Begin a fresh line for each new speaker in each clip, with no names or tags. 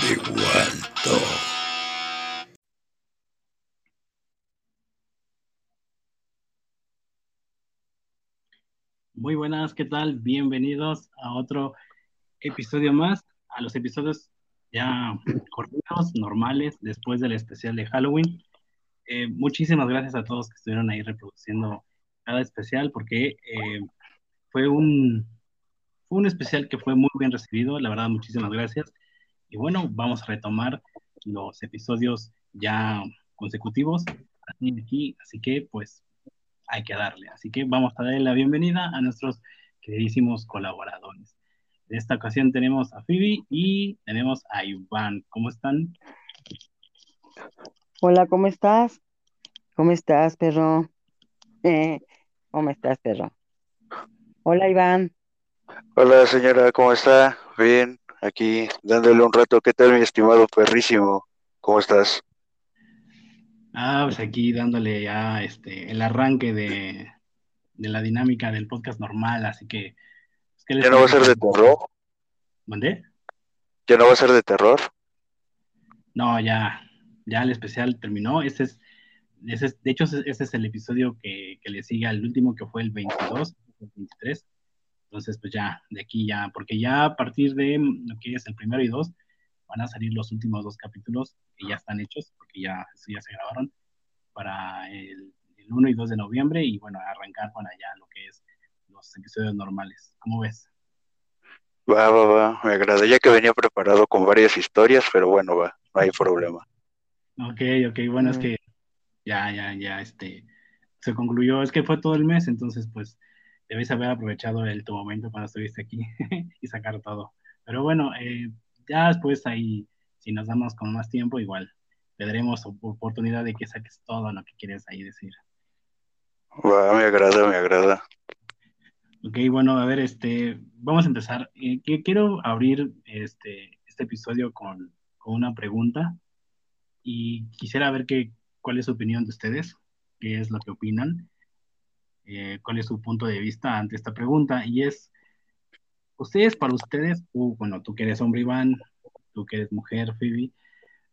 de.
Muy buenas, ¿qué tal? Bienvenidos a otro episodio más, a los episodios ya cortitos, normales, después del especial de Halloween. Eh, muchísimas gracias a todos que estuvieron ahí reproduciendo cada especial, porque eh, fue un, fue un especial que fue muy bien recibido, la verdad, muchísimas gracias. Y bueno, vamos a retomar los episodios ya consecutivos aquí, así que pues hay que darle. Así que vamos a darle la bienvenida a nuestros queridísimos colaboradores. En esta ocasión tenemos a Phoebe y tenemos a Iván. ¿Cómo están?
Hola, ¿cómo estás? ¿Cómo estás, perro? Eh, ¿Cómo estás, perro? Hola, Iván.
Hola, señora, ¿cómo está? Bien, aquí dándole un rato. ¿Qué tal, mi estimado perrísimo? ¿Cómo estás?
Ah, pues aquí dándole ya este, el arranque de, de la dinámica del podcast normal, así que... pues, ¿qué les
¿Ya no va a ser de terror?
¿Mandé?
¿Ya no va a ser de terror?
No, ya, ya el especial terminó. Ese es, ese es- de hecho, ese es el episodio que, que le sigue al último, que fue el 22, el 23. Entonces, pues ya, de aquí ya, porque ya a partir de mm, lo que es el primero y dos, van a salir los últimos dos capítulos que ya están hechos, porque ya, ya se grabaron para el, el 1 y 2 de noviembre y bueno, arrancar para allá lo que es los episodios normales. ¿Cómo ves?
Va, va, va, me agrada. Ya que venía preparado con varias historias, pero bueno, va, no hay problema.
Ok, ok, bueno, es
Mm.
que ya, ya, ya, este, se concluyó, es que fue todo el mes, entonces, pues, debes haber aprovechado el tu momento cuando estuviste aquí y sacar todo. Pero bueno, eh, ya después ahí, si nos damos con más tiempo, igual, tendremos op- oportunidad de que saques todo lo que quieres ahí decir.
Va, me agrada, me agrada.
Ok, bueno, a ver, este, vamos a empezar. Eh, que- quiero abrir este, este episodio con, con una pregunta y quisiera ver qué, cuál es su opinión de ustedes, qué es lo que opinan, eh, cuál es su punto de vista ante esta pregunta. Y es, ustedes, para ustedes, tú, bueno, tú que eres hombre, Iván, tú que eres mujer, Phoebe,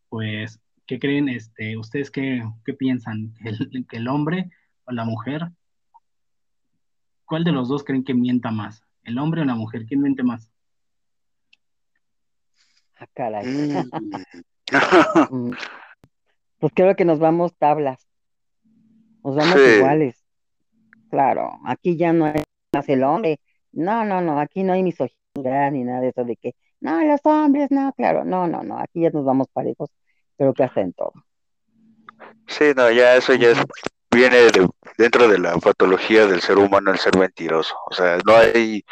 pues, ¿qué creen, este, ustedes qué, qué piensan? ¿Que el, que el hombre o la mujer ¿Cuál de los dos creen que mienta más? ¿El hombre o la mujer? ¿Quién miente más?
Ah, caray.
Mm.
Mm, Pues creo que nos vamos tablas. Nos vamos
Sí.
iguales. Claro, aquí ya no es más el hombre. No, no, no, aquí no hay misoginia ni nada de eso de que, no, los hombres, no, claro, no, no, no, aquí ya nos vamos parejos, creo que hasta en todo.
Sí, no, ya eso ya es- viene de- dentro de la patología del ser humano el ser mentiroso. O sea, no hay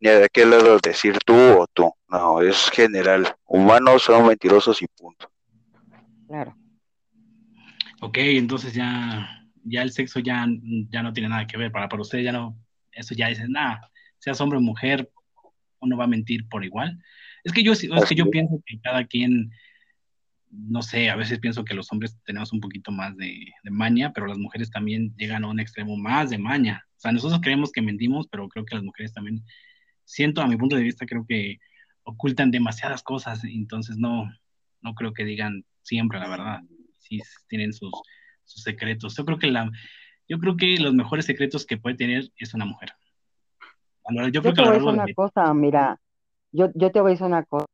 ni de qué lado decir tú o tú. No, es general. Humanos son mentirosos y punto.
Claro.
Ok, entonces ya, ya el sexo ya, ya no tiene nada que ver. Para, para ustedes ya no, eso ya dicen, nada, seas hombre o mujer, uno va a mentir por igual. Es que yo, sí- es que yo pienso que cada quien, no sé, a veces pienso que los hombres tenemos un poquito más de, de maña, pero las mujeres también llegan a un extremo más de maña. O sea, nosotros creemos que mentimos, pero creo que las mujeres también, siento a mi punto de vista, creo que ocultan demasiadas cosas, entonces no, no creo que digan siempre la verdad. Sí tienen sus, sus secretos. Yo creo que la, yo creo que los mejores secretos que puede tener es una mujer. Yo
Yo
creo que
te
lo
voy a decir una
de,
cosa, mira, yo, yo te voy a decir una cosa.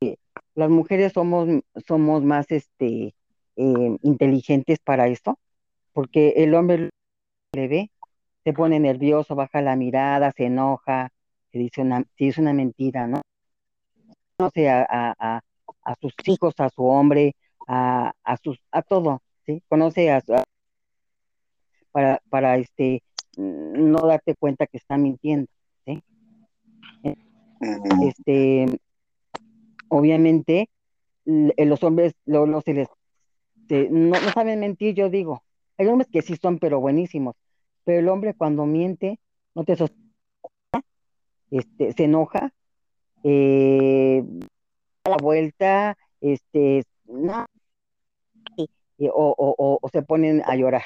que Las mujeres somos, somos más este, eh, inteligentes para esto, porque el hombre le ve, se pone nervioso, baja la mirada, se enoja, se dice una, se dice una mentira, ¿no? Conoce a, a, a, a sus hijos, a su hombre, a, a sus, a todo, ¿sí? Conoce a, para, para este, mm, no darte cuenta que está mintiendo, ¿sí? Este, obviamente, eh, los hombres no se les, se- no, no saben mentir, yo digo. Hay hombres que sí son, pero buenísimos. Pero el hombre cuando miente, no te sos- este, se enoja, eh, da la vuelta, este, no, y- o, o, o- o se ponen a llorar.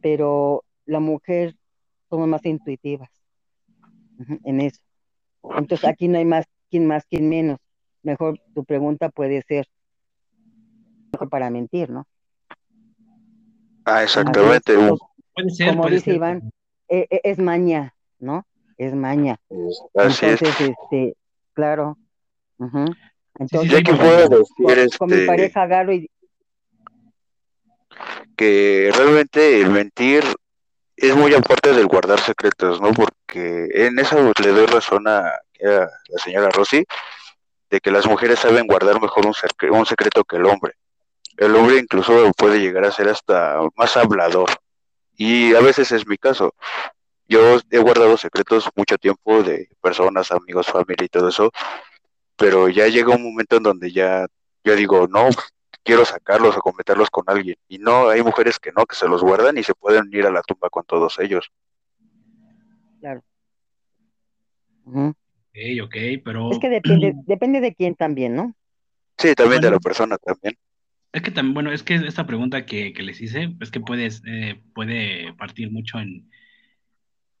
Pero la mujer somos más intuitivas en eso. Entonces aquí no hay más, quien más, quien menos. mejor tu pregunta puede ser mejor para mentir, ¿no?
Ah, exactamente.
Así es,
Puede ser,
como
puede
dice
ser.
Iván, e- e- es maña, ¿no? Es maña.
Así es.
Entonces, este, claro. Entonces,
Ya que
sí,
puedo
con,
decir
con mi
este,
pareja agarro y
que realmente el mentir es muy aparte del guardar secretos, ¿no? Porque en eso le doy razón a, la señora Rosy, de que las mujeres saben guardar mejor un, un secreto que el hombre. El hombre incluso puede llegar a ser hasta más hablador. Y a veces es mi caso. Yo he guardado secretos mucho tiempo de personas, amigos, familia y todo eso, pero ya llega un momento en donde ya yo digo, no, quiero sacarlos o comentarlos con alguien. Y no, hay mujeres que no, que se los guardan y se pueden ir a la tumba con todos ellos.
claro. Ujú.
Ok, ok, pero
Es que depende, depende de quién también, ¿no?
Sí, también de la persona también.
es que también, bueno, es que esta pregunta que, que les hice, es que puedes, eh, puede partir mucho en,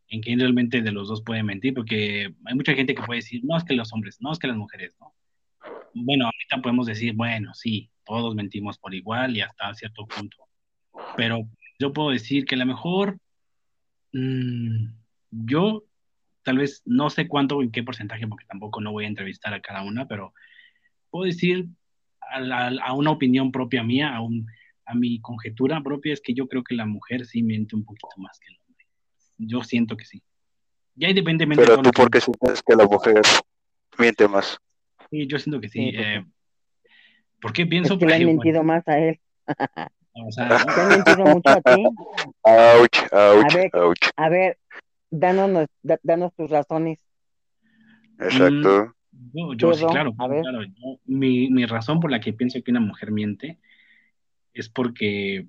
en quién realmente de los dos puede mentir, porque hay mucha gente que puede decir, no es que los hombres, no es que las mujeres, ¿no? Bueno, ahorita podemos decir, bueno, sí, todos mentimos por igual y hasta cierto punto, pero yo puedo decir que a lo mejor mm, yo tal vez no sé cuánto en qué porcentaje, porque tampoco no voy a entrevistar a cada una, pero puedo decir a, la- a una opinión propia mía, a, un, a mi conjetura propia, es que yo creo que la mujer sí miente un poquito más que el hombre. Yo siento que sí. Ya independientemente de
Pero tú, ¿por qué sientes que la mujer miente más?
Sí, yo siento que sí.
Sí,
eh, ¿por qué
Es
pienso?
que le han
Porque,
mentido más a él.
o sea,
Te han mentido mucho a ti.
Ouch, ouch,
A ver.
ouch.
A ver, danos, nos- da- danos tus razones.
Exacto.
Yo, yo sí, claro,
a ver.
claro. Yo- mi, mi razón por la que pienso que una mujer miente es porque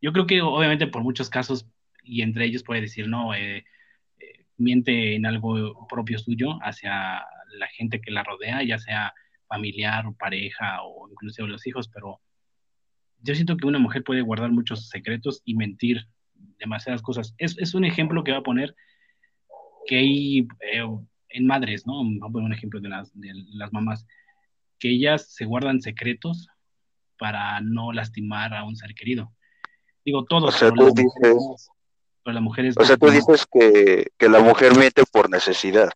yo creo que obviamente por muchos casos, y entre ellos puede decir, no, eh, eh, miente en algo propio suyo hacia la gente que la rodea, ya sea familiar o pareja o inclusive los hijos, pero yo siento que una mujer puede guardar muchos secretos y mentir demasiadas cosas. Es, es un ejemplo que va a poner que hay eh, en madres, ¿no? Vamos a poner un ejemplo de las, de las mamás, que ellas se guardan secretos para no lastimar a un ser querido. Digo, todos,
O sea,
pero,
tú dices,
mujeres, pero mujeres
o sea, tú dices que, que la mujer miente por necesidad,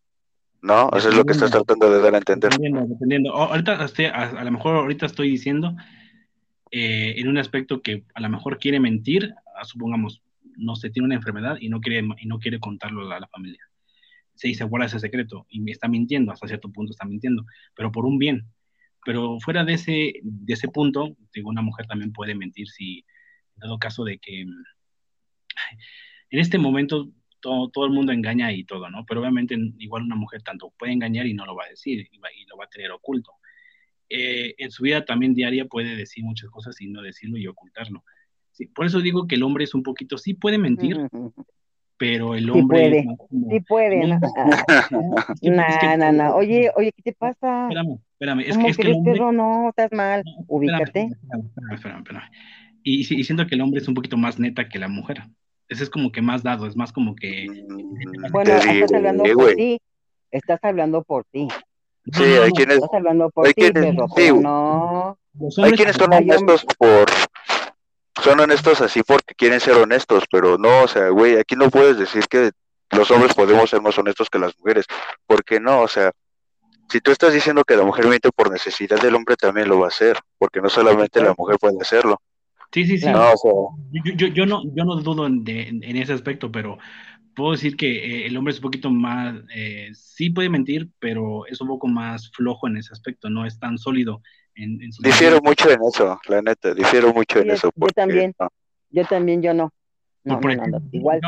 ¿no? Eso es lo que estás tratando de dar a entender.
Dependiendo, dependiendo. Ahorita, estoy- a, a lo mejor ahorita estoy diciendo eh, en un aspecto que a lo mejor quiere mentir, ah, supongamos, no sé, tiene una enfermedad y no quiere, y no quiere contarlo a la familia. Se guarda ese secreto y me está mintiendo, hasta cierto punto está mintiendo, pero por un bien. Pero fuera de ese, de ese punto, digo, una mujer también puede mentir si, dado caso de que en este momento todo, todo el mundo engaña y todo, ¿no? Pero obviamente igual una mujer tanto puede engañar y no lo va a decir y, va- y lo va a tener oculto. Eh, en su vida también diaria puede decir muchas cosas y no decirlo y ocultarlo. Sí, por eso digo que el hombre es un poquito, sí puede mentir, pero el
Sí
hombre
puede,
es más como-
Sí puede, ¿no?
No,
No. Oye, oye, ¿qué te pasa?
Espérame, espérame, es
¿Cómo
que, es que el hombre...
Pedro? No, estás mal. Ubícate.
espérame, espérame, espérame, espérame. Y, y siento que el hombre es un poquito más neta que la mujer. Ese es como que más dado, es más como que...
Mm,
Bueno, estás hablando por
güey.
ti. Estás hablando por ti.
Sí,
no,
hay
no,
quienes,
Estás hablando por
hay
ti,
quienes, sí, güey.
no.
hay quienes son honestos por, son honestos así porque quieren ser honestos, pero no, o sea, güey, aquí no puedes decir que los hombres podemos ser más honestos que las mujeres, porque no, o sea, si tú estás diciendo que la mujer miente por necesidad, el hombre también lo va a hacer, porque no solamente la mujer puede hacerlo.
Sí, sí, sí.
Claro.
No, o sea,
Yo, yo, yo no, yo no dudo en, de- en ese aspecto, pero puedo decir que eh, el hombre es un poquito más, eh, sí puede mentir, pero es un poco más flojo en ese aspecto, no es tan sólido en, en sus
difiero mucho en eso, la neta, difiero mucho en eso,
yo también.
no.
Yo también, yo no. No, no, no, no,
ejemplo,
Igual.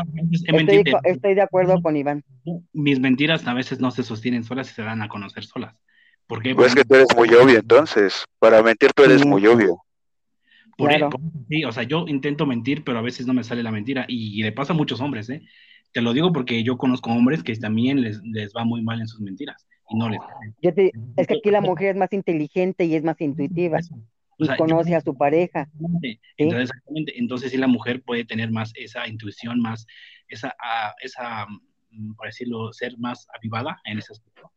Estoy, de acuerdo con Iván.
mis mentiras a veces no se sostienen solas y se dan a conocer solas. ¿Por qué?
Pues es que tú eres muy obvio, entonces, para mentir tú eres
Sí.
muy obvio.
Por
Claro.
sí, o sea, yo intento mentir, pero a veces no me sale la mentira. Y le pasa a muchos hombres, ¿eh? Te lo digo porque yo conozco hombres que también les, les va muy mal en sus mentiras y no les
Yo te- es que aquí la mujer es más inteligente y es más intuitiva
O
y conoce
yo-
a su pareja.
Entonces, exactamente. Entonces, sí, la mujer puede tener más esa intuición, más esa, ah, esa, mm, por decirlo, ser más avivada en ese aspecto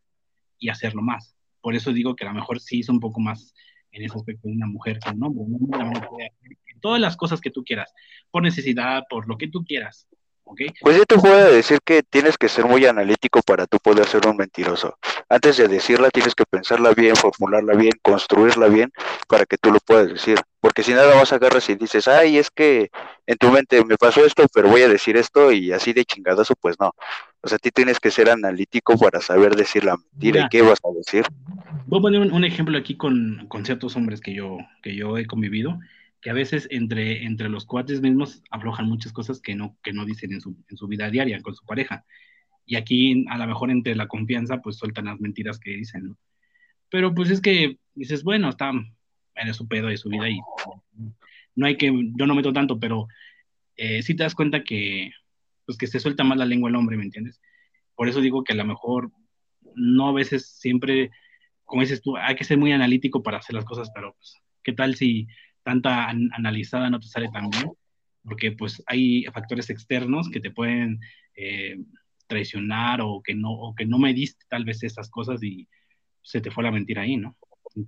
y hacerlo más. Por eso digo que a lo mejor sí es un poco más en ese aspecto de una mujer que un hombre. todas las cosas que tú quieras, por necesidad, por lo que tú quieras.
Pues yo te puedo decir que tienes que ser muy analítico para tú poder ser un mentiroso. Antes de decirla tienes que pensarla bien, formularla bien, construirla bien para que tú lo puedas decir. Porque si nada más agarras y dices, ay, es que en tu mente me pasó esto, pero voy a decir esto y así de chingadazo, pues no. O sea, ti tienes que ser analítico para saber decir la mentira y qué vas a decir.
Voy a poner un, ejemplo aquí con, con, ciertos hombres que yo, que yo he convivido que a veces entre, entre los cuates mismos aflojan muchas cosas que no, que no dicen en su, en su vida diaria con su pareja. Y aquí, a lo mejor entre la confianza, pues sueltan las mentiras que dicen, ¿no? Pero pues es que dices, bueno, está en su pedo de su vida y no hay que, yo no meto tanto, pero eh, sí te das cuenta que, pues que se suelta más la lengua el hombre, ¿me entiendes? Por eso digo que a lo mejor no a veces siempre, como dices tú, hay que ser muy analítico para hacer las cosas, pero pues, ¿qué tal si tanta analizada no te sale tan bien, porque pues hay factores externos que te pueden eh, traicionar o que no o que no mediste tal vez esas cosas y se te fue la mentira ahí, ¿no?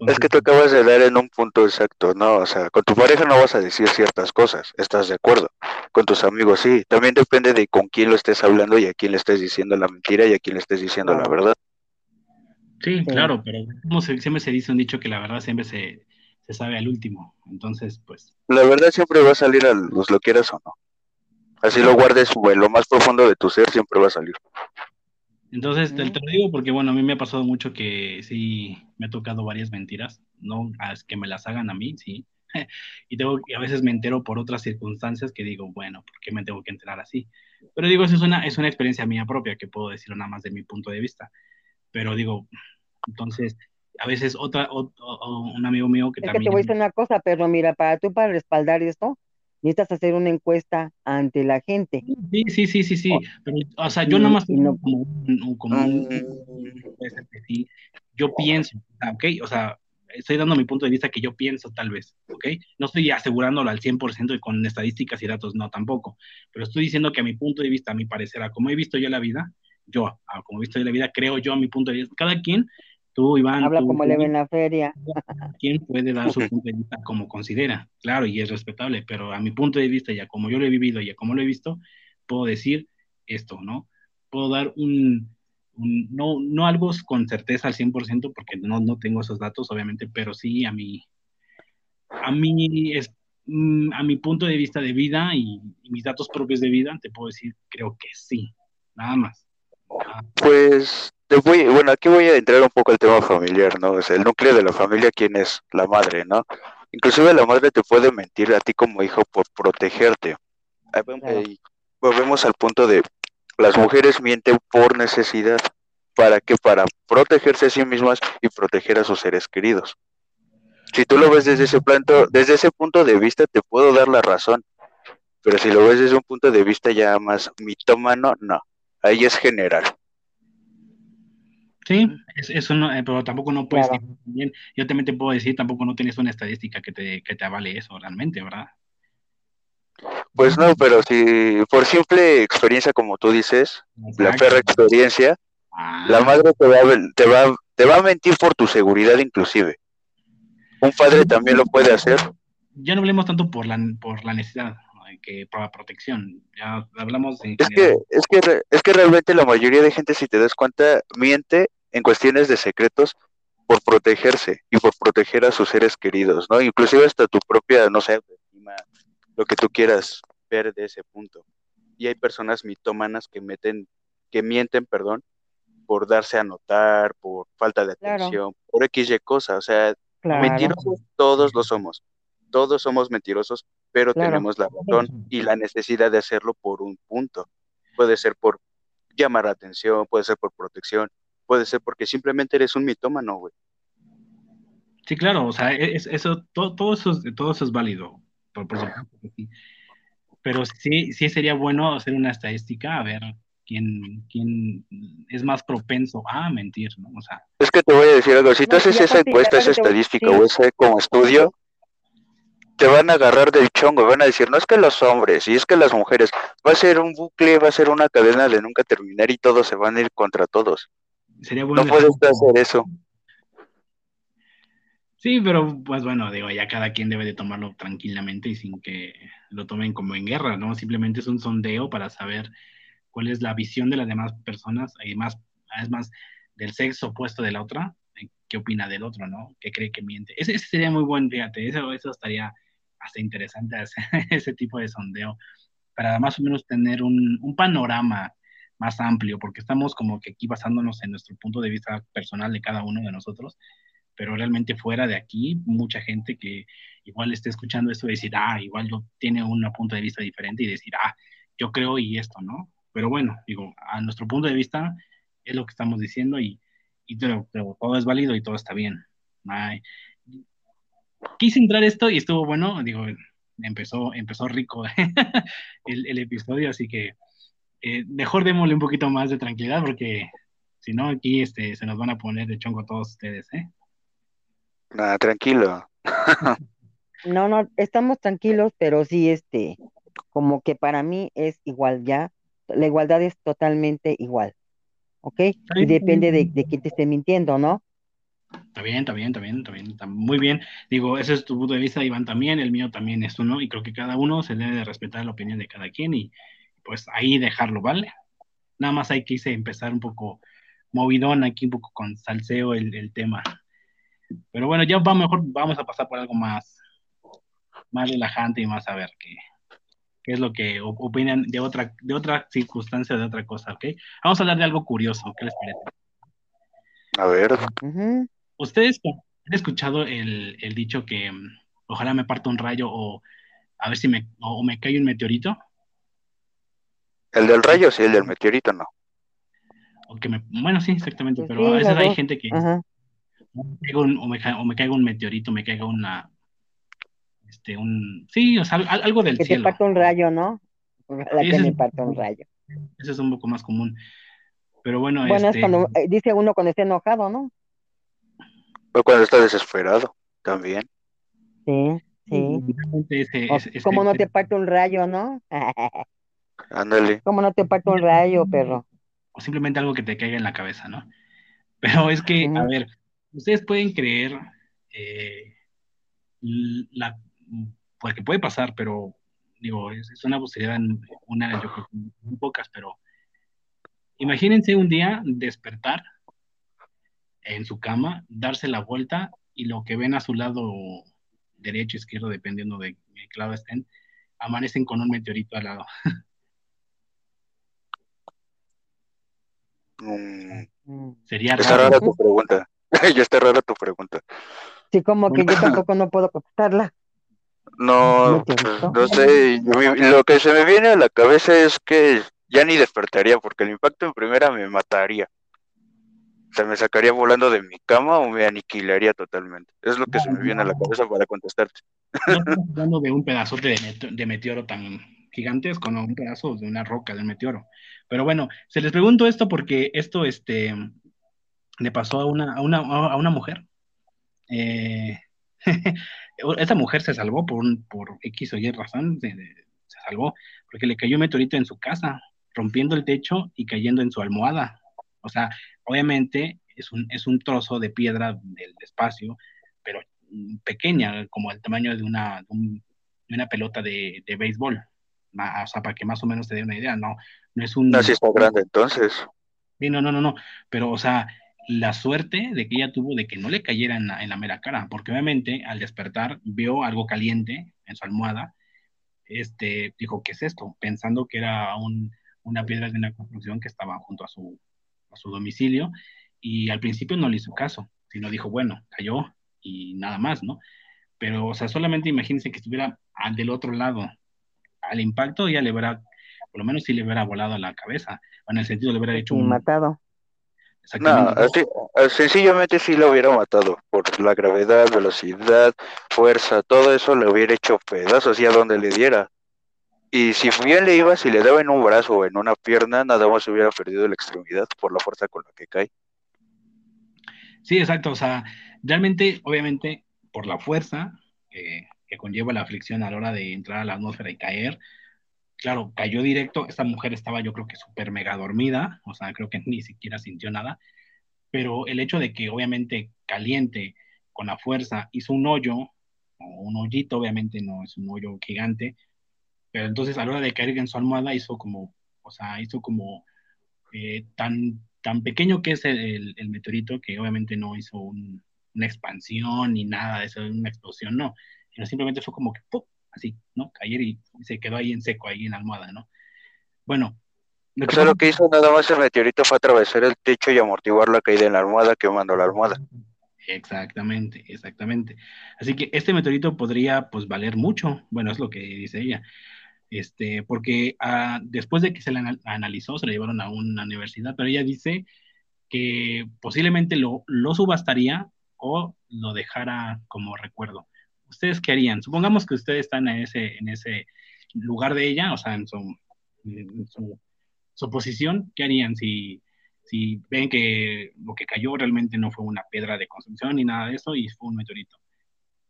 es que tú acabas de dar en un punto exacto, ¿no? O sea, con tu pareja no vas a decir ciertas cosas, ¿estás de acuerdo? Con tus amigos sí, también depende de con quién lo estés hablando y a quién le estés diciendo la mentira y a quién le estés diciendo la verdad.
Sí, claro, pero como siempre se dice un dicho que la verdad siempre se, sabe al último. Entonces, pues.
La verdad siempre va a salir a los lo quieras o no. Así lo guardes en lo más profundo de tu ser, siempre va a salir.
Entonces, te, lo digo porque, bueno, a mí me ha pasado mucho que sí, me ha tocado varias mentiras, no que me las hagan a mí, sí. y tengo, a veces me entero por otras circunstancias que digo, bueno, ¿por qué me tengo que enterar así? Pero digo, eso es una, es una experiencia mía propia que puedo decir nada más de mi punto de vista. Pero digo, entonces, a veces otra, un amigo mío que
es
también...
Que te voy a decir una cosa, pero mira, para tú para respaldar esto, necesitas hacer una encuesta ante la gente.
Sí, sí, sí, sí, sí. o sea, yo nada más como, como ah, yo pienso, ¿ok? O sea, estoy dando mi punto de vista que yo pienso tal vez, ¿ok? No estoy asegurándolo al 100% y con estadísticas y datos, no, tampoco. Pero estoy diciendo que a mi punto de vista, a mi parecer, a como he visto yo la vida, yo, como he visto yo la vida, creo yo a mi punto de vista, cada quien Tú, Iván.
Habla como le ve en la feria.
¿Quién puede dar su punto de vista como considera? Claro, y es respetable, pero a mi punto de vista, ya como yo lo he vivido y como lo he visto, puedo decir esto, ¿no? Puedo dar un, no, no algo con certeza al 100%, porque no, no tengo esos datos, obviamente, pero sí a mi, a mí es, mm, a mi punto de vista de vida y, y mis datos propios de vida, te puedo decir, creo que sí, nada más.
Pues bueno, aquí voy a entrar un poco al tema familiar, ¿no? O sea, el núcleo de la familia, ¿quién es? La madre, ¿no? Inclusive la madre te puede mentir a ti como hijo por protegerte. volvemos al punto de las mujeres mienten por necesidad. ¿Para qué? Para protegerse a sí mismas y proteger a sus seres queridos. Si tú lo ves desde ese, planto, desde ese punto de vista, te puedo dar la razón. Pero si lo ves desde un punto de vista ya más mitómano, no. Ahí es general.
Sí, eso no, eh, pero tampoco no puedes bien. Yo también te puedo decir, tampoco no tienes una estadística que te, que te avale eso realmente, ¿verdad?
Pues no, pero si por simple experiencia, como tú dices, la perra experiencia, la ah. madre te va, te, va, te va a mentir por tu seguridad inclusive. Un padre también lo puede hacer.
Ya no hablemos tanto por la, por la necesidad que para protección. Ya hablamos de...
Es que, es, que, es que realmente la mayoría de gente, si te das cuenta, miente en cuestiones de secretos por protegerse y por proteger a sus seres queridos, ¿no? Inclusive hasta tu propia, no sé, lo que tú quieras ver de ese punto. Y hay personas mitómanas que meten, que mienten, perdón, por darse a notar, por falta de atención, por X y cosa, o sea, mentirosos todos lo somos, todos somos mentirosos, pero tenemos la razón y la necesidad de hacerlo por un punto. Puede ser por llamar la atención, puede ser por protección, puede ser porque simplemente eres un mitómano, güey.
Sí, claro, o sea, e-, eso, todo, eso, todo eso es válido, por, Pero sí, sí sería bueno hacer una estadística, a ver quién, quién es más propenso a mentir, ¿no? O sea,
es que te voy a decir algo, si tú haces esa encuesta, esa estadística o ese como estudio, te van a agarrar del chongo, van a decir, no es que los hombres, y es que las mujeres, va a ser un bucle, va a ser una cadena de nunca terminar y todos se van a ir contra todos.
Sería bueno
no puedes hacer eso.
Sí, pero pues bueno, digo, ya cada quien debe de tomarlo tranquilamente y sin que lo tomen como en guerra, ¿no? Simplemente es un sondeo para saber cuál es la visión de las demás personas y más, es más del sexo opuesto de la otra, eh, qué opina del otro, ¿no? ¿Qué cree que miente? Ese, sería muy buen, fíjate, eso, eso estaría hasta interesante hacer ese tipo de sondeo para más o menos tener un, un panorama más amplio, porque estamos como que aquí basándonos en nuestro punto de vista personal de cada uno de nosotros pero realmente fuera de aquí, mucha gente que igual esté escuchando esto y decir, ah, igual yo tiene un punto de vista diferente y decir, ah, yo creo y esto, ¿no? Pero bueno, digo, a nuestro punto de vista es lo que estamos diciendo y, y todo, todo es válido y todo está bien. Quise entrar esto y estuvo bueno, digo, empezó, empezó rico el, el, episodio, así que eh, mejor démosle un poquito más de tranquilidad porque si no aquí este, se nos van a poner de chongo todos ustedes, ¿eh?
Nada, tranquilo.
No, no, estamos tranquilos, pero sí, este, como que para mí es igual ya, la igualdad es totalmente igual, ¿ok? Y depende de, de quién te esté mintiendo, ¿no?
Está bien, está bien, está bien, está bien, está muy bien. Digo, ese es tu punto de vista, Iván, también, el mío también es uno, y creo que cada uno se debe de respetar la opinión de cada quien y pues ahí dejarlo, ¿vale? Nada más hay que empezar un poco movidón aquí, un poco con salseo el, el tema. Pero bueno, ya va mejor, vamos a pasar por algo más, más relajante y más a ver qué, qué es lo que opinan de otra, de otra circunstancia, de otra cosa, ¿ok? Vamos a hablar de algo curioso, ¿qué les parece?
A ver.
¿Ustedes han escuchado el, el dicho que mm, ojalá me parta un rayo o a ver si me, o me cae un meteorito?
El del rayo sí, el del meteorito no.
O que me, bueno, sí, exactamente, pero a veces hay gente que, o, me o, me caiga un meteorito, me caiga una, este, un, sí, o sea, algo del
que
cielo.
Que te un rayo, ¿no? La que me parta un rayo.
Eso es un poco más común. Pero bueno,
bueno
este...
es cuando, eh, dice uno cuando está enojado, ¿no?
O cuando está desesperado, también.
Sí, sí. Ese, ¿Cómo no te parte un rayo, no?
Ándale.
¿Cómo no te parte un rayo, perro?
O simplemente algo que te caiga en la cabeza, ¿no? Pero es que, a ver, ustedes pueden creer eh, la, porque puede pasar, pero digo, es, una posibilidad, una, yo creo muy pocas, pero imagínense un día despertar en su cama, darse la vuelta y lo que ven a su lado derecho, izquierdo, dependiendo de qué lado estén, amanecen con un meteorito al lado.
Mm. Sería raro. tu pregunta. ya está rara tu pregunta.
Sí, como que yo tampoco no puedo contestarla.
No, pues, no sé, lo que se me viene a la cabeza es que ya ni despertaría porque el impacto en primera me mataría. O sea, me sacaría volando de mi cama o me aniquilaría totalmente. Es lo que se me viene a la cabeza para contestarte.
No estamos hablando de un pedazote de, de meteoro tan gigantes como un pedazo de una roca del meteoro. Pero bueno, se les pregunto esto porque esto, este, le pasó a una, a una, a una mujer. Eh, esa mujer se salvó por, un, por X o Y razón, se, salvó porque le cayó un meteorito en su casa, rompiendo el techo y cayendo en su almohada. O sea, obviamente es un, es un trozo de piedra del espacio, pero pequeña, como el tamaño de una, de, una pelota de, de, béisbol. O sea, para que más o menos te dé una idea, no, no es un...
No, si está grande entonces.
Sí, no, no, no, no, pero o sea, la suerte de que ella tuvo de que no le cayera en la, mera cara, porque obviamente al despertar vio algo caliente en su almohada, este, dijo, ¿qué es esto? Pensando que era una piedra de una construcción que estaba junto a su, a su domicilio, y al principio no le hizo caso, sino dijo, bueno, cayó y nada más, ¿no? Pero, o sea, solamente imagínense que estuviera del otro lado, al impacto ya le hubiera, por lo menos si le hubiera volado a la cabeza, o en el sentido le hubiera hecho un...
matado
no, sencillamente sí lo hubiera matado por la gravedad, velocidad, fuerza, todo eso le hubiera hecho pedazos y a donde le diera. Y si bien le iba, si le daba en un brazo o en una pierna, nada más hubiera perdido la extremidad por la fuerza con la que cae.
Sí, exacto. O sea, realmente, obviamente, por la fuerza que conlleva la fricción a la hora de entrar a la atmósfera y caer, claro, cayó directo, esta mujer estaba yo creo que súper mega dormida, o sea, creo que ni siquiera sintió nada, pero el hecho de que obviamente caliente con la fuerza hizo un hoyo, o un hoyito, obviamente no es un hoyo gigante, pero entonces a la hora de caer en su almohada hizo como, o sea, hizo como eh, tan, tan pequeño que es el, el, meteorito que obviamente no hizo un, una expansión ni nada de eso, una explosión, no, sino simplemente fue como que, ¡pum! así, ¿no? Caer y, se quedó ahí en seco, ahí en la almohada, ¿no? Bueno.
Lo que, o sea, lo que hizo nada más el meteorito fue atravesar el techo y amortiguar la caída en la almohada, quemando la almohada.
Exactamente, exactamente. Así que este meteorito podría, pues, valer mucho. Bueno, es lo que dice ella. Este, porque ah, después de que se la analizó, se la llevaron a una universidad, pero ella dice que posiblemente lo, lo subastaría o lo dejara como recuerdo. ¿Ustedes qué harían? Supongamos que ustedes están en ese, en ese lugar de ella, o sea, en su, su, posición, ¿qué harían si, si ven que lo que cayó realmente no fue una piedra de construcción ni nada de eso y fue un meteorito?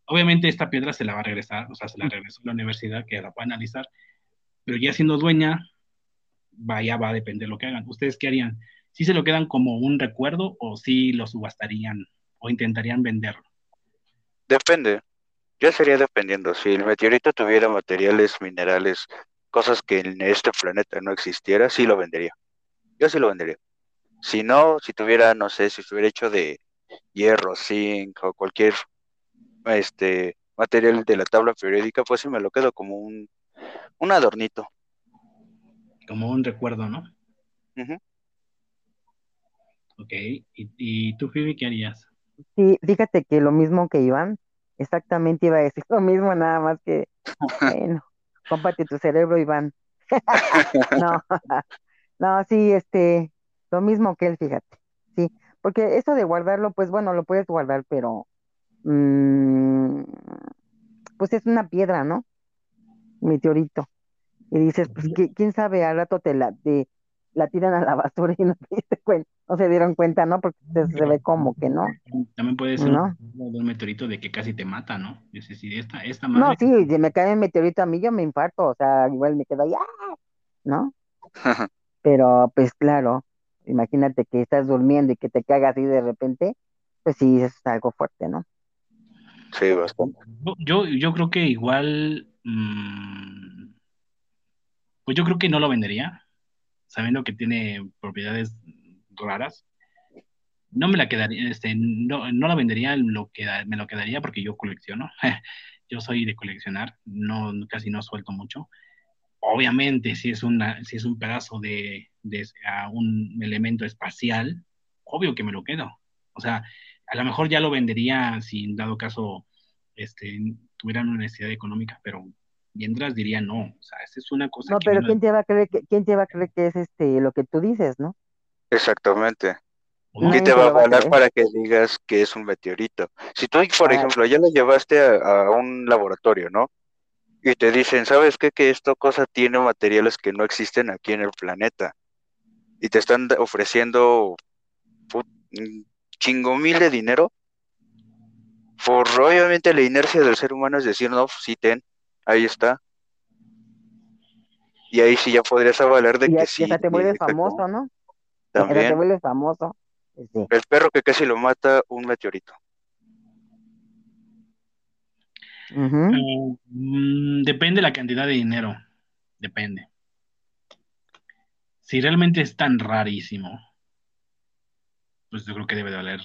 Obviamente esta piedra se la va a regresar, o sea, se la regresó a la universidad que la va a analizar, pero ya siendo dueña, vaya, va a depender lo que hagan. ¿Ustedes qué harían? ¿Si se lo quedan como un recuerdo o si lo subastarían o intentarían venderlo?
Depende. Ya sería dependiendo. Si el meteorito tuviera materiales, minerales, cosas que en este planeta no existiera, sí lo vendería. Yo sí lo vendería. Si no, si tuviera, no sé, si estuviera hecho de hierro, zinc o cualquier este material de la tabla periódica, pues sí me lo quedo como un, un adornito.
Como un recuerdo, ¿no? Ok, ¿Y, ¿Y, tú, Phoebe, qué harías?
Sí, fíjate que lo mismo que Iván, exactamente iba a decir lo mismo, nada más que, bueno, cómpate tu cerebro, Iván. no, no, sí, este, lo mismo que él, fíjate, sí, porque eso de guardarlo, pues bueno, lo puedes guardar, pero, mmm, pues es una piedra, ¿no? Meteorito. Y dices, pues, ¿quién sabe? Al rato te la, te, la tiran a la basura y no te diste cuenta no se dieron cuenta, ¿no? Porque se, ve como que no.
También puede ser un, meteorito de que casi te mata, ¿no? esta, esta
No, sí, si me cae un meteorito a mí yo me infarto, o sea, igual me quedo ahí, ¡ah! ¿no? Pero, pues claro, imagínate que estás durmiendo y que te caiga así de repente, pues sí, es algo fuerte, ¿no?
Sí, bastante.
Yo, yo creo que igual, mmm, pues yo creo que no lo vendería, sabiendo que tiene propiedades raras. No me la quedaría, este, no, no la vendería, me lo quedaría porque yo colecciono. yo soy de coleccionar, no, casi no suelto mucho. Obviamente, si es, una, si es un pedazo de, de un elemento espacial, obvio que me lo quedo. O sea, a lo mejor ya lo vendería si en dado caso este, tuvieran una necesidad económica, pero mientras diría no. O sea, esa es una cosa.
No, pero ¿quién, te va a creer que, ¿quién te va a creer que es este, lo que tú dices, no?
Exactamente. ¿Qué te va a valer para que digas que es un meteorito? Si tú, por ejemplo, ya lo llevaste a, un laboratorio, ¿no? Y te dicen, ¿sabes qué? Que esto cosa tiene materiales que no existen aquí en el planeta. Y te están ofreciendo un chingo mil de dinero. Por obviamente la inercia del ser humano es decir, no, sí, ten, ahí está. Y ahí sí ya podrías avalar de que sí.
Ya te vuelves famoso, ¿no?
También.
famoso.
El perro que casi lo mata un meteorito.
Eh, mm, depende la cantidad de dinero. Depende. Si realmente es tan rarísimo, pues yo creo que debe de valer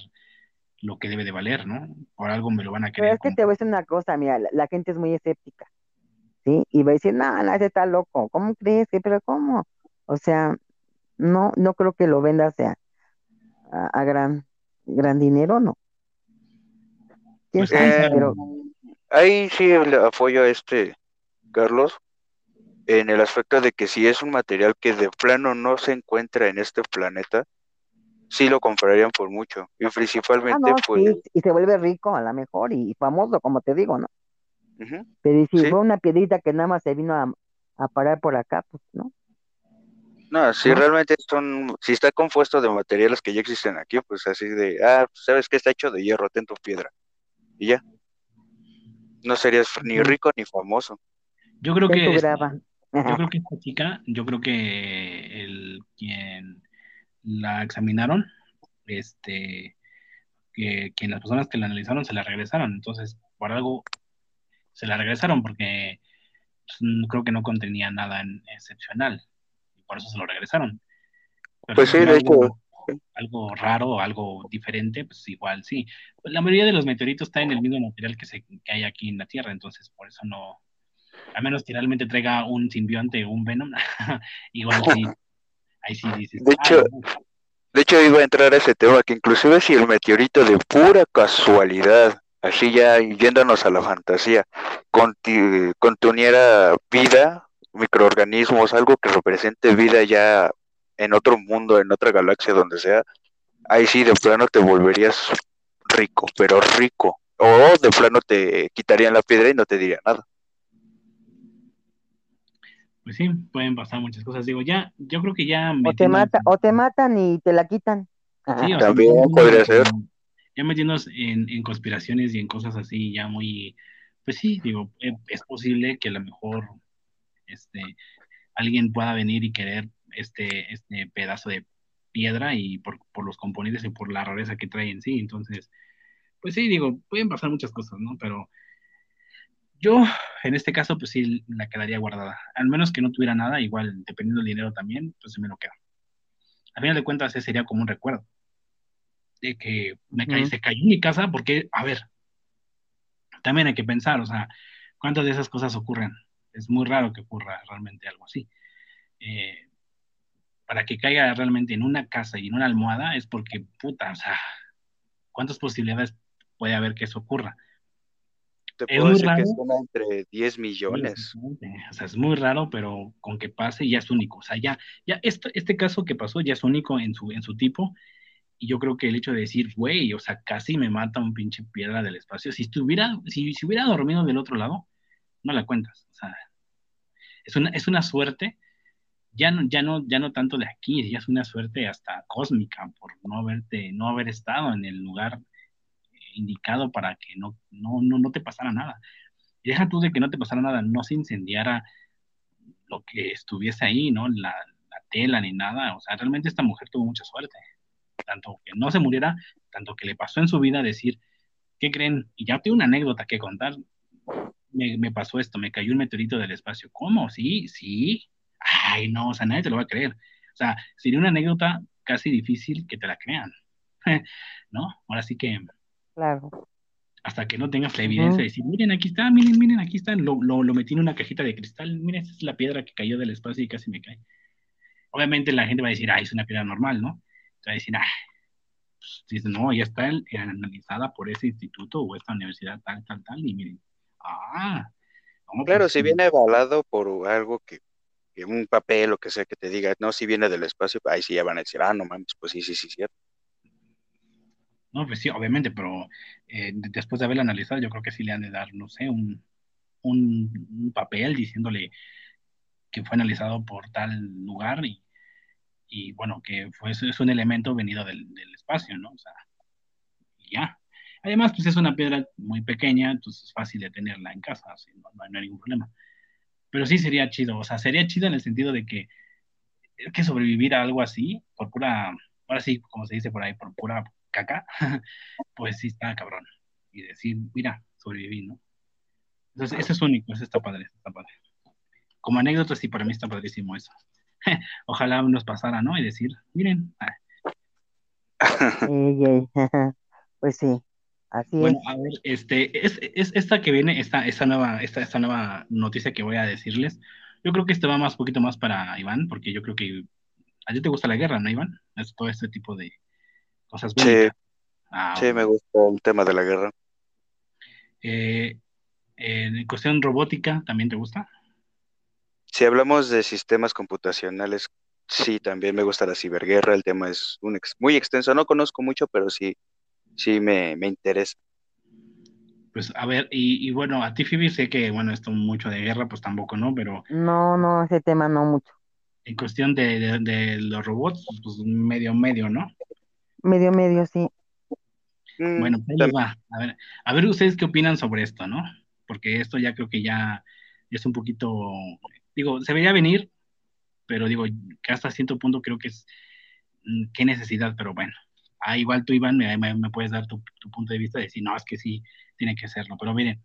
lo que debe de valer, ¿no? Por algo me lo van a querer.
Pero es que te voy a decir una cosa, mira, la, gente es muy escéptica, ¿sí? Y va a decir, no, no, ese está loco, ¿cómo crees? Pero ¿cómo? O sea, no, no creo que lo vendas a, a, gran, gran dinero, no.
Pues, eh, ahí sí le apoyo a este Carlos en el aspecto de que si es un material que de plano no se encuentra en este planeta, sí lo comprarían por mucho. Y principalmente, ah, pues.
y se vuelve rico a lo mejor y famoso, como te digo, ¿no? Pero si fue una piedrita que nada más se vino a, a parar por acá, pues, ¿no?
No, si realmente son, si está compuesto de materiales que ya existen aquí, pues así de, ah, pues, sabes que está hecho de hierro, ten tu piedra. Y ya. No serías ni rico ni famoso.
Yo creo que esta, yo creo que esta chica, yo creo que el quien la examinaron, este, que, que las personas que la analizaron se la regresaron. Entonces, por algo se la regresaron porque pues, creo que no contenía nada excepcional. Y por eso se lo regresaron.
pues sí, de hecho.
Algo raro, algo diferente, pues igual sí. La mayoría de los meteoritos está en el mismo material que, se, que hay aquí en la Tierra, entonces por eso no, a menos que realmente traiga un simbionte o un Venom, igual sí, ahí sí dices.
De hecho, de hecho iba a entrar a ese tema, que inclusive si el meteorito de pura casualidad, así ya yéndonos a la fantasía, contuniera vida, microorganismos, algo que represente vida ya en otro mundo, en otra galaxia, donde sea, ahí sí de plano te volverías rico, pero rico. O de plano te quitarían la piedra y no te diría nada
pues sí, pueden pasar muchas cosas. Digo, ya, yo creo que ya...
O te, mata, o te matan y te la quitan.
Sí, También podría ser.
Ya metiéndonos en, en, conspiraciones y en cosas así, ya muy... Pues sí, digo, eh, es posible que a lo mejor este, alguien pueda venir y querer este, este pedazo de piedra y por, por los componentes y por la rareza que trae en sí. Entonces, pues sí, digo, pueden pasar muchas cosas, ¿no? Pero yo, en este caso, pues sí, la quedaría guardada. Al menos que no tuviera nada, igual, dependiendo del dinero también, pues se me lo queda. A final de cuentas, ese sería como un recuerdo. De que me se cayó en mi casa, porque, a ver, también hay que pensar, o sea, ¿cuántas de esas cosas ocurren? Es muy raro que ocurra realmente algo así. Eh, para que caiga realmente en una casa y en una almohada es porque, puta, o sea, ¿cuántas posibilidades puede haber que eso ocurra?
Te puedo decir que es una entre 10 millones.
O sea, es muy raro, pero con que pase ya es único. O sea, ya, ya este, este caso que pasó ya es único en su, en su tipo. Y yo creo que el hecho de decir, güey, o sea, casi me mata un pinche piedra del espacio. Si estuviera, si, si hubiera dormido del otro lado, no la cuentas. O sea, es una, es una suerte, ya no, ya no, ya no tanto de aquí, ya es una suerte hasta cósmica por no haberte, no haber estado en el lugar indicado para que no, no, no, no te pasara nada. Deja tú de que no te pasara nada, no se incendiara lo que estuviese ahí, ¿no? La, la tela ni nada. O sea, realmente esta mujer tuvo mucha suerte. Tanto que no se muriera, tanto que le pasó en su vida decir, ¿qué creen? Y ya tengo una anécdota que contar. Me, me, pasó esto, me cayó un meteorito del espacio. ¿Cómo? Sí, sí. Ay, no, o sea, nadie te lo va a creer. O sea, sería una anécdota casi difícil que te la crean. ¿No? Ahora sí que
Claro.
Hasta que no tengas la evidencia de decir, miren, aquí está, miren, miren, aquí está, lo, lo, lo, metí en una cajita de cristal, miren, esta es la piedra que cayó del espacio y casi me cae. Obviamente la gente va a decir, ah, es una piedra normal, ¿no? Va a decir, ah, pues, dice, no, ya está analizada por ese instituto o esta universidad tal, tal, tal, y miren, ah.
claro, pues si viene avalado por algo que, que, un papel o que sea que te diga, no, si viene del espacio, ahí sí ya van a decir, ah, no mames, pues sí, sí, sí, cierto.
No, pues sí, obviamente, pero eh, después de haberla analizado, yo creo que sí le han de dar, no sé, un, un, papel diciéndole que fue analizado por tal lugar y, y bueno, que fue, es un elemento venido del, del espacio, ¿no? O sea, ya. Además, pues es una piedra muy pequeña, entonces es fácil de tenerla en casa, así, no, hay ningún problema. Pero sí sería chido, o sea, sería chido en el sentido de que, que sobrevivir a algo así, por pura, ahora sí, como se dice por ahí, por pura caca, pues sí está cabrón. Y decir, mira, sobreviví, ¿no? Entonces, eso es único, eso está padre, está padre. Como anécdota, sí, para mí está padrísimo eso. Ojalá nos pasara, ¿no? Y decir, miren.
pues sí, así
bueno, a ver, este, es, es, esta que viene, esta, esta, nueva, esta, esta nueva noticia que voy a decirles, yo creo que este va más, poquito más para Iván, porque yo creo que a ti te gusta la guerra, ¿no, Iván? Es todo este tipo de, cosas
Sí, ah, sí me gusta el tema de la guerra.
Eh, en cuestión robótica, ¿también te gusta?
Si hablamos de sistemas computacionales, sí, también me gusta la ciberguerra. El tema es un muy extenso. No conozco mucho, pero sí, sí me, me interesa.
Pues a ver, y, y, bueno, a ti, Phoebe, sé que, bueno, esto mucho de guerra, pues tampoco, ¿no? Pero.
No, no, ese tema no mucho.
En cuestión de, de, de los robots, pues medio, medio, ¿no?
Medio, medio, sí.
Mm, bueno, pues va. A ver, a ver ustedes qué opinan sobre esto, ¿no? Porque esto ya creo que ya es un poquito, digo, se veía venir, pero digo, que hasta cierto punto creo que es, mm, qué necesidad, pero bueno, Ah, igual tú, Iván, me, me, puedes dar tu, punto de vista de decir, no, es que sí, tiene que serlo. Pero miren,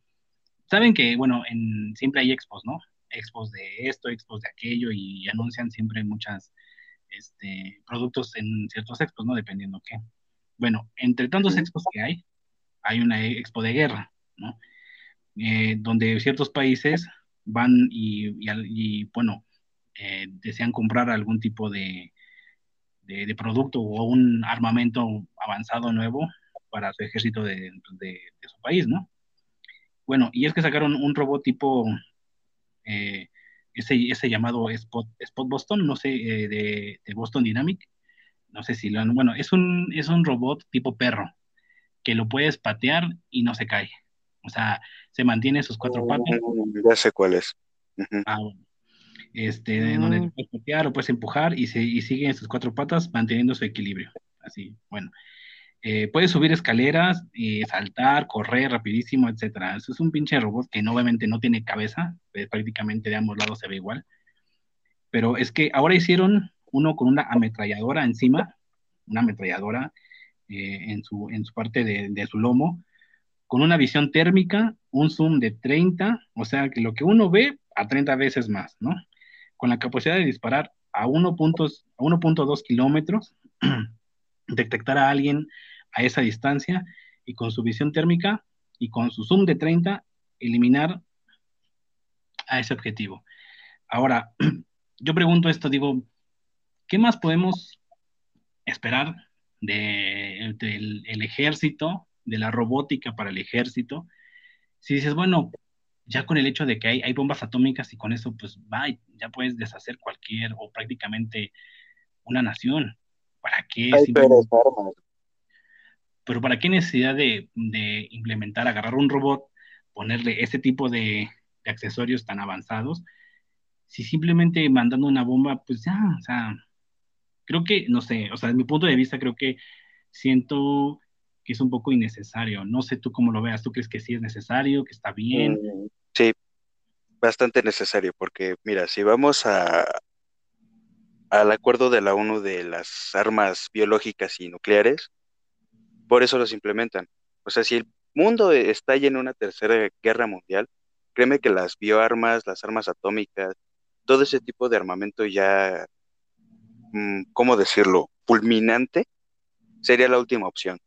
saben que, bueno, en, siempre hay expos, ¿no? Expos de esto, expos de aquello, y anuncian siempre muchas este, productos en ciertos expos, ¿no? Dependiendo qué. Bueno, entre tantos expos que hay, hay una expo de guerra, ¿no? Eh, donde ciertos países van y, bueno, eh, desean comprar algún tipo de, de, producto o un armamento avanzado nuevo para su ejército de, su país, ¿no? Bueno, y es que sacaron un robot tipo, eh, ese, llamado Spot, Spot Boston, no sé, de, Boston Dynamic, no sé si lo han, bueno, es un, es un robot tipo perro, que lo puedes patear y no se cae. O sea, se mantiene sus cuatro patas.
Mm, ya sé cuál es.
Ah, este, donde mm. puedes patear o puedes empujar y, se, y sigue en sus cuatro patas manteniendo su equilibrio. Así, bueno. Eh, puedes subir escaleras, y saltar, correr rapidísimo, etcétera. Eso es un pinche robot que no, obviamente no tiene cabeza, eh, prácticamente de ambos lados se ve igual. Pero es que ahora hicieron uno con una ametralladora encima, una ametralladora eh, en, su, en su parte de, de, su lomo, con una visión térmica, un zoom de 30, o sea que lo que uno ve a 30 veces más, ¿no? Con la capacidad de disparar a 1.2 kilómetros, detectar a alguien a esa distancia y con su visión térmica y con su zoom de 30, eliminar a ese objetivo. Ahora, yo pregunto esto, digo, ¿qué más podemos esperar del ejército, de la robótica para el ejército? Si dices, bueno, ya con el hecho de que hay, hay bombas atómicas y con eso, pues va, ya puedes deshacer cualquier o prácticamente una nación. ¿Para qué? Pero ¿para qué necesidad de, implementar, agarrar un robot, ponerle ese tipo de, accesorios tan avanzados? Si simplemente mandando una bomba, pues ya, o sea, creo que, no sé, o sea, desde mi punto de vista, creo que siento que es un poco innecesario. No sé tú cómo lo veas, ¿tú crees que sí es necesario, que está bien? Mm,
sí, bastante necesario, porque mira, si vamos a, al acuerdo de la ONU de las armas biológicas y nucleares, por eso los implementan. O sea, si el mundo está en una tercera guerra mundial, créeme que las bioarmas, las armas atómicas, todo ese tipo de armamento ya, mm, ¿cómo decirlo?, fulminante, sería la última opción.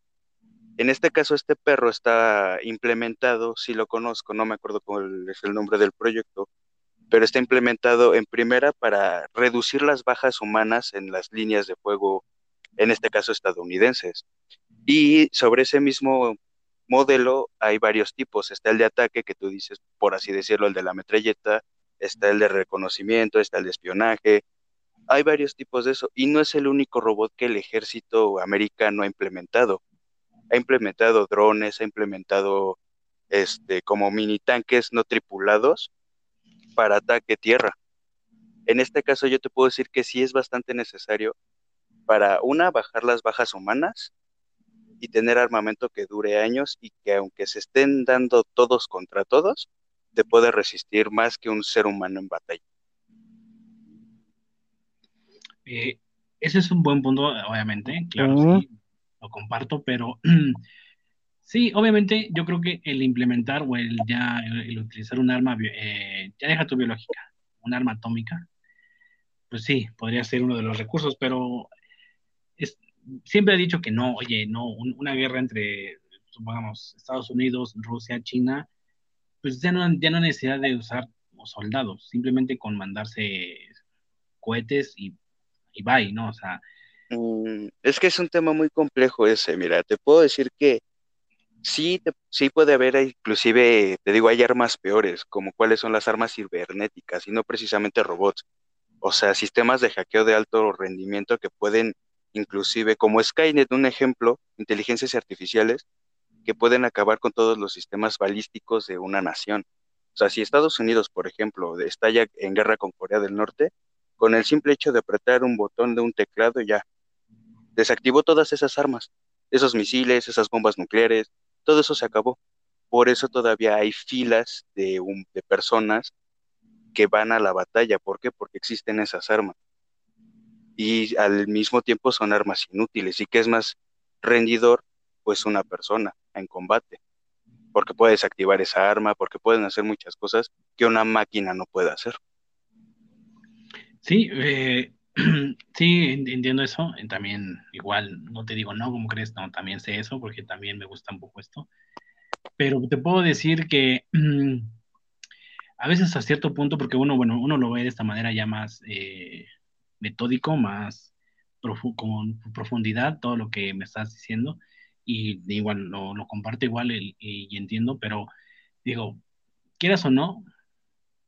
En este caso, este perro está implementado, si lo conozco, no me acuerdo cuál es el nombre del proyecto, pero está implementado en primera para reducir las bajas humanas en las líneas de fuego, en este caso estadounidenses. Y sobre ese mismo modelo hay varios tipos. Está el de ataque, que tú dices, por así decirlo, el de la metralleta, está el de reconocimiento, está el de espionaje. Hay varios tipos de eso. Y no es el único robot que el ejército americano ha implementado. Ha implementado drones, ha implementado este, como mini tanques no tripulados para ataque tierra. En este caso yo te puedo decir que sí es bastante necesario para, una, bajar las bajas humanas y tener armamento que dure años y que aunque se estén dando todos contra todos, te puede resistir más que un ser humano en batalla.
Eh, ese es un buen punto, obviamente, claro, sí, lo comparto, pero sí, obviamente yo creo que el implementar o el ya el, utilizar un arma, eh, ya deja tu biológica, un arma atómica, pues sí, podría ser uno de los recursos, pero siempre ha dicho que no, oye, no, una guerra entre, supongamos, Estados Unidos, Rusia, China, pues ya no, ya no hay necesidad de usar soldados, simplemente con mandarse cohetes y, y bye, ¿no? O sea...
Mm, es que es un tema muy complejo ese, mira, te puedo decir que sí, sí puede haber, inclusive, te digo, hay armas peores, como cuáles son las armas cibernéticas y no precisamente robots. O sea, sistemas de hackeo de alto rendimiento que pueden inclusive como Skynet, un ejemplo, inteligencias artificiales que pueden acabar con todos los sistemas balísticos de una nación. O sea, si Estados Unidos, por ejemplo, estalla en guerra con Corea del Norte, con el simple hecho de apretar un botón de un teclado ya desactivó todas esas armas, esos misiles, esas bombas nucleares, todo eso se acabó. Por eso todavía hay filas de, de personas que van a la batalla. ¿Por qué? Porque existen esas armas y al mismo tiempo son armas inútiles y que es más rendidor, pues una persona en combate, porque puedes activar esa arma, porque pueden hacer muchas cosas que una máquina no puede hacer.
Sí, eh, sí, entiendo eso. También, igual, no te digo no, como crees? No, también sé eso, porque también me gusta un poco esto. Pero te puedo decir que a veces a cierto punto, porque uno, bueno, uno lo ve de esta manera ya más eh, metódico, más con profundidad, todo lo que me estás diciendo, y igual lo, comparto igual y, entiendo, pero digo, quieras o no,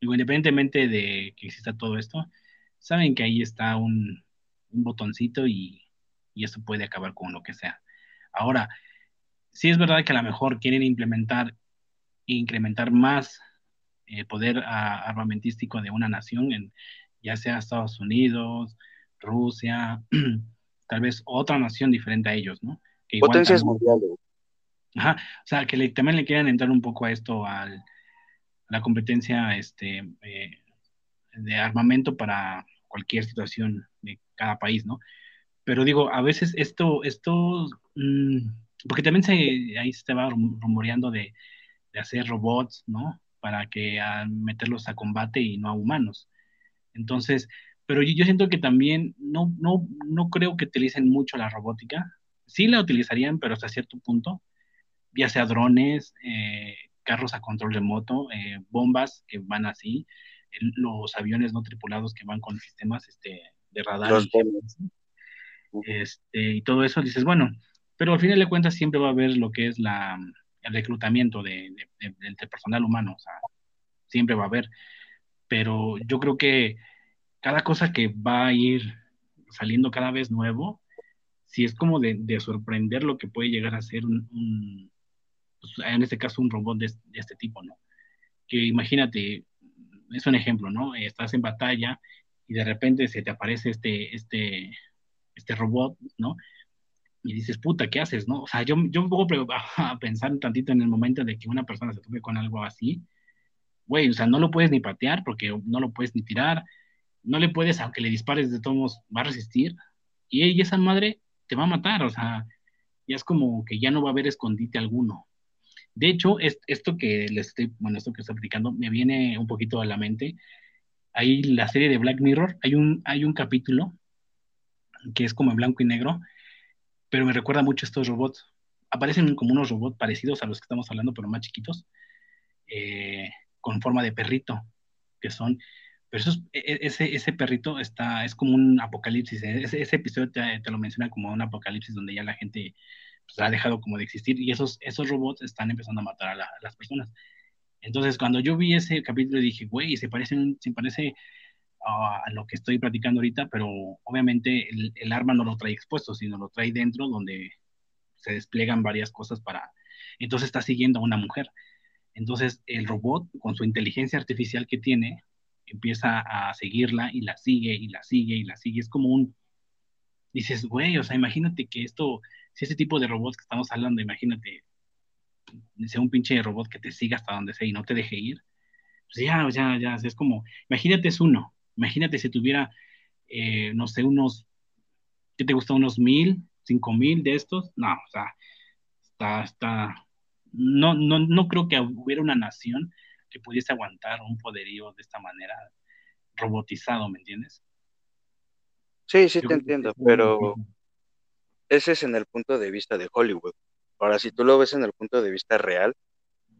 independientemente de que exista todo esto, saben que ahí está un, botoncito y, y eso puede acabar con lo que sea. Ahora, sí es verdad que a lo mejor quieren implementar incrementar más el poder armamentístico de una nación, en, ya sea Estados Unidos, Rusia, tal vez otra nación diferente a ellos, ¿no?
Potencias mundiales.
Ajá, o sea, que también le quieran entrar un poco a esto, a la competencia este, eh, de armamento para cualquier situación de cada país, ¿no? Pero digo, a veces esto, esto, mm, porque también se, ahí se estaba rumoreando de, de hacer robots, ¿no? Para que a meterlos a combate y no a humanos. Entonces, pero yo, siento que también no, no, no creo que utilicen mucho la robótica. Sí la utilizarían, pero hasta cierto punto, ya sea drones, eh, carros a control remoto, eh, bombas que van así, los aviones no tripulados que van con sistemas este, de radar. y, este, y todo eso, dices, bueno, pero al final de cuentas siempre va a haber lo que es la, el reclutamiento de, de, personal humano, o sea, siempre va a haber. Pero yo creo que cada cosa que va a ir saliendo cada vez nuevo, si es como de, sorprender lo que puede llegar a ser un, pues, en este caso un robot de, este tipo, ¿no? Que imagínate, es un ejemplo, ¿no? Estás en batalla y de repente se te aparece este, este, este robot, ¿no? Y dices, puta, ¿qué haces, no? O sea, yo, yo me pongo a pensar un tantito en el momento de que una persona se tope con algo así, güey, o sea, no lo puedes ni patear porque no lo puedes ni tirar, no le puedes, aunque le dispares de todos, va a resistir, y, esa madre te va a matar, o sea, ya es como que ya no va a haber escondite alguno. De hecho, es, esto que les estoy, bueno, esto que estoy explicando, me viene un poquito a la mente. Hay la serie de Black Mirror, hay un, hay un capítulo que es como en blanco y negro, pero me recuerda mucho a estos robots. Aparecen como unos robots parecidos a los que estamos hablando, pero más chiquitos, eh, con forma de perrito, que son pero e, e, ese, ese perrito está, es como un apocalipsis. ¿eh? Ese, ese episodio te, te, lo menciona como un apocalipsis donde ya la gente pues, ha dejado como de existir y esos, esos robots están empezando a matar a, las personas. Entonces, cuando yo vi ese capítulo dije, güey, se parece, se parece a lo que estoy platicando ahorita, pero obviamente el, el, arma no lo trae expuesto, sino lo trae dentro donde se despliegan varias cosas para... Entonces está siguiendo a una mujer. Entonces el robot, con su inteligencia artificial que tiene, empieza a seguirla y la sigue y la sigue y la sigue. Es como un, dices, güey, o sea, imagínate que esto, si ese tipo de robots que estamos hablando, imagínate, sea un pinche robot que te siga hasta donde sea y no te deje ir, pues ya, ya, ya, es como, imagínate es uno, imagínate si tuviera, eh, no sé, unos, ¿qué te gusta? Unos mil, cinco mil de estos, no, o sea, está, está, no, no, no creo que hubiera una nación que pudiese aguantar un poderío de esta manera robotizado, ¿me entiendes?
Sí, sí te entiendo, pero ese es en el punto de vista de Hollywood. Ahora, si tú lo ves en el punto de vista real.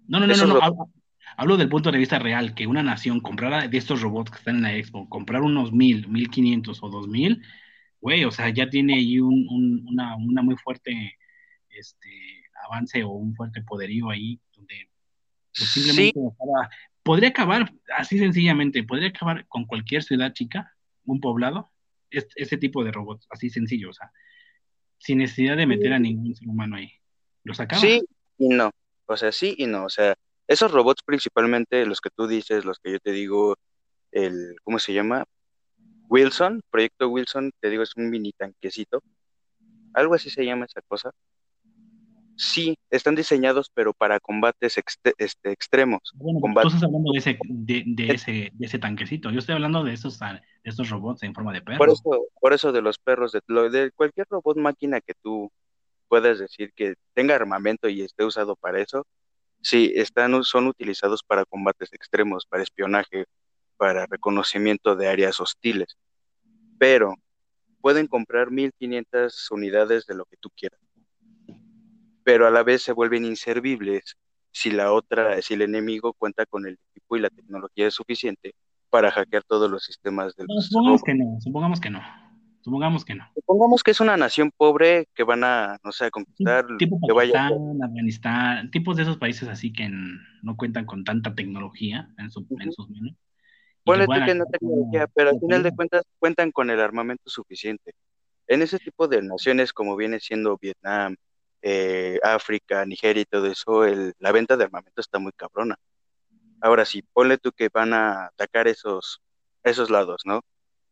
No, no, no, no, no. Hablo, del punto de vista real, que una nación comprara de estos robots que están en la expo, comprar unos mil, mil quinientos o dos mil, güey, o sea, ya tiene ahí un, una, una muy fuerte este, avance o un fuerte poderío ahí, donde pues, simplemente podría acabar, así sencillamente, podría acabar con cualquier ciudad chica, un poblado, ese tipo de robots, así sencillo, o sea, sin necesidad de meter a ningún ser humano ahí. ¿Los acaba?
Sí y no, o sea, sí y no, o sea, esos robots principalmente, los que tú dices, los que yo te digo, el, ¿cómo se llama? Wilson, Proyecto Wilson, te digo, es un mini tanquecito, algo así se llama esa cosa, sí están diseñados, pero para combates este, extremos.
Bueno, tú estás hablando de ese, de, ese, de ese tanquecito. Yo estoy hablando de esos, de robots en forma de perros.
Por eso, por eso de los perros, de, de cualquier robot máquina que tú puedas decir que tenga armamento y esté usado para eso, sí, están, son utilizados para combates extremos, para espionaje, para reconocimiento de áreas hostiles, pero pueden comprar 1500 unidades de lo que tú quieras, pero a la vez se vuelven inservibles si la otra, si el enemigo cuenta con el equipo y la tecnología suficiente para hackear todos los sistemas del
no, supongamos que no, supongamos que no. Supongamos que no.
Supongamos que es una nación pobre que van a, no sé, a conquistar.
Tipo
que
vaya... Afganistán, tipos de esos países así que no cuentan con tanta tecnología en, su, en sus manos.
Ponle que no tecnología, pero al final de cuentas cuentan con el armamento suficiente. En ese tipo de naciones como viene siendo Vietnam, eh, África, Nigeria y todo eso, el, la venta de armamento está muy cabrona. Ahora sí, ponle tú que van a atacar esos, esos lados, ¿no?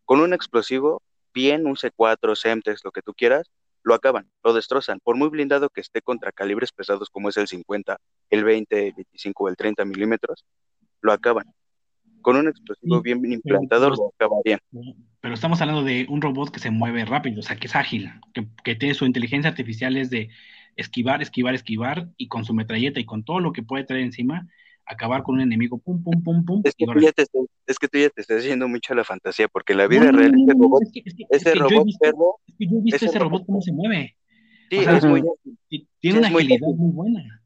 Con un explosivo bien un C4, Semtex, lo que tú quieras, lo acaban, lo destrozan. Por muy blindado que esté contra calibres pesados como es el 50, el 20, el 25 o el 30 milímetros, lo acaban. Con un explosivo bien implantado lo acabarían.
Pero estamos hablando de un robot que se mueve rápido, o sea, que es ágil, que, que tiene su inteligencia artificial es de esquivar, esquivar, esquivar, y con su metralleta y con todo lo que puede traer encima, acabar con un enemigo, pum, pum, pum, pum.
Es que, tú ya, te, es que tú ya te estás haciendo mucho la fantasía, porque la vida real, robot, ese robot perro,
es que yo he visto ese, robot, cómo se mueve.
Sí, es muy,
tiene una agilidad muy, buena.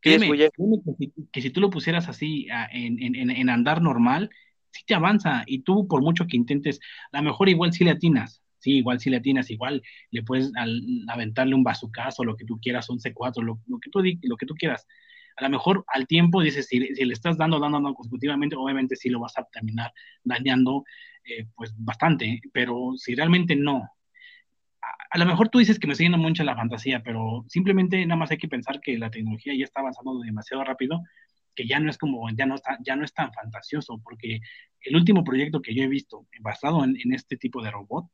Créeme,
que, si, que, si, tú lo pusieras así en, en, en, andar normal, sí te avanza. Y tú, por mucho que intentes, a lo mejor igual sí le atinas. Sí, igual sí le atinas, igual le puedes al, aventarle un bazucazo, lo que tú quieras, un C4, lo, lo, que tú, lo que tú quieras. A lo mejor al tiempo dices, si, le estás dando, dando, dando consecutivamente, obviamente sí lo vas a terminar dañando eh, pues bastante, pero si realmente no, a, lo mejor tú dices que me estoy yendo mucho la fantasía, pero simplemente nada más hay que pensar que la tecnología ya está avanzando demasiado rápido, que ya no es como, ya no, está, ya no es tan fantasioso, porque el último proyecto que yo he visto basado en, en este tipo de robot,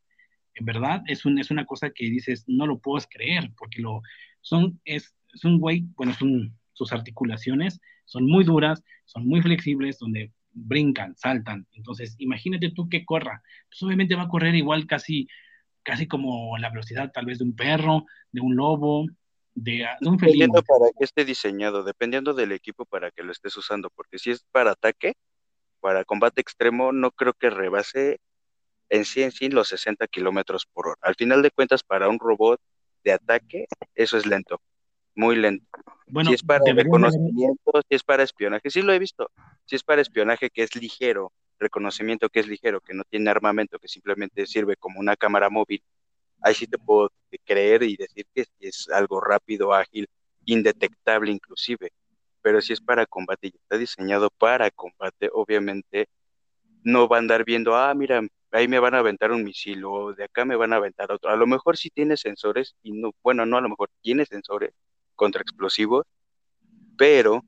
en verdad es, un, es una cosa que dices, no lo puedes creer, porque lo, son, es, es un güey, bueno, es un, sus articulaciones son muy duras, son muy flexibles, donde brincan, saltan. Entonces, imagínate tú que corra. Pues obviamente va a correr igual casi, casi como la velocidad tal vez de un perro, de un lobo, de, un felino.
Dependiendo para qué esté diseñado, dependiendo del equipo para que lo estés usando, porque si es para ataque, para combate extremo, no creo que rebase en sí en sí los 60 kilómetros por hora. Al final de cuentas, para un robot de ataque, eso es lento muy lento. Bueno, si es para reconocimiento, si es para espionaje, sí lo he visto. Si es para espionaje que es ligero, reconocimiento que es ligero, que no tiene armamento, que simplemente sirve como una cámara móvil, ahí sí te puedo creer y decir que es algo rápido, ágil, indetectable inclusive. Pero si es para combate y está diseñado para combate, obviamente no va a andar viendo, ah, mira, ahí me van a aventar un misil o de acá me van a aventar otro. A lo mejor sí tiene sensores y no, bueno, no a lo mejor tiene sensores, contra explosivos, pero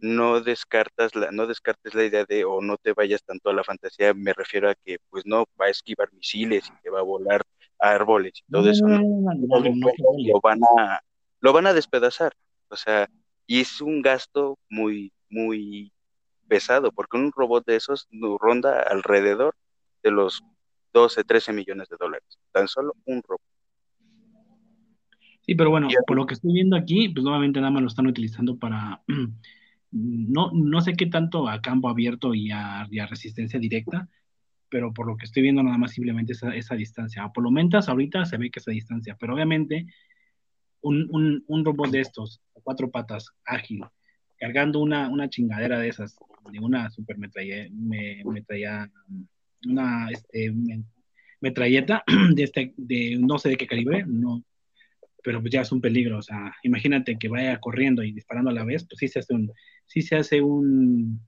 no descartas la, no descartes la idea de o no te vayas tanto a la fantasía, me refiero a que pues no va a esquivar misiles y te va a volar árboles y todo eso, lo van a lo van a despedazar, o sea, y es un gasto muy muy pesado, porque un robot de esos ronda alrededor de los 12, 13 millones de dólares, tan solo un robot.
Sí, pero bueno, por lo que estoy viendo aquí, pues nuevamente nada más lo están utilizando para, no, no sé qué tanto a campo abierto y a, resistencia directa, pero por lo que estoy viendo nada más simplemente esa, esa distancia. Por lo menos ahorita se ve que esa distancia, pero obviamente un, un, robot de estos, cuatro patas, ágil, cargando una, una chingadera de esas, de una super metralleta, me, una este, metralleta de este, de no sé de qué calibre, no, pero pues ya es un peligro, o sea, imagínate que vaya corriendo y disparando a la vez, pues sí se hace un, sí se hace un,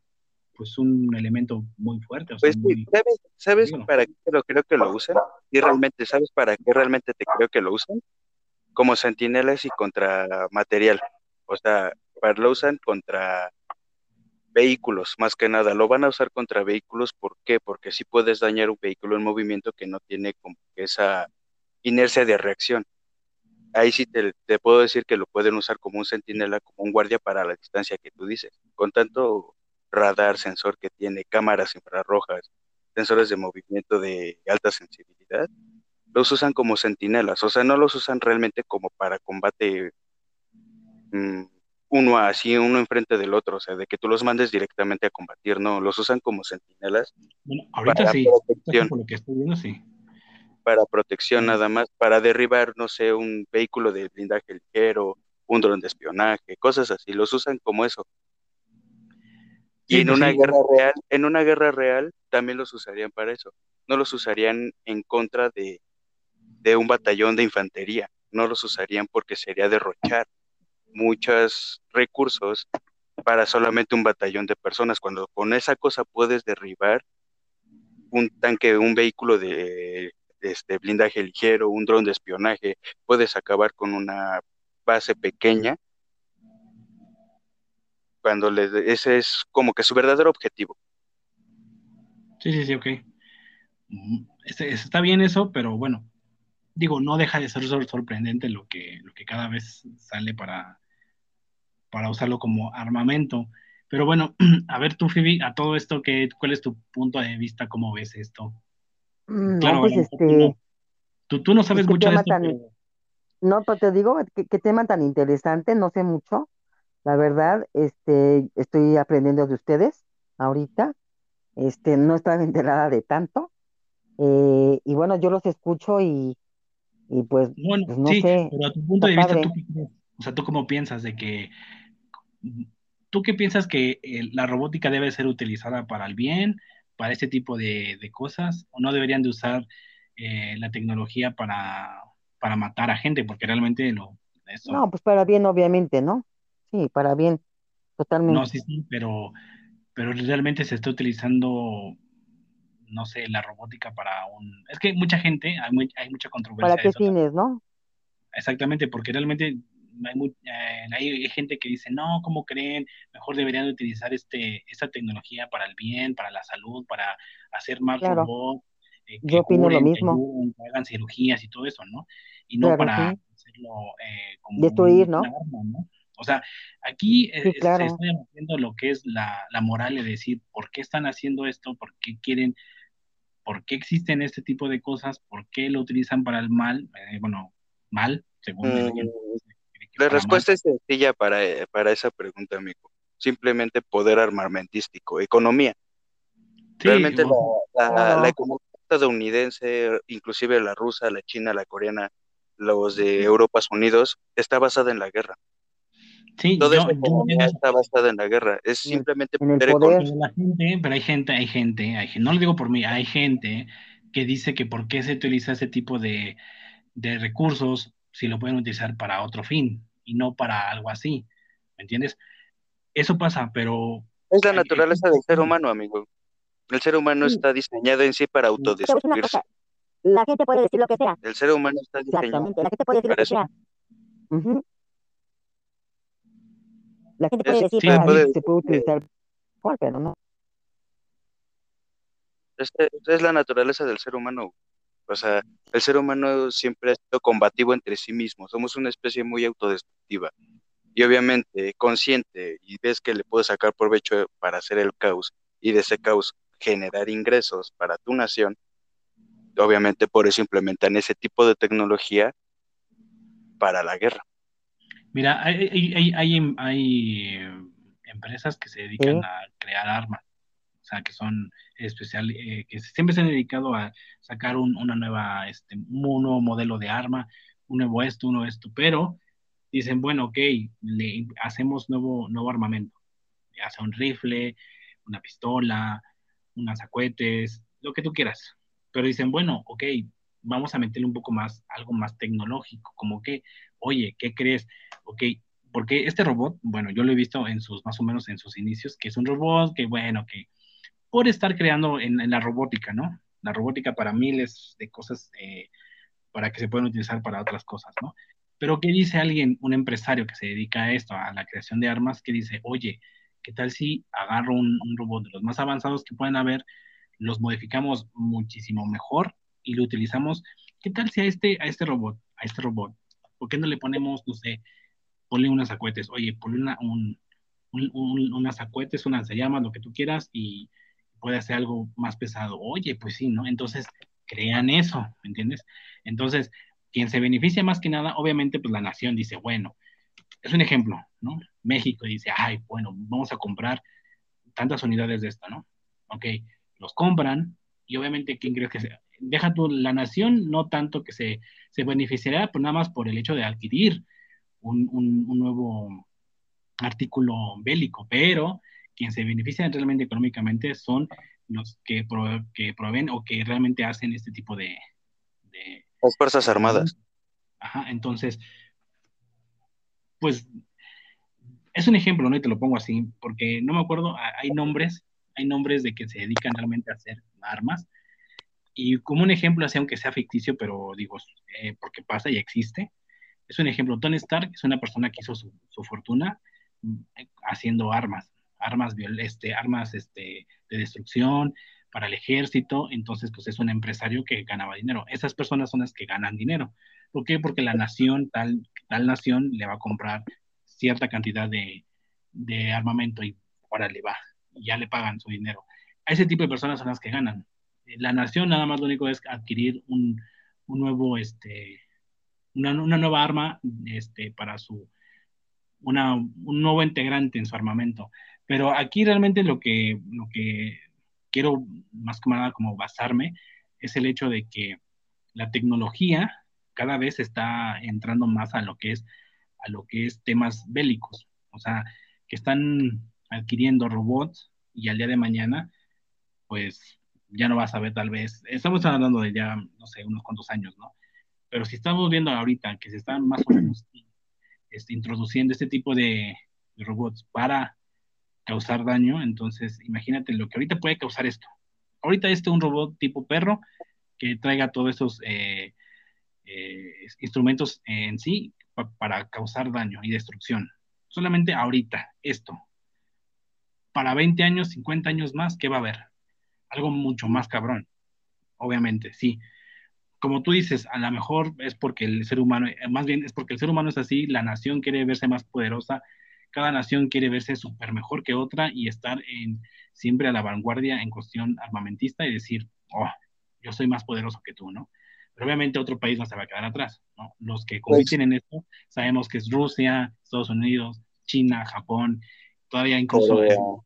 pues un elemento muy fuerte. O sea,
pues ¿sabes, ¿sabes para qué lo creo que lo usan? Y realmente, ¿sabes para qué realmente te creo que lo usan? Como sentinelas y contra material. O sea, para lo usan contra vehículos, más que nada. Lo van a usar contra vehículos, ¿por qué? Porque si puedes dañar un vehículo en movimiento que no tiene como esa inercia de reacción ahí sí te, puedo decir que lo pueden usar como un sentinela, como un guardia para la distancia que tú dices. Con tanto radar, sensor que tiene, cámaras infrarrojas, sensores de movimiento de alta sensibilidad, los usan como sentinelas, o sea, no los usan realmente como para combate mm, uno así, uno enfrente del otro, o sea, de que tú los mandes directamente a combatir, no, los usan como sentinelas.
Bueno, ahorita sí, por lo que estoy viendo, sí.
Para protección nada más, para derribar, no sé, un vehículo de blindaje ligero, un dron de espionaje, cosas así, los usan como eso. Y en pues una guerra real, en una guerra real también los usarían para eso. No los usarían en contra de, de un batallón de infantería, no los usarían porque sería derrochar muchos recursos para solamente un batallón de personas, cuando con esa cosa puedes derribar un tanque, un vehículo de, este blindaje ligero, un dron de espionaje, puedes acabar con una base pequeña, cuando le, ese es como que su verdadero objetivo.
Sí, sí, sí, ok. Mm, está bien eso, pero bueno, digo, no deja de ser sorprendente lo que, lo que cada vez sale para, para usarlo como armamento. Pero bueno, a ver tú, Phoebe, a todo esto, ¿qué, ¿cuál es tu punto de vista? ¿Cómo ves esto?
Mm, claro, pues este...
Tú, no sabes mucho de esto,
No, pero te digo, ¿qué, tema tan interesante, no sé mucho. La verdad, este, estoy aprendiendo de ustedes ahorita. Este, no estaba enterada de tanto. Eh, y bueno, yo los escucho y, y pues,
bueno,
pues no
sí,
sé.
Pero a tu punto de vista, ¿tú qué? O sea, ¿tú cómo piensas de que, tú qué piensas que eh, la robótica debe ser utilizada para el bien, para este tipo de, cosas, o no deberían de usar eh, la tecnología para, para matar a gente, porque realmente lo...
No, pues para bien, obviamente, ¿no? Sí, para bien, totalmente.
No, sí, sí, pero, pero realmente se está utilizando no sé, la robótica para un... Es que mucha gente, hay, hay mucha controversia.
¿Para qué fines, no?
Exactamente, porque realmente eh, hay, gente que dice, no, ¿cómo creen? Mejor deberían utilizar este, esta tecnología para el bien, para la salud, para hacer más robots.
Eh, que Yo opino lo mismo.
Que, hagan cirugías y todo eso, ¿no? Y no para hacerlo eh, como
Destruir, ¿no?
O sea, aquí se está haciendo lo que es la, la moral de decir, ¿por qué están haciendo esto? ¿Por qué quieren por qué existen este tipo de cosas, por qué lo utilizan para el mal, bueno, mal, según mm,
la respuesta es sencilla para, eh, para esa pregunta, amigo. Simplemente poder armamentístico, economía. Realmente la, economía estadounidense, inclusive la rusa, la china, la coreana, los de Europa Unidos, está basada en la guerra.
Sí,
Toda esa economía está basada en la guerra. Es simplemente poder,
pero hay gente, hay gente, hay gente, no lo digo por mí, hay gente que dice que por qué se utiliza ese tipo de, de recursos si lo pueden utilizar para otro fin y no para algo así. ¿Me entiendes? Eso pasa, pero...
Es la naturaleza del ser humano, amigo. El ser humano está diseñado en sí para autodestruirse.
La gente puede decir lo que sea.
El ser humano está diseñado.
La gente puede decir lo que sea. La gente puede decir que se puede utilizar, pero no.
es la naturaleza del ser humano. O sea, el ser humano siempre ha sido combativo entre sí mismo, somos una especie muy autodestructiva. Y obviamente consciente y ves que le puedes sacar provecho para hacer el caos y de ese caos generar ingresos para tu nación, obviamente por eso implementan ese tipo de tecnología para la guerra.
Mira, hay, hay, hay, hay empresas que se dedican a crear armas que son especial, eh, que siempre se han dedicado a sacar un, una nueva, este, un nuevo modelo de arma, un nuevo esto, uno esto, pero dicen, bueno, ok, le hacemos nuevo, nuevo armamento, ya sea un rifle, una pistola, unas acuetes, lo que tú quieras, pero dicen, bueno, ok, vamos a meterle un poco más, algo más tecnológico, como que, oye, ¿qué crees? Ok, porque este robot, bueno, yo lo he visto en sus, más o menos en sus inicios, que es un robot que, bueno, que por estar creando en, la robótica, ¿no? La robótica para miles de cosas, eh, para que se puedan utilizar para otras cosas, ¿no? Pero ¿qué dice alguien, un empresario que se dedica a esto, a la creación de armas, que dice, oye, ¿qué tal si agarro un, robot de los más avanzados que pueden haber, los modificamos muchísimo mejor y lo utilizamos? ¿Qué tal si a este, a este robot, a este robot, ¿por qué no le ponemos, no sé, ponle unas acuetes, oye, ponle una, un, unas acuetes, unas llamas, lo que tú quieras, y puede hacer algo más pesado. Oye, pues sí, ¿no? Entonces, crean eso, ¿me entiendes? Entonces, quien se beneficia más que nada, obviamente, pues la nación dice, bueno, es un ejemplo, ¿no? México dice, ay, bueno, vamos a comprar tantas unidades de esta, ¿no? Ok, los compran y obviamente, ¿quién crees que sea? Deja tú la nación, no tanto que se, se beneficiará, pues nada más por el hecho de adquirir un, un nuevo artículo bélico, pero quien se beneficia realmente económicamente son los que, que proveen o que realmente hacen este tipo de...
Las Fuerzas Armadas.
Ajá, entonces, pues es un ejemplo, ¿no? Y te lo pongo así, porque no me acuerdo, hay nombres, hay nombres de que se dedican realmente a hacer armas. Y como un ejemplo, así aunque sea ficticio, pero digo, eh, porque pasa y existe, es un ejemplo. Tony Stark es una persona que hizo su, su fortuna mm, haciendo armas armas, este, armas este, de destrucción para el ejército, entonces pues es un empresario que ganaba dinero. Esas personas son las que ganan dinero. ¿Por qué? Porque la nación, tal, tal nación, le va a comprar cierta cantidad de, de armamento y ahora le va, y ya le pagan su dinero. A ese tipo de personas son las que ganan. La nación nada más lo único es adquirir un, un nuevo, este, una, una, nueva arma este, para su, una, un nuevo integrante en su armamento. Pero aquí realmente lo que, lo que quiero más que nada como basarme es el hecho de que la tecnología cada vez está entrando más a lo que es a lo que es temas bélicos, o sea, que están adquiriendo robots y al día de mañana, pues ya no vas a ver tal vez, estamos hablando de ya, no sé, unos cuantos años, ¿no? Pero si estamos viendo ahorita que se están más o menos este, introduciendo este tipo de robots para causar daño. Entonces, imagínate lo que ahorita puede causar esto. Ahorita este un robot tipo perro que traiga todos esos eh, eh, instrumentos en sí para causar daño y destrucción. Solamente ahorita, esto. Para 20 años, 50 años más, ¿qué va a haber? Algo mucho más cabrón. Obviamente, sí. Como tú dices, a lo mejor es porque el ser humano, eh, más bien es porque el ser humano es así, la nación quiere verse más poderosa, cada nación quiere verse súper mejor que otra y estar en, siempre a la vanguardia en cuestión armamentista y decir, oh, yo soy más poderoso que tú, ¿no? Pero obviamente otro país no se va a quedar atrás, ¿no? Los que compiten en esto, sabemos que es Rusia, Estados Unidos, China, Japón, todavía incluso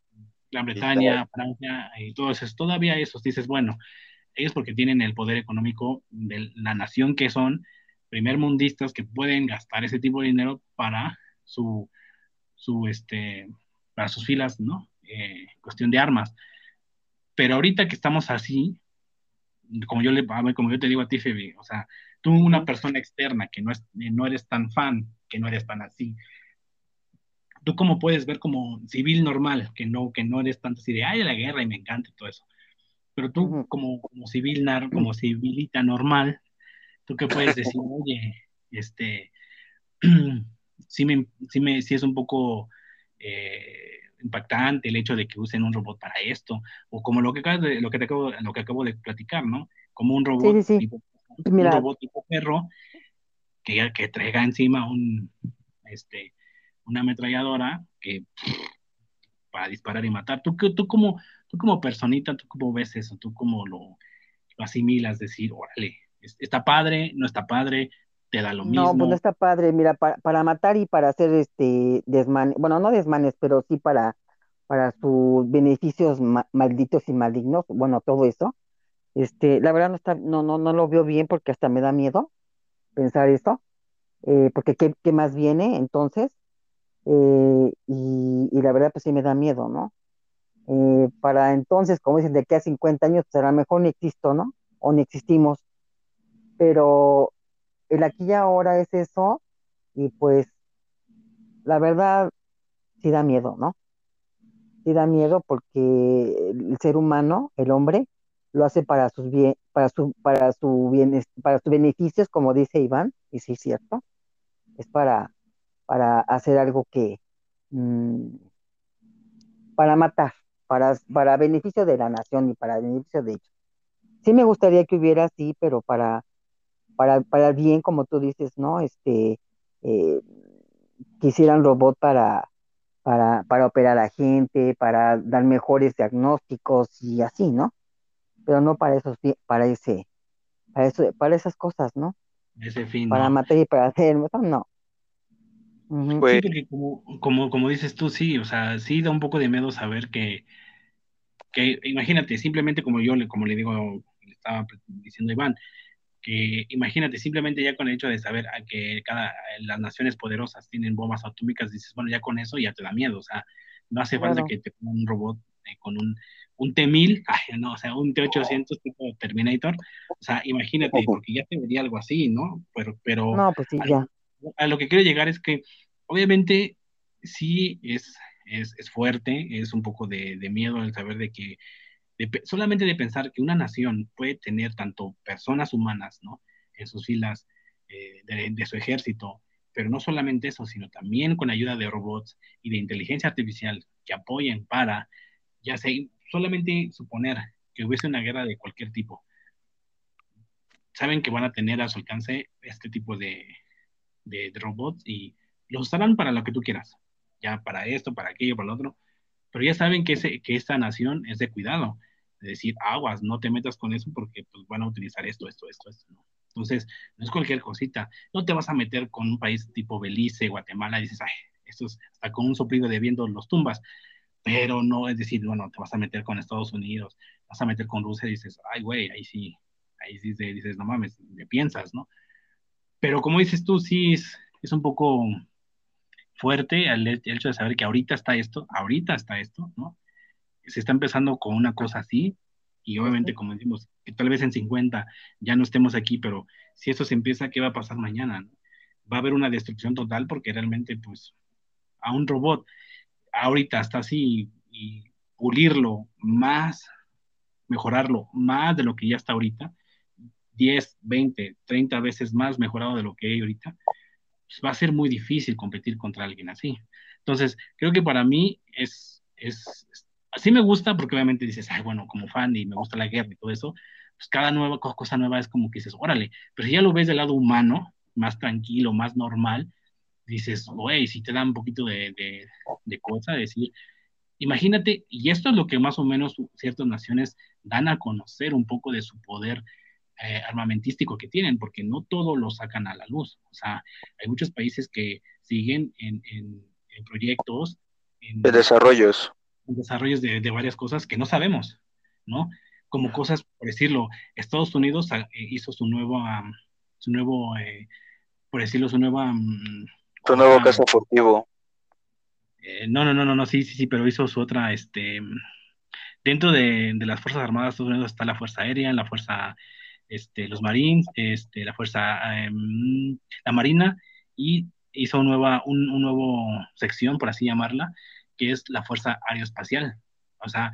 Gran Bretaña, Francia, y todo eso, todavía esos, dices, bueno, ellos porque tienen el poder económico de la nación que son, primer mundistas que pueden gastar ese tipo de dinero para su su, este, para sus filas, ¿no? Eh, cuestión de armas. Pero ahorita que estamos así, como yo, le, como yo te digo a ti, Febe, o sea, tú una persona externa que no, es, no eres tan fan, que no eres tan así, tú cómo puedes ver como civil normal, que no, que no eres tanto así de, ay, la guerra y me encanta y todo eso. Pero tú como, como civil, como civilita normal, tú qué puedes decir, oye, este, sí, me, sí, me, sí es un poco eh, impactante el hecho de que usen un robot para esto, o como lo que, de, lo que, te acabo, lo que acabo de platicar, ¿no? Como un robot, Tipo, un robot tipo perro que, que traiga encima un, este, una ametralladora que para disparar y matar. ¿Tú, tú, como, tú como personita, tú cómo ves eso? ¿Tú cómo lo, lo asimilas? Decir, órale, está padre, no está padre, te da lo mismo.
No, pues no está padre, mira, para, para matar y para hacer este desmanes, bueno, no desmanes, pero sí para, para sus beneficios malditos y malignos, bueno, todo eso. Este, la verdad no está, no, no, no lo veo bien porque hasta me da miedo pensar esto, eh, porque ¿qué, ¿qué, más viene entonces? Eh, y, y, la verdad pues sí me da miedo, ¿no? Eh, para entonces, como dicen, de aquí a 50 años, pues a lo mejor ni existo, ¿no? O ni existimos. Pero el aquí y ahora es eso, y pues la verdad sí da miedo, ¿no? Sí da miedo porque el ser humano, el hombre, lo hace para sus bien, para su, para para sus beneficios, como dice Iván, y sí es cierto, es para, para hacer algo que mmm, para matar, para, para beneficio de la nación y para beneficio de ellos. Sí me gustaría que hubiera así, pero para para, para bien, como tú dices, ¿no? Este, eh, quisieran robot para, para, para operar a gente, para dar mejores diagnósticos y así, ¿no? Pero no para eso, para ese, para, eso, para esas cosas, ¿no?
Ese fin.
Para
¿no?
matar y para hacer, no.
Sí,
Pues,
porque como, como, como dices tú, sí, o sea, sí da un poco de miedo saber que, que imagínate, simplemente como yo, le- como le digo, le estaba diciendo a Iván, que imagínate, simplemente ya con el hecho de saber a que cada, las naciones poderosas tienen bombas atómicas, dices, bueno, ya con eso ya te da miedo, o sea, no hace falta
Claro.
que te pongan un robot eh, con un, un T-1000, ay, no, o sea, un T-800 tipo Terminator, o sea, imagínate, porque ya te vería algo así, ¿no? Pero, pero
No, pues sí,
a
ya.
lo, a lo que quiero llegar es que, obviamente, sí es, es, es fuerte, es un poco de, de miedo el saber de que solamente de pensar que una nación puede tener tanto personas humanas, ¿no? En sus filas eh, de, su ejército, pero no solamente eso, sino también con ayuda de robots y de inteligencia artificial que apoyen para, ya sea, solamente suponer que hubiese una guerra de cualquier tipo, saben que van a tener a su alcance este tipo de, de robots y los usarán para lo que tú quieras, ya para esto, para aquello, para lo otro, pero ya saben que, ese, que esta nación es de cuidado, de decir, aguas, no te metas con eso porque pues, van a utilizar esto, esto, esto, esto. Entonces, no es cualquier cosita. No te vas a meter con un país tipo Belice, Guatemala, y dices, ay, estos hasta con un soplido de viento los tumbas. Pero no es decir, bueno, te vas a meter con Estados Unidos, vas a meter con Rusia y dices, ay, güey, ahí sí, ahí sí dices, no mames, le piensas, ¿no? Pero como dices tú, sí es, es un poco fuerte el, el hecho de saber que ahorita está esto, ahorita está esto, ¿no? Se está empezando con una cosa así, y obviamente, como decimos, que tal vez en 50 ya no estemos aquí, pero si esto se empieza, ¿qué va a pasar mañana? no? Va a haber una destrucción total porque realmente, pues, a un robot, ahorita está así, y pulirlo más, mejorarlo más de lo que ya está ahorita, 10, 20, 30 veces más mejorado de lo que hay ahorita, pues va a ser muy difícil competir contra alguien así. Entonces, creo que para mí es, es, así me gusta porque obviamente dices, ay, bueno, como fan y me gusta la guerra y todo eso, pues cada nueva cosa nueva es como que dices, órale, pero si ya lo ves del lado humano, más tranquilo, más normal, dices, güey, si te da un poquito de, de, de cosa, decir, imagínate, y esto es lo que más o menos ciertas naciones dan a conocer un poco de su poder eh, armamentístico que tienen, porque no todo lo sacan a la luz. O sea, hay muchos países que siguen en, en, en proyectos, en,
de desarrollos.
en desarrollos de, de, varias cosas que no sabemos, ¿no? Como cosas, por decirlo, Estados Unidos eh, hizo su nuevo, um, su nuevo, eh, por decirlo, su nueva... Um,
su nuevo caso furtivo.
Eh, no, no, no, no, no, sí, sí, sí, pero hizo su otra, este, dentro de, de las Fuerzas Armadas de Estados Unidos está la Fuerza Aérea, la Fuerza este, los Marines, este, la Fuerza, um, la Marina, y hizo nueva, un, un, nuevo sección, por así llamarla, que es la Fuerza Aeroespacial. O sea,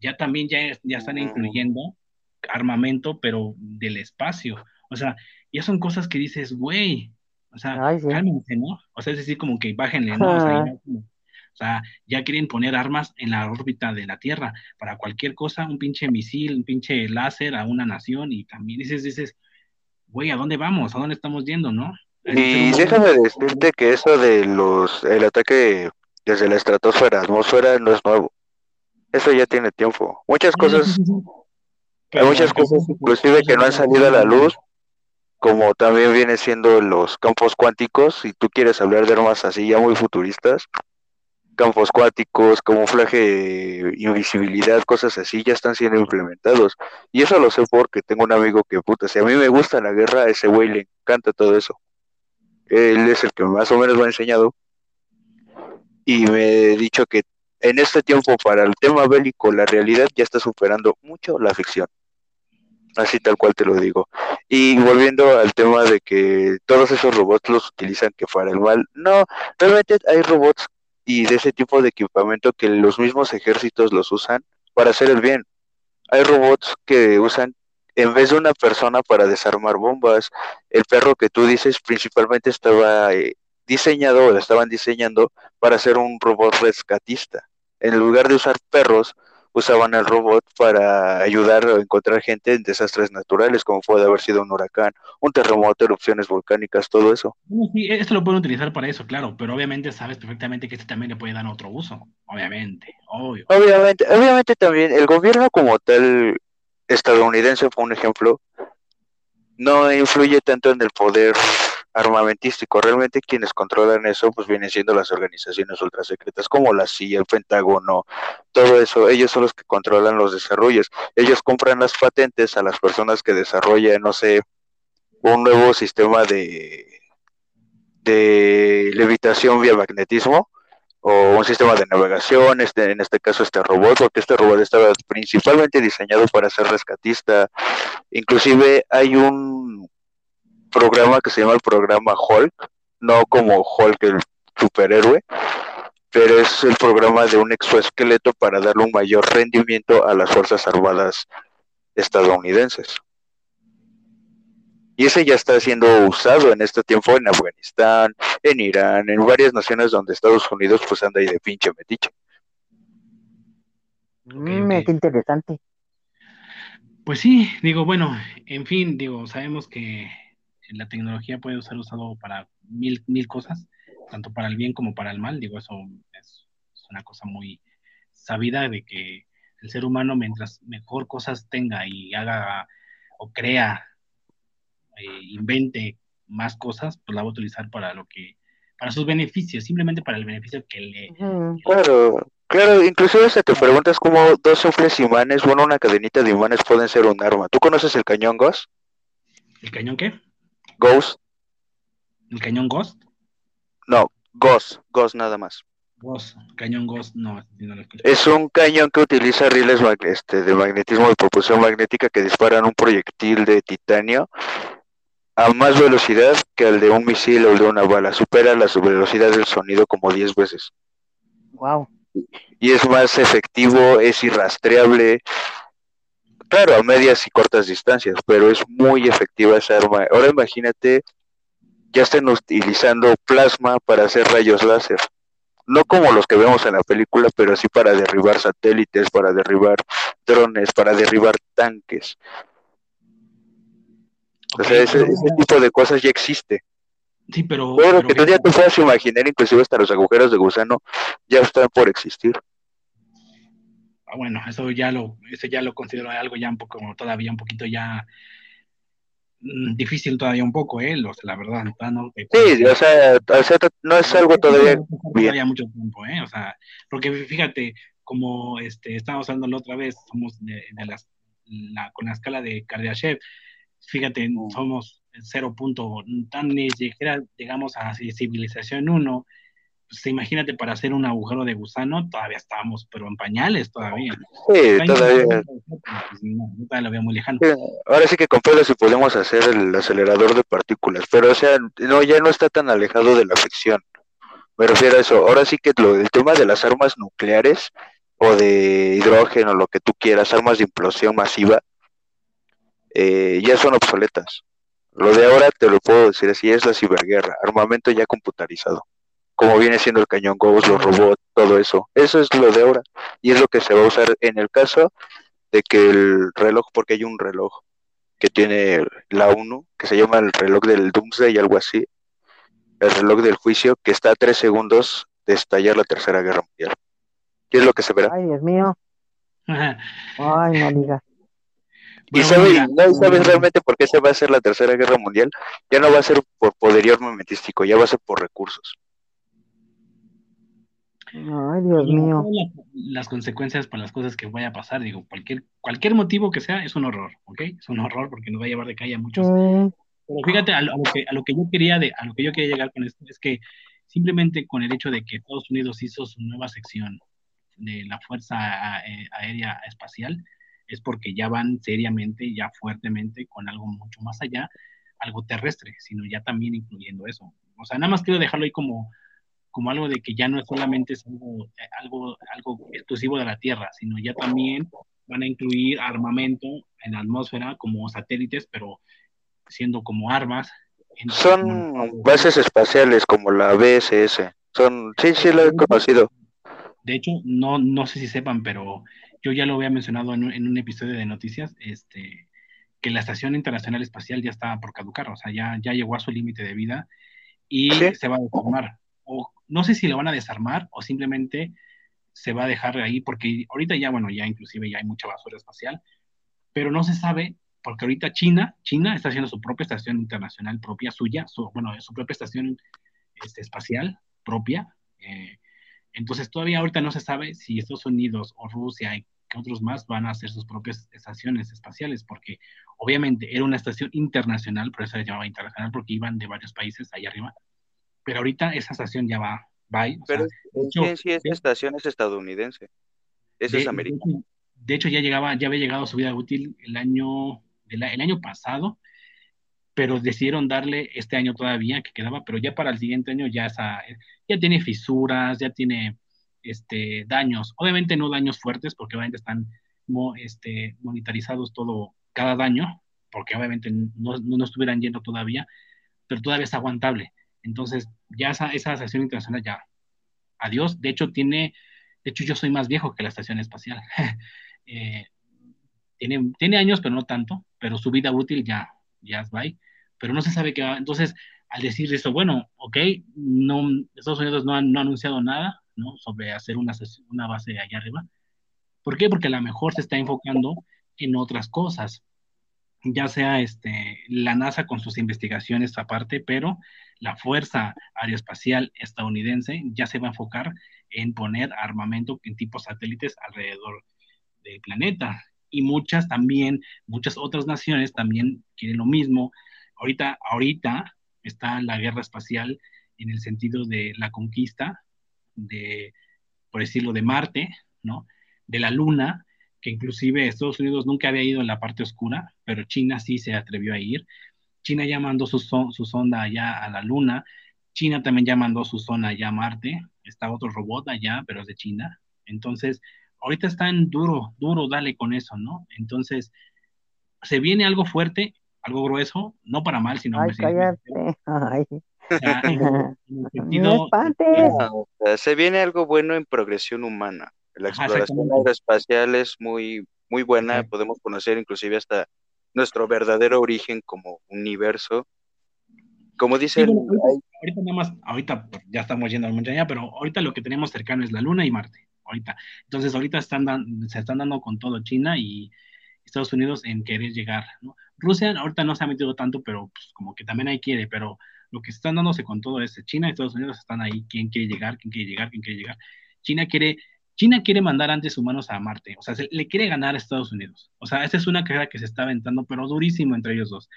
ya también ya, ya están incluyendo armamento, pero del espacio. O sea, ya son cosas que dices, güey, o sea,
Ay, sí.
cálmense, ¿no? O sea, es decir, como que bájenle, ¿no? O sea, o sea, ya quieren poner armas en la órbita de la Tierra para cualquier cosa, un pinche misil, un pinche láser a una nación y también dices, dices, güey, ¿a dónde vamos? ¿A dónde estamos yendo, no?
Y déjame decirte que eso de los, el ataque desde la estratosfera, atmósfera, no es nuevo. Eso ya tiene tiempo. Muchas cosas, hay muchas cosas inclusive que no han salido a la luz, como también viene siendo los campos cuánticos, si tú quieres hablar de armas así ya muy futuristas, campos cuánticos, camuflaje, invisibilidad, cosas así, ya están siendo implementados. Y eso lo sé porque tengo un amigo que, puta, si a mí me gusta la guerra, ese güey le encanta todo eso. Él es el que más o menos me ha enseñado. Y me he dicho que en este tiempo, para el tema bélico, la realidad ya está superando mucho la ficción. Así tal cual te lo digo. Y volviendo al tema de que todos esos robots los utilizan que para el mal, no, realmente hay robots y de ese tipo de equipamiento que los mismos ejércitos los usan para hacer el bien. Hay robots que usan en vez de una persona para desarmar bombas. El perro que tú dices principalmente estaba eh, diseñado o estaban diseñando para ser un robot rescatista. En lugar de usar perros, usaban el robot para ayudar a encontrar gente en desastres naturales, como puede haber sido un huracán, un terremoto, erupciones volcánicas, todo eso.
Sí, esto lo pueden utilizar para eso, claro, pero obviamente sabes perfectamente que este también le puede dar otro uso, obviamente, obvio.
Obviamente, obviamente también el gobierno como tal estadounidense, por un ejemplo, no influye tanto en el poder armamentístico. Realmente quienes controlan eso pues vienen siendo las organizaciones ultrasecretas como la CIA, el Pentágono, todo eso. Ellos son los que controlan los desarrollos. Ellos compran las patentes a las personas que desarrollan, no sé, un nuevo sistema de, de levitación vía magnetismo o un sistema de navegación, este, en este caso este robot, porque este robot estaba principalmente diseñado para ser rescatista. Inclusive hay un programa que se llama el programa Hulk, no como Hulk el superhéroe, pero es el programa de un exoesqueleto para darle un mayor rendimiento a las Fuerzas Armadas estadounidenses. Y ese ya está siendo usado en este tiempo en Afganistán, en Irán, en varias naciones donde Estados Unidos pues anda ahí de pinche metiche.
Mm, qué interesante.
Pues sí, digo, bueno, en fin, digo, sabemos que la tecnología puede ser usado para mil, mil cosas, tanto para el bien como para el mal. Digo, eso es, una cosa muy sabida de que el ser humano, mientras mejor cosas tenga y haga o crea, eh, invente más cosas, pues la va a utilizar para lo que, para sus beneficios, simplemente para el beneficio que le...
Claro, claro, inclusive se te preguntas cómo dos sofres imanes, bueno, una cadenita de imanes pueden ser un arma. ¿Tú conoces el cañón Ghost?
¿El cañón qué?
Ghost.
¿El cañón Ghost?
No, Ghost, Ghost nada más.
Ghost, cañón Ghost, no.
es un cañón que utiliza rieles este, de magnetismo de propulsión magnética que disparan un proyectil de titanio a más velocidad que el de un misil o de una bala. Supera la velocidad del sonido como 10 veces.
Wow.
Y es más efectivo, es irrastreable, claro, a medias y cortas distancias, pero es muy efectiva esa arma. Ahora imagínate, ya estén utilizando plasma para hacer rayos láser. No como los que vemos en la película, pero sí para derribar satélites, para derribar drones, para derribar tanques. o sea, ese, tipo de cosas ya existe.
Sí, pero.
Bueno, que tú ya te puedas imaginar, inclusive hasta los agujeros de gusano ya están por existir.
Ah, bueno, eso ya lo, ese ya lo considero algo ya un poco, todavía un poquito ya mm, difícil todavía un poco, ¿eh? la verdad.
No, sí, o sea, no es algo todavía
bien. mucho tiempo, ¿eh? O sea, porque fíjate, como este, estábamos hablando la otra vez, somos de, las, la, con la escala de Kardashev, fíjate, mm. somos 0. tan ni siquiera llegamos a civilización 1, pues, imagínate para hacer un agujero de gusano, todavía estábamos, pero en pañales todavía.
Sí, todavía. Pues,
no, todavía lo veo muy lejano.
ahora sí que con pelos si podemos hacer el acelerador de partículas, pero o sea, no, ya no está tan alejado de la ficción. Me refiero a eso. Ahora sí que lo, el tema de las armas nucleares o de hidrógeno, lo que tú quieras, armas de implosión masiva, eh, ya son obsoletas. Lo de ahora te lo puedo decir así, es la ciberguerra, armamento ya computarizado como viene siendo el cañón Ghost, los robots, todo eso. Eso es lo de ahora. Y es lo que se va a usar en el caso de que el reloj, porque hay un reloj que tiene la 1, que se llama el reloj del Doomsday y algo así, el reloj del juicio, que está a tres segundos de estallar la Tercera Guerra Mundial. ¿Qué es lo que se verá?
Ay, Dios mío. Ay, no digas.
¿Y sabes, ¿no sabes realmente por qué se va a hacer la Tercera Guerra Mundial? Ya no va a ser por poderío armamentístico, ya va a ser por recursos.
Ay, Dios mío.
Las consecuencias para las cosas que vaya a pasar, digo, cualquier, cualquier motivo que sea, es un horror, ¿ok? Es un horror porque nos va a llevar de calle a muchos. Pero fíjate, a lo, que, a lo que yo quería de, a lo que yo quería llegar con esto es que simplemente con el hecho de que Estados Unidos hizo su nueva sección de la Fuerza eh, Aérea Espacial, es porque ya van seriamente, ya fuertemente con algo mucho más allá, algo terrestre, sino ya también incluyendo eso. O sea, nada más quiero dejarlo ahí como, como algo de que ya no es solamente algo, algo, algo exclusivo de la Tierra, sino ya también van a incluir armamento en la atmósfera como satélites, pero siendo como armas.
Son bases espaciales como la BSS. Son, sí, sí, lo he conocido.
De hecho, no, no sé si sepan, pero yo ya lo había mencionado en un, en un episodio de noticias, este, que la Estación Internacional Espacial ya está por caducar, o sea, ya, ya llegó a su límite de vida y se va a deformar. O no sé si lo van a desarmar o simplemente se va a dejar ahí, porque ahorita ya, bueno, ya inclusive ya hay mucha basura espacial, pero no se sabe porque ahorita China, China está haciendo su propia estación internacional propia suya, su, bueno, su propia estación este, espacial propia. Eh, entonces todavía ahorita no se sabe si Estados Unidos o Rusia y otros más van a hacer sus propias estaciones espaciales, porque obviamente era una estación internacional, por eso se llamaba internacional, porque iban de varios países allá arriba. Pero ahorita esa estación ya va, va
Pero sí, sí, esa estación es estadounidense. Esa es americana.
De hecho, ya llegaba, ya había llegado a su vida útil el año, el año pasado, pero decidieron darle este año todavía que quedaba, pero ya para el siguiente año ya, esa, ya tiene fisuras, ya tiene este, daños. Obviamente no daños fuertes, porque obviamente están este, monitorizados todo, cada daño, porque obviamente no, no, estuvieran yendo todavía, pero todavía es aguantable. Entonces, ya esa, esa estación internacional ya, adiós. De hecho, tiene, de hecho, yo soy más viejo que la estación espacial. Eh, tiene, tiene años, pero no tanto, pero su vida útil ya, ya es bye. Pero no se sabe qué va. Entonces, al decir esto, bueno, ok, no, Estados Unidos no ha, no anunciado nada, ¿no? Sobre hacer una, una base allá arriba. ¿Por qué? Porque a lo mejor se está enfocando en otras cosas, ya sea este, la NASA con sus investigaciones aparte, pero la Fuerza Aeroespacial estadounidense ya se va a enfocar en poner armamento en tipos satélites alrededor del planeta. Y muchas también, muchas otras naciones también quieren lo mismo. Ahorita, ahorita está la guerra espacial en el sentido de la conquista de, por decirlo, de Marte, ¿no? De la Luna, que inclusive Estados Unidos nunca había ido en la parte oscura, pero China sí se atrevió a ir. China ya mandó su, su sonda allá a la Luna, China también ya mandó su zona allá a Marte, está otro robot allá, pero es de China. Entonces, ahorita están duro, duro, dale con eso, ¿no? Entonces, se viene algo fuerte, algo grueso, no para mal, sino...
Ay, cállate. Ay.
se viene algo bueno en progresión humana. La exploración aeroespacial es muy, muy buena. Podemos conocer inclusive hasta nuestro verdadero origen como universo. Como dice
ahorita, nada más, ahorita ya estamos yendo al montaña, pero ahorita lo que tenemos cercano es la Luna y Marte. Ahorita. Entonces, ahorita están se están dando con todo China y Estados Unidos en querer llegar. Rusia ahorita no se ha metido tanto, pero pues, como que también ahí quiere, pero lo que están dándose con todo es China y Estados Unidos están ahí, quién quiere llegar, quién quiere llegar, quién quiere llegar. China quiere, China quiere mandar antes humanos a Marte, o sea, le quiere ganar a Estados Unidos. O sea, esa es una carrera que se está aventando, pero durísimo entre ellos dos.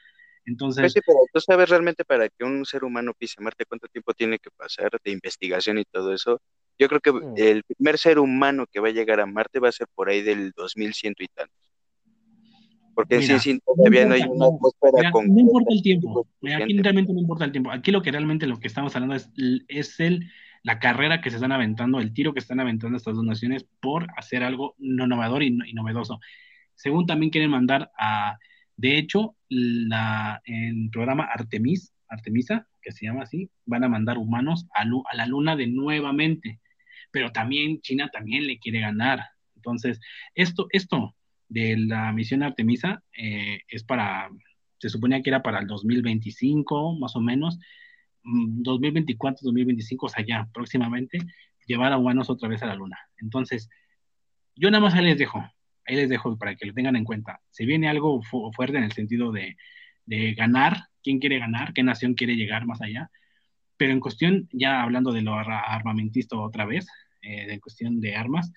Entonces, pues
sí, pero tú sabes realmente para que un ser humano pise Marte, cuánto tiempo tiene que pasar de investigación y todo eso. Yo creo que mm. el primer ser humano que va a llegar a Marte va a ser por ahí del 2100 y tantos. Porque sí, sí, todavía no, hay una atmósfera con...
No importa el tiempo, aquí realmente no importa el tiempo. Aquí lo que realmente lo que estamos hablando es, es el, la carrera que se están aventando, el tiro que están aventando estas dos naciones por hacer algo no innovador y, novedoso. Según también quieren mandar a, de hecho, la, el programa Artemis, Artemisa, que se llama así, van a mandar humanos a, a la luna de nuevamente. Pero también China también le quiere ganar. Entonces, esto, esto, de la misión Artemisa eh, es para, se suponía que era para el 2025, más o menos, 2024, mm, 2025, o sea, ya próximamente, llevar a humanos otra vez a la Luna. Entonces, yo nada más ahí les dejo, ahí les dejo para que lo tengan en cuenta. Se viene algo fuerte en el sentido de, de ganar, quién quiere ganar, qué nación quiere llegar más allá, pero en cuestión, ya hablando de lo armamentista otra vez, eh, cuestión de armas,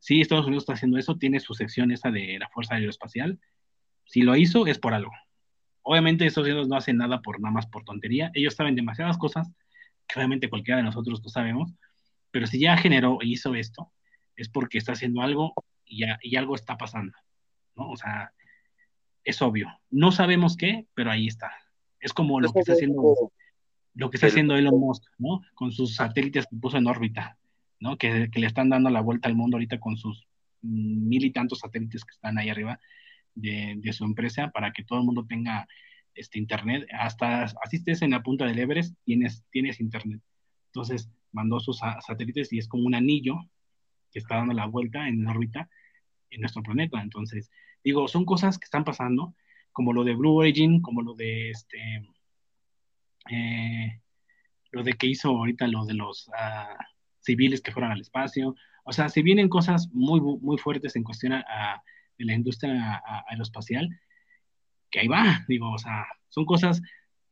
Sí, Estados Unidos está haciendo eso, tiene su sección esa de la Fuerza Aeroespacial. Si lo hizo, es por algo. Obviamente Estados Unidos no hace nada por nada más por tontería. Ellos saben demasiadas cosas que obviamente cualquiera de nosotros no sabemos. Pero si ya generó e hizo esto, es porque está haciendo algo y, y algo está pasando. ¿no? O sea, es obvio. No sabemos qué, pero ahí está. Es como lo que está haciendo lo que está haciendo Elon Musk, ¿no? Con sus satélites que puso en órbita. ¿no? Que, le están dando la vuelta al mundo ahorita con sus mil y tantos satélites que están ahí arriba de, su empresa para que todo el mundo tenga este internet. Hasta así estés en la punta del Everest, tienes, tienes internet. Entonces mandó sus satélites y es como un anillo que está dando la vuelta en órbita en nuestro planeta. Entonces, digo, son cosas que están pasando, como lo de Blue Origin, como lo de este, eh, lo de que hizo ahorita lo de los ah, civiles que fueran al espacio. O sea, si vienen cosas muy, muy fuertes en cuestión a, de la industria aeroespacial que ahí va, digo, o sea, son cosas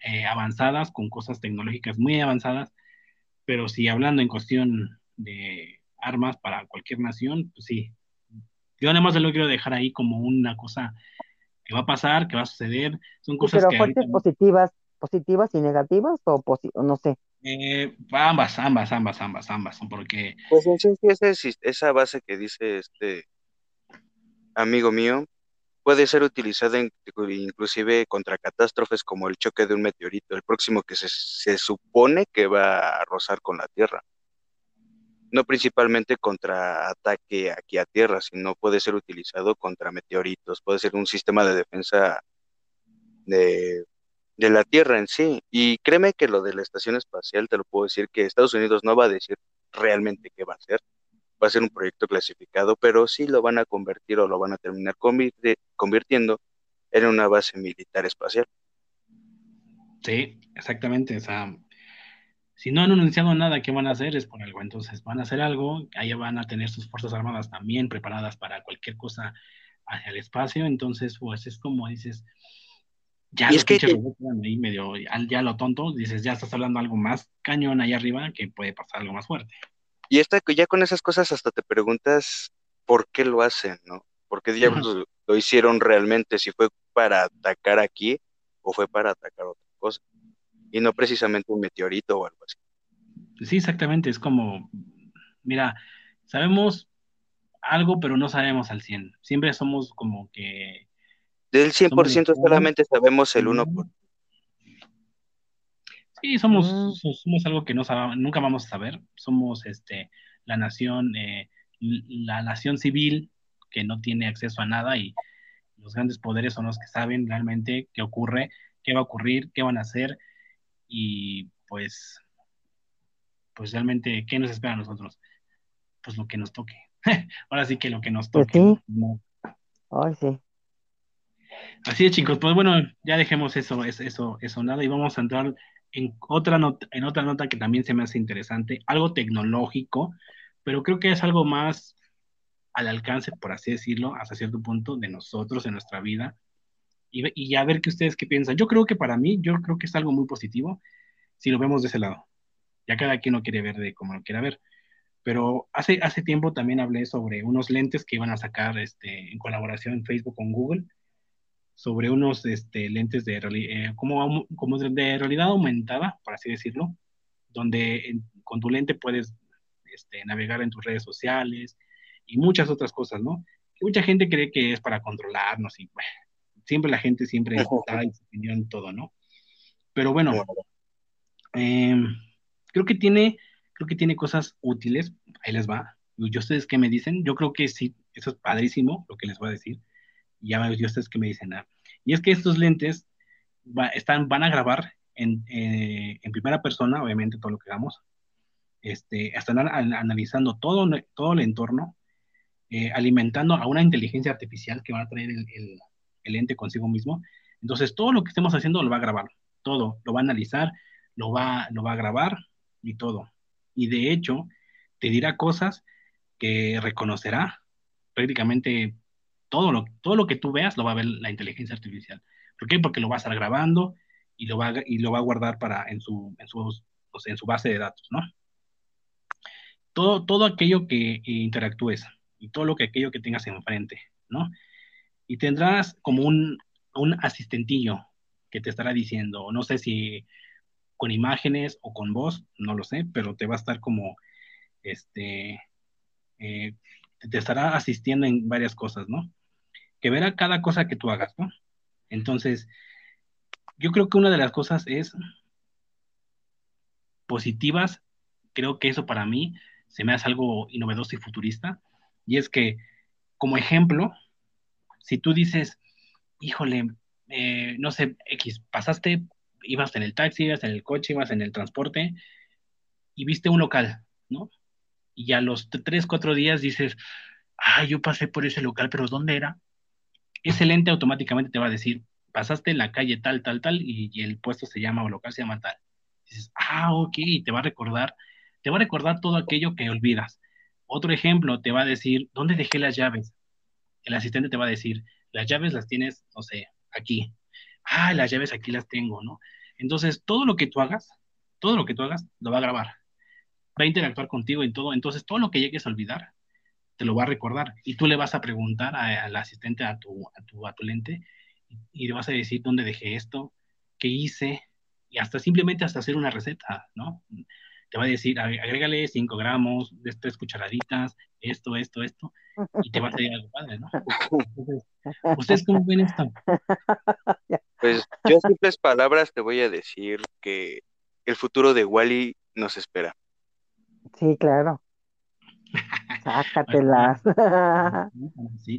eh, avanzadas, con cosas tecnológicas muy avanzadas, pero si hablando en cuestión de armas para cualquier nación, pues sí. Yo además lo quiero dejar ahí como una cosa que va a pasar, que va a suceder. Son cosas
pero
que
fuertes positivas, positivas y negativas o no sé.
Eh, ambas, ambas, ambas, ambas, ambas, porque...
Pues en sí, esa, esa base que dice este amigo mío puede ser utilizada inclusive contra catástrofes como el choque de un meteorito, el próximo que se, se supone que va a rozar con la Tierra. No principalmente contra ataque aquí a Tierra, sino puede ser utilizado contra meteoritos, puede ser un sistema de defensa de de la Tierra en sí. Y créeme que lo de la estación espacial, te lo puedo decir, que Estados Unidos no va a decir realmente qué va a hacer. Va a ser un proyecto clasificado, pero sí lo van a convertir o lo van a terminar convirtiendo en una base militar espacial.
Sí, exactamente. O sea, si no han anunciado nada que van a hacer es por algo. Entonces van a hacer algo, ahí van a tener sus Fuerzas Armadas también preparadas para cualquier cosa hacia el espacio. Entonces, pues es como dices, ya y es que ahí medio, ya lo tonto, dices, ya estás hablando algo más cañón ahí arriba que puede pasar algo más fuerte.
Y esta, ya con esas cosas hasta te preguntas por qué lo hacen, ¿no? ¿Por qué diablos lo, hicieron realmente? Si fue para atacar aquí o fue para atacar otra cosa. Y no precisamente un meteorito o algo así.
Sí, exactamente. Es como, mira, sabemos algo, pero no sabemos al 100. Siempre somos como que
del 100% solamente sabemos el 1%.
Sí, somos, mm. somos algo que no nunca vamos a saber. Somos este, la nación, eh, la nación civil que no tiene acceso a nada y los grandes poderes son los que saben realmente qué ocurre, qué va a ocurrir, qué van a hacer y pues, pues realmente, ¿qué nos espera a nosotros? Pues lo que nos toque. Ahora sí que lo que nos toque.
Ay, sí.
Así es, chicos. Pues bueno, ya dejemos eso, eso, eso nada y vamos a entrar en otra nota, en otra nota que también se me hace interesante, algo tecnológico, pero creo que es algo más al alcance, por así decirlo, hasta cierto punto de nosotros, en nuestra vida, y, y a ver qué ustedes qué piensan. Yo creo que para mí, yo creo que es algo muy positivo si lo vemos de ese lado. Ya cada quien lo quiere ver de como lo quiera ver. Pero hace, hace tiempo también hablé sobre unos lentes que iban a sacar este, en colaboración en Facebook con Google, sobre unos este, lentes de, eh, como, como de, realidad aumentada, por así decirlo, donde con tu lente puedes este, navegar en tus redes sociales y muchas otras cosas, ¿no? mucha gente cree que es para controlarnos y siempre la gente siempre está en su opinión todo, ¿no? Pero bueno, em, creo que tiene, creo que tiene cosas útiles, ahí les va. ¿Y ustedes qué me dicen? Yo creo que sí, eso es padrísimo lo que les voy a decir ya me ustedes que me dicen. nada. y es que estos lentes están, van a grabar en, eh, en, primera persona, obviamente, todo lo que hagamos. Este, están analizando todo, todo el entorno, eh, alimentando a una inteligencia artificial que va a traer el, el, el, lente consigo mismo. Entonces, todo lo que estemos haciendo lo va a grabar, todo, lo va a analizar, lo va, lo va a grabar y todo. Y de hecho, te dirá cosas que reconocerá prácticamente todo lo, todo lo que tú veas lo va a ver la inteligencia artificial. ¿Por qué? Porque lo va a estar grabando y lo va, y lo va a guardar para, en, su, en, su, en su base de datos, ¿no? Todo, todo aquello que interactúes y todo lo que aquello que tengas enfrente, ¿no? Y tendrás como un, un asistentillo que te estará diciendo, no sé si con imágenes o con voz, no lo sé, pero te va a estar como, este, eh, te estará asistiendo en varias cosas, ¿no? Que verá cada cosa que tú hagas, ¿no? Entonces, yo creo que una de las cosas es positivas, creo que eso para mí se me hace algo innovador y futurista, y es que, como ejemplo, si tú dices, híjole, eh, no sé, X, pasaste, ibas en el taxi, ibas en el coche, ibas en el transporte, y viste un local, ¿no? Y a los tres, cuatro días dices, ah, yo pasé por ese local, pero ¿dónde era? Ese lente automáticamente te va a decir, pasaste en la calle tal, tal, tal, y, el puesto se llama o local se llama tal. dices, ah, ok, y te va a recordar, te va a recordar todo aquello que olvidas. Otro ejemplo, te va a decir, ¿dónde dejé las llaves? El asistente te va a decir, las llaves las tienes, no sé, aquí. ah, las llaves aquí las tengo, ¿no? Entonces, todo lo que tú hagas, todo lo que tú hagas, lo va a grabar. Va a interactuar contigo y todo. Entonces, todo lo que llegues a olvidar, te lo va a recordar. Y tú le vas a preguntar al asistente, a tu, a tu, a tu lente, y, le vas a decir dónde dejé esto, qué hice, y hasta simplemente hasta hacer una receta, ¿no? Te va a decir, agrégale 5 gramos de tres cucharaditas, esto, esto, esto, y te va a salir algo padre, ¿no? ¿Ustedes cómo ven esto?
Pues yo en simples palabras te voy a decir que el futuro de Wally nos espera.
Sí, claro. Sácatelas.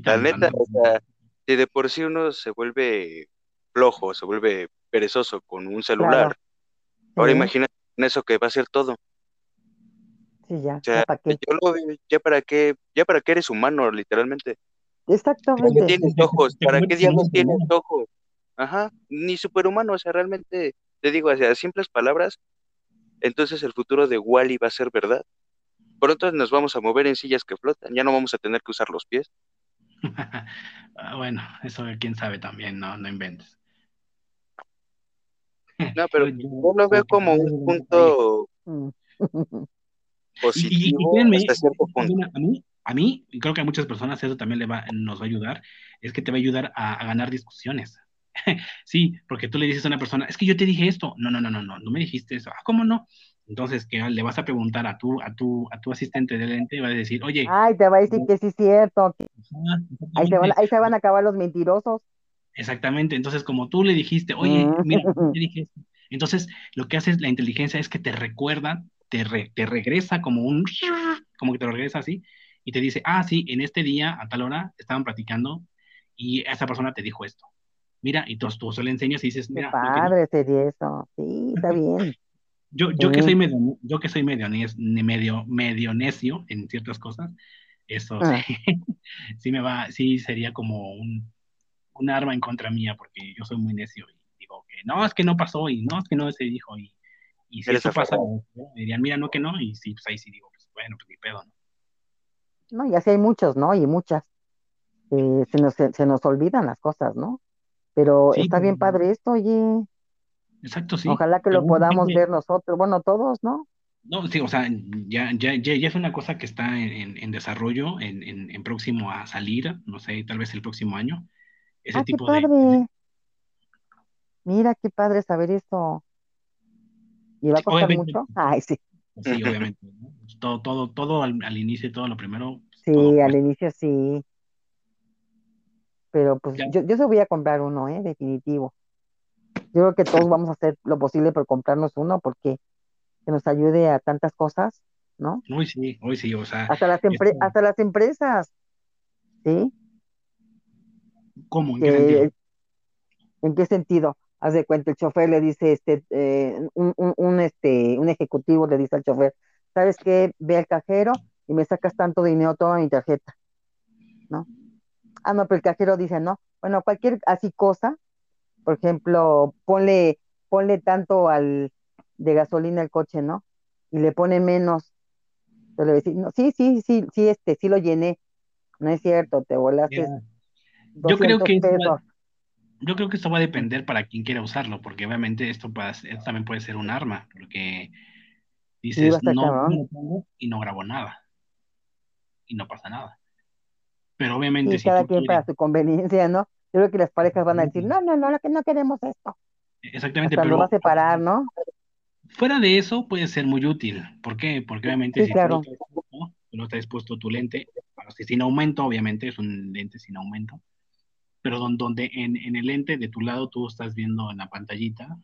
La neta, o sea, si de por sí uno se vuelve flojo, se vuelve perezoso con un celular, ahora imagínate eso que va a ser todo.
Sí, ya, ya para qué.
ya para qué, ya para qué eres humano, literalmente.
Exactamente.
¿Para qué tienes ojos? ¿Para qué diablos tienes ojos? Ajá, ni superhumano, o sea, realmente, te digo, a simples palabras, entonces el futuro de Wally va a ser verdad. Pronto nos vamos a mover en sillas que flotan, ya no vamos a tener que usar los pies.
Ah, bueno, eso quién sabe también, no, no inventes.
No, pero yo lo veo como un punto positivo hasta cierto punto.
A mí, a mí, y creo que a muchas personas eso también le va, nos va a ayudar, es que te va a ayudar a ganar discusiones. sí, porque tú le dices a una persona, es que yo te dije esto. No, no, no, no, no, no me dijiste eso. Ah, ¿cómo no? Entonces, que le vas a preguntar a tu, a tu, a tu asistente de lente y va a decir, oye.
Ay, te va a decir que sí es cierto. ahí, se van, ahí se van a acabar los mentirosos.
Exactamente. Entonces, como tú le dijiste, oye, mira, te dije esto. Entonces, lo que hace la inteligencia es que te recuerda, te, te regresa como un, como que te regresa así, y te dice, ah, sí, en este día, a tal hora, estaban platicando y esa persona te dijo esto mira, y tú, tú se le enseñas y dices, mira.
Qué padre sería eso, sí, está bien.
Yo, yo que soy medio, yo que soy medio, medio, medio necio en ciertas cosas, eso ah. sí, me va, sí sería como un, un, arma en contra mía, porque yo soy muy necio y digo que no, es que no pasó, y no, es que no se dijo, y, y si eso pasa, me dirían, mira, no que no, y sí, pues ahí sí digo, pues bueno, pues mi pedo, ¿no?
No, y así hay muchos, ¿no? Y muchas. Eh, se, nos, se nos olvidan las cosas, ¿no? Pero está bien padre esto, oye.
Exacto, sí.
Ojalá que lo podamos ver nosotros, bueno, todos, ¿no?
No, sí, o sea, ya, ya, ya, es una cosa que está en, desarrollo, en, en, próximo a salir, no sé, tal vez el próximo año.
Ese ah, tipo qué padre. Mira, qué padre saber esto. ¿Y va a costar mucho? Ay, sí.
Sí, obviamente. Todo, todo, todo al, al, inicio, todo lo primero.
Pues, sí, al inicio sí. Pero pues yo, yo se voy a comprar uno, ¿eh? Definitivo. Yo creo que todos vamos a hacer lo posible por comprarnos uno porque que nos ayude a tantas cosas, ¿no?
Hoy sí, hoy sí, o sea.
Hasta las, hasta las empresas, ¿sí?
¿Cómo? ¿En qué sentido?
¿En qué sentido? Haz de cuenta, el chofer le dice, este, eh, un, un, un, este, un ejecutivo le dice al chofer, ¿sabes qué? Ve al cajero y me sacas tanto dinero, toda mi tarjeta, ¿no? Ah, no, pero el cajero dice, no. Bueno, cualquier así cosa, por ejemplo, ponle, ponle tanto al de gasolina al coche, ¿no? Y le pone menos. Le no, sí, sí, sí, sí, este, sí lo llené. No es cierto, te volaste.
Yo creo que yo creo que esto va a depender para quien quiera usarlo, porque obviamente esto, también puede ser un arma, porque dices, no, no, y no grabo nada. Y no pasa nada. Pero obviamente.
si cada quien para su conveniencia, ¿no? Yo creo que las parejas van a decir, no, no, no, no queremos esto.
Exactamente.
pero lo va a separar, ¿no?
Fuera de eso puede ser muy útil. ¿Por qué? Porque obviamente si tú, no estás expuesto tu lente, sin aumento, obviamente, es un lente sin aumento, pero donde en, en, el lente de tu lado tú estás viendo en la pantallita,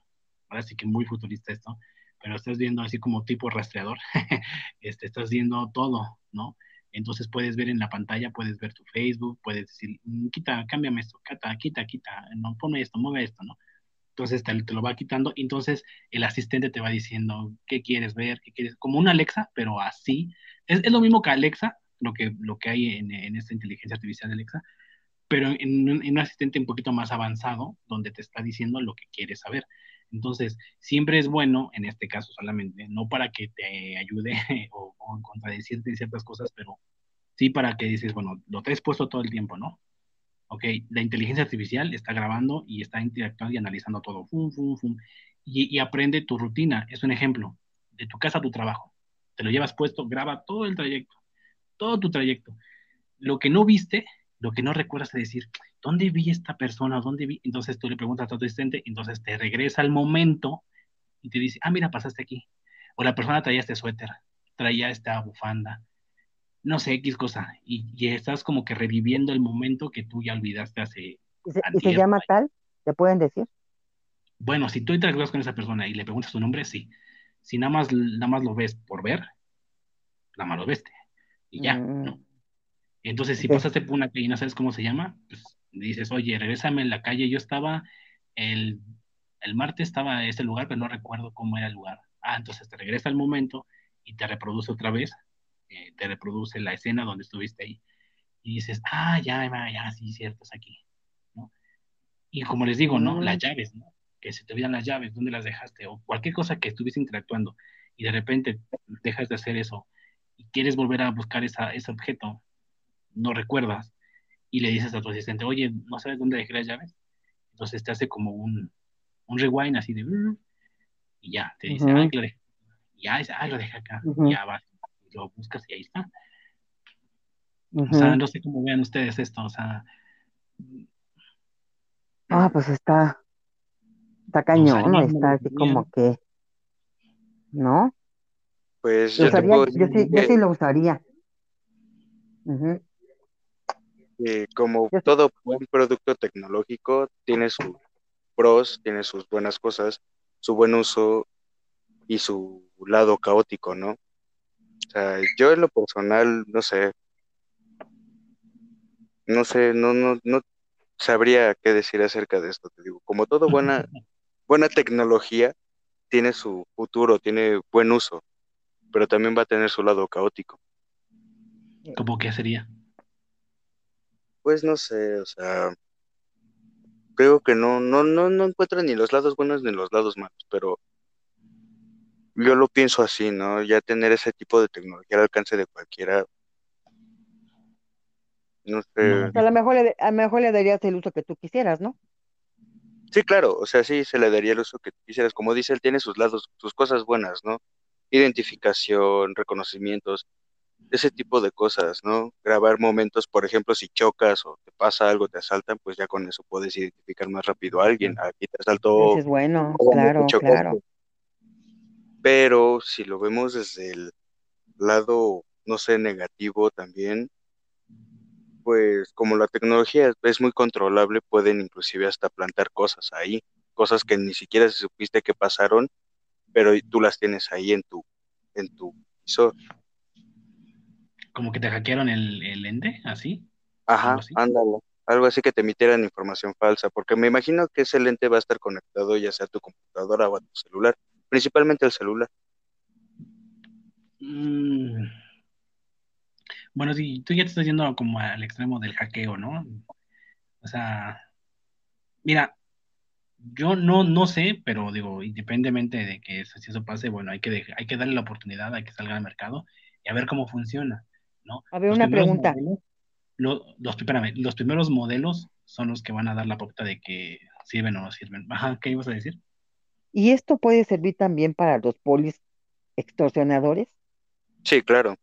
ahora sí que muy futurista esto, pero estás viendo así como tipo rastreador, este, estás viendo todo, ¿no? Entonces puedes ver en la pantalla, puedes ver tu Facebook, puedes decir, mm, quita, cámbiame esto, quita, quita, quita, no, pone esto, mueve esto, ¿no? Entonces te, lo va quitando, entonces el asistente te va diciendo qué quieres ver, qué quieres, como una Alexa, pero así. Es, lo mismo que Alexa, lo que, lo que hay en, esta inteligencia artificial de Alexa, pero en, en, un asistente un poquito más avanzado, donde te está diciendo lo que quieres saber. Entonces, siempre es bueno, en este caso solamente, no para que te ayude o, o contradecirte en ciertas cosas, pero sí para que dices, bueno, lo te has puesto todo el tiempo, ¿no? Ok, la inteligencia artificial está grabando y está interactuando y analizando todo. Fum, fum, fum, y, y aprende tu rutina. Es un ejemplo. De tu casa a tu trabajo. Te lo llevas puesto, graba todo el trayecto. Todo tu trayecto. Lo que no viste, lo que no recuerdas es decir, ¿dónde vi esta persona? ¿Dónde vi? Entonces tú le preguntas a tu asistente, entonces te regresa al momento y te dice, ah, mira, pasaste aquí. O la persona traía este suéter, traía esta bufanda, no sé, X cosa. Y, y estás como que reviviendo el momento que tú ya olvidaste hace...
¿Y se, y se
antier.
llama tal? ¿Te pueden decir?
Bueno, si tú interactúas con esa persona y le preguntas su nombre, sí. Si nada más, nada más lo ves por ver, nada más lo veste. Y ya,
Mm,
¿no? Entonces, si pasaste por una calle y no sabes cómo se llama, pues dices, oye, regrésame en la calle. Yo estaba el, el martes, estaba en este lugar, pero no recuerdo cómo era el lugar. Ah, entonces te regresa al momento y te reproduce otra vez, eh, te reproduce la escena donde estuviste ahí. Y dices, ah, ya, ya, ya, sí, cierto, es aquí. ¿no? Y como les digo, ¿no? Las
Mm,
llaves, ¿no? Que se te olvidan las llaves, ¿dónde las dejaste? O cualquier cosa que estuviste interactuando y de repente dejas de hacer eso y quieres volver a buscar esa, ese objeto, no recuerdas y le dices a tu asistente, oye, ¿no sabes dónde dejé las llaves? Entonces te hace como un, un rewind así de... Y ya, te dice, ay,
ujú,
lo dejé. Y ya, dice, ay, lo dejé acá. Ya vas, lo buscas y ahí está. O sea, no sé cómo vean ustedes esto, o sea,
Ah, pues está, está
¿lo
cañón, Está así como que, ¿no?
Pues yo te
usaría,
puedo
yo
decir
sí, yo sí lo usaría. Ujú.
Que como todo buen producto tecnológico, tiene sus pros, tiene sus buenas cosas, su buen uso y su lado caótico, ¿no? O sea, yo en lo personal, no sé, no sé, no, no, no sabría qué decir acerca de esto, te digo, como todo buena, buena tecnología, tiene su futuro, tiene buen uso, pero también va a tener su lado caótico.
¿Cómo que sería?
Pues no sé, o sea, creo que no, no, no, no encuentro ni los lados buenos ni los lados malos, pero yo lo pienso así, ¿no? Ya tener ese tipo de tecnología al alcance de cualquiera, no sé.
a lo mejor le, a lo mejor le darías el uso que tú quisieras, ¿no?
Sí, claro, o sea, sí se le daría el uso que quisieras. Como dice él, tiene sus lados, sus cosas buenas, ¿no? Identificación, reconocimientos, ese tipo de cosas, ¿no? Grabar momentos, por ejemplo, si chocas o te pasa algo, te asaltan, pues ya con eso puedes identificar más rápido a alguien. Aquí te asaltó,
es bueno,
obviamente
claro, claro.
chocaste. Pero si lo vemos desde el lado, no sé, negativo también, pues como la tecnología es, muy controlable, pueden inclusive hasta plantar cosas ahí, cosas que ni siquiera supiste que pasaron, pero tú las tienes ahí en tu, en tu visor.
Como que te hackearon el, el ente, así, algo
Ajá,
así.
ándale. Algo así que te emitieran información falsa, porque me imagino que ese lente va a estar conectado ya sea a tu computadora o a tu celular, principalmente al celular.
Mm, bueno, sí, tú ya te estás yendo como al extremo del hackeo, ¿no? O sea, mira, yo no, no sé, pero digo, independientemente de que eso, si eso pase, bueno, hay que, hay que darle la oportunidad a que salga al mercado y a ver cómo funciona, ¿no?
A ver,
Los
una pregunta.
modelos, lo- los, espérame, los primeros modelos son los que van a dar la pauta de que sirven o no sirven. Ajá, ¿qué ibas a decir?
¿Y esto puede servir también para los polis extorsionadores?
Sí, claro.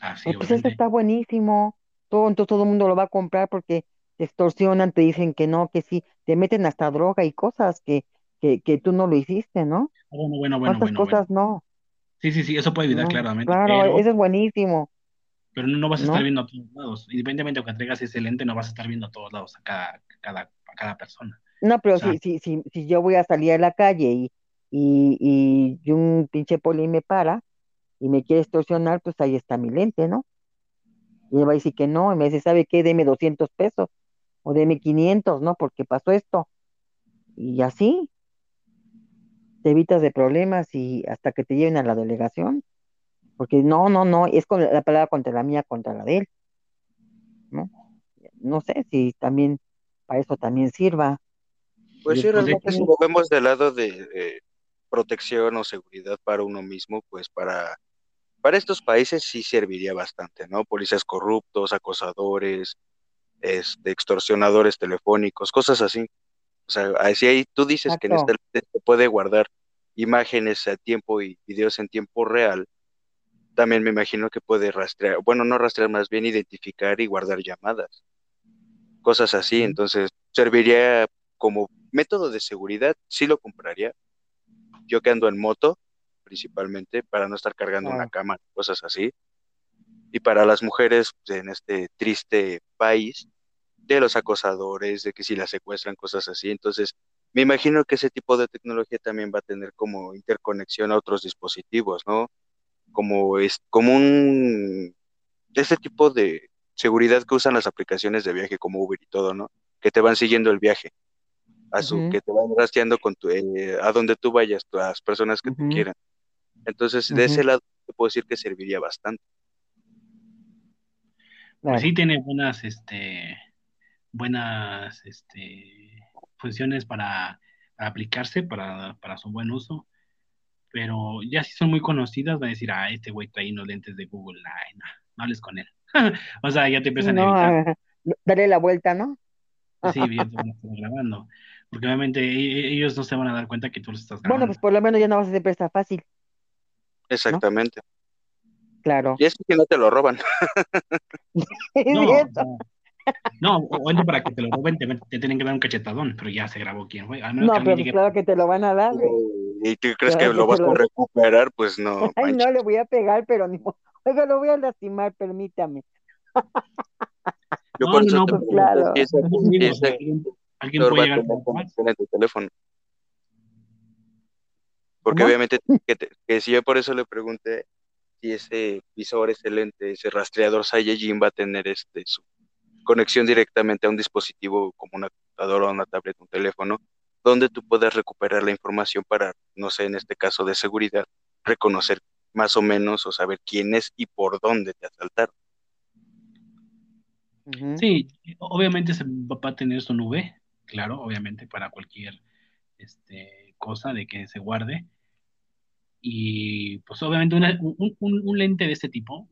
Ah, sí,
pues esto
obviamente.
está buenísimo. Todo, entonces todo el mundo lo va a comprar porque te extorsionan, te dicen que no, que sí, te meten hasta droga y cosas que, que, que tú no lo hiciste, ¿no?
Bueno, bueno, bueno,
¿Cuántas
bueno, bueno.
cosas no?
Sí, sí, sí, eso puede evitar
No,
claramente,
claro,
pero
eso es buenísimo,
pero no, vas a estar viendo a todos lados. Independientemente de que traigas ese lente, no vas a estar viendo a todos lados, a cada, a cada, a cada persona.
No,
O
pero
sea,
si, si, si, si yo voy a salir a la calle y, y, y, y un pinche poli me para y me quiere extorsionar, pues ahí está mi lente, ¿no? Y él va a decir que no, y me dice, ¿sabe qué? Deme 200 pesos o deme 500, ¿no? Porque pasó esto. Y así te evitas de problemas y hasta que te lleven a la delegación. Porque no, no, no, es con la palabra contra la mía, contra la de él, ¿no? No sé si también para eso también sirva.
Pues sí, realmente si lo vemos del lado de protección o seguridad para uno mismo, pues para, para estos países sí serviría bastante, ¿no? Policías corruptos, acosadores, este, extorsionadores telefónicos, cosas así. O sea, si ahí tú dices que en este se puede guardar imágenes a tiempo y videos en tiempo real, también me imagino que puede rastrear, bueno, no rastrear, más bien identificar y guardar llamadas, cosas así. Entonces, serviría como método de seguridad, sí lo compraría. Yo que ando en moto, principalmente, para no estar cargando una cámara, cosas así. Y para las mujeres pues, en este triste país, de los acosadores, de que si las secuestran, cosas así. Entonces, me imagino que ese tipo de tecnología también va a tener como interconexión a otros dispositivos, ¿no? Como es como un ese tipo de seguridad que usan las aplicaciones de viaje como Uber y todo, ¿no? Que te van siguiendo el viaje, a su, que te van rastreando con tu, eh, a donde tú vayas, a las personas que te quieran. Entonces, de ese lado te puedo decir que serviría bastante.
Pues sí tiene buenas, este, buenas este, funciones para, aplicarse, para, su buen uso, pero ya si son muy conocidas, va a decir, ah, este güey trae unos lentes de Google, Ay, no, no hables con él. o sea, ya te empiezan a
evitar. Daré la vuelta, ¿no?
sí, bien, te van a estar grabando. Porque obviamente e, e, ellos no se van a dar cuenta que tú los estás grabando.
Bueno, pues por lo menos ya no vas a hacer presta fácil.
Exactamente.
Claro.
Y es que no te lo roban.
no, no, o para que te lo roben, te, tienen que dar un cachetadón, pero ya se grabó quién fue.
no, pero claro que te lo van a dar.
¿Y tú crees que lo vas a recuperar? Pues no.
Ay, no, le voy a pegar, pero ni Oiga, lo voy a lastimar, permítame.
Yo no, por eso no, pues claro. alguien puede llegar a tu teléfono. Porque obviamente, que, que, si yo por eso le pregunté si ese visor, ese lente, ese rastreador Saiyajin va a tener este su conexión directamente a un dispositivo como una computadora, una tablet, un teléfono, donde tú puedas recuperar la información para, no sé, en este caso de seguridad, reconocer más o menos o saber quién es y por dónde te asaltaron.
Sí, obviamente se va a tener su nube, claro, obviamente para cualquier este, cosa de que se guarde. Y pues obviamente un, un, lente de este tipo,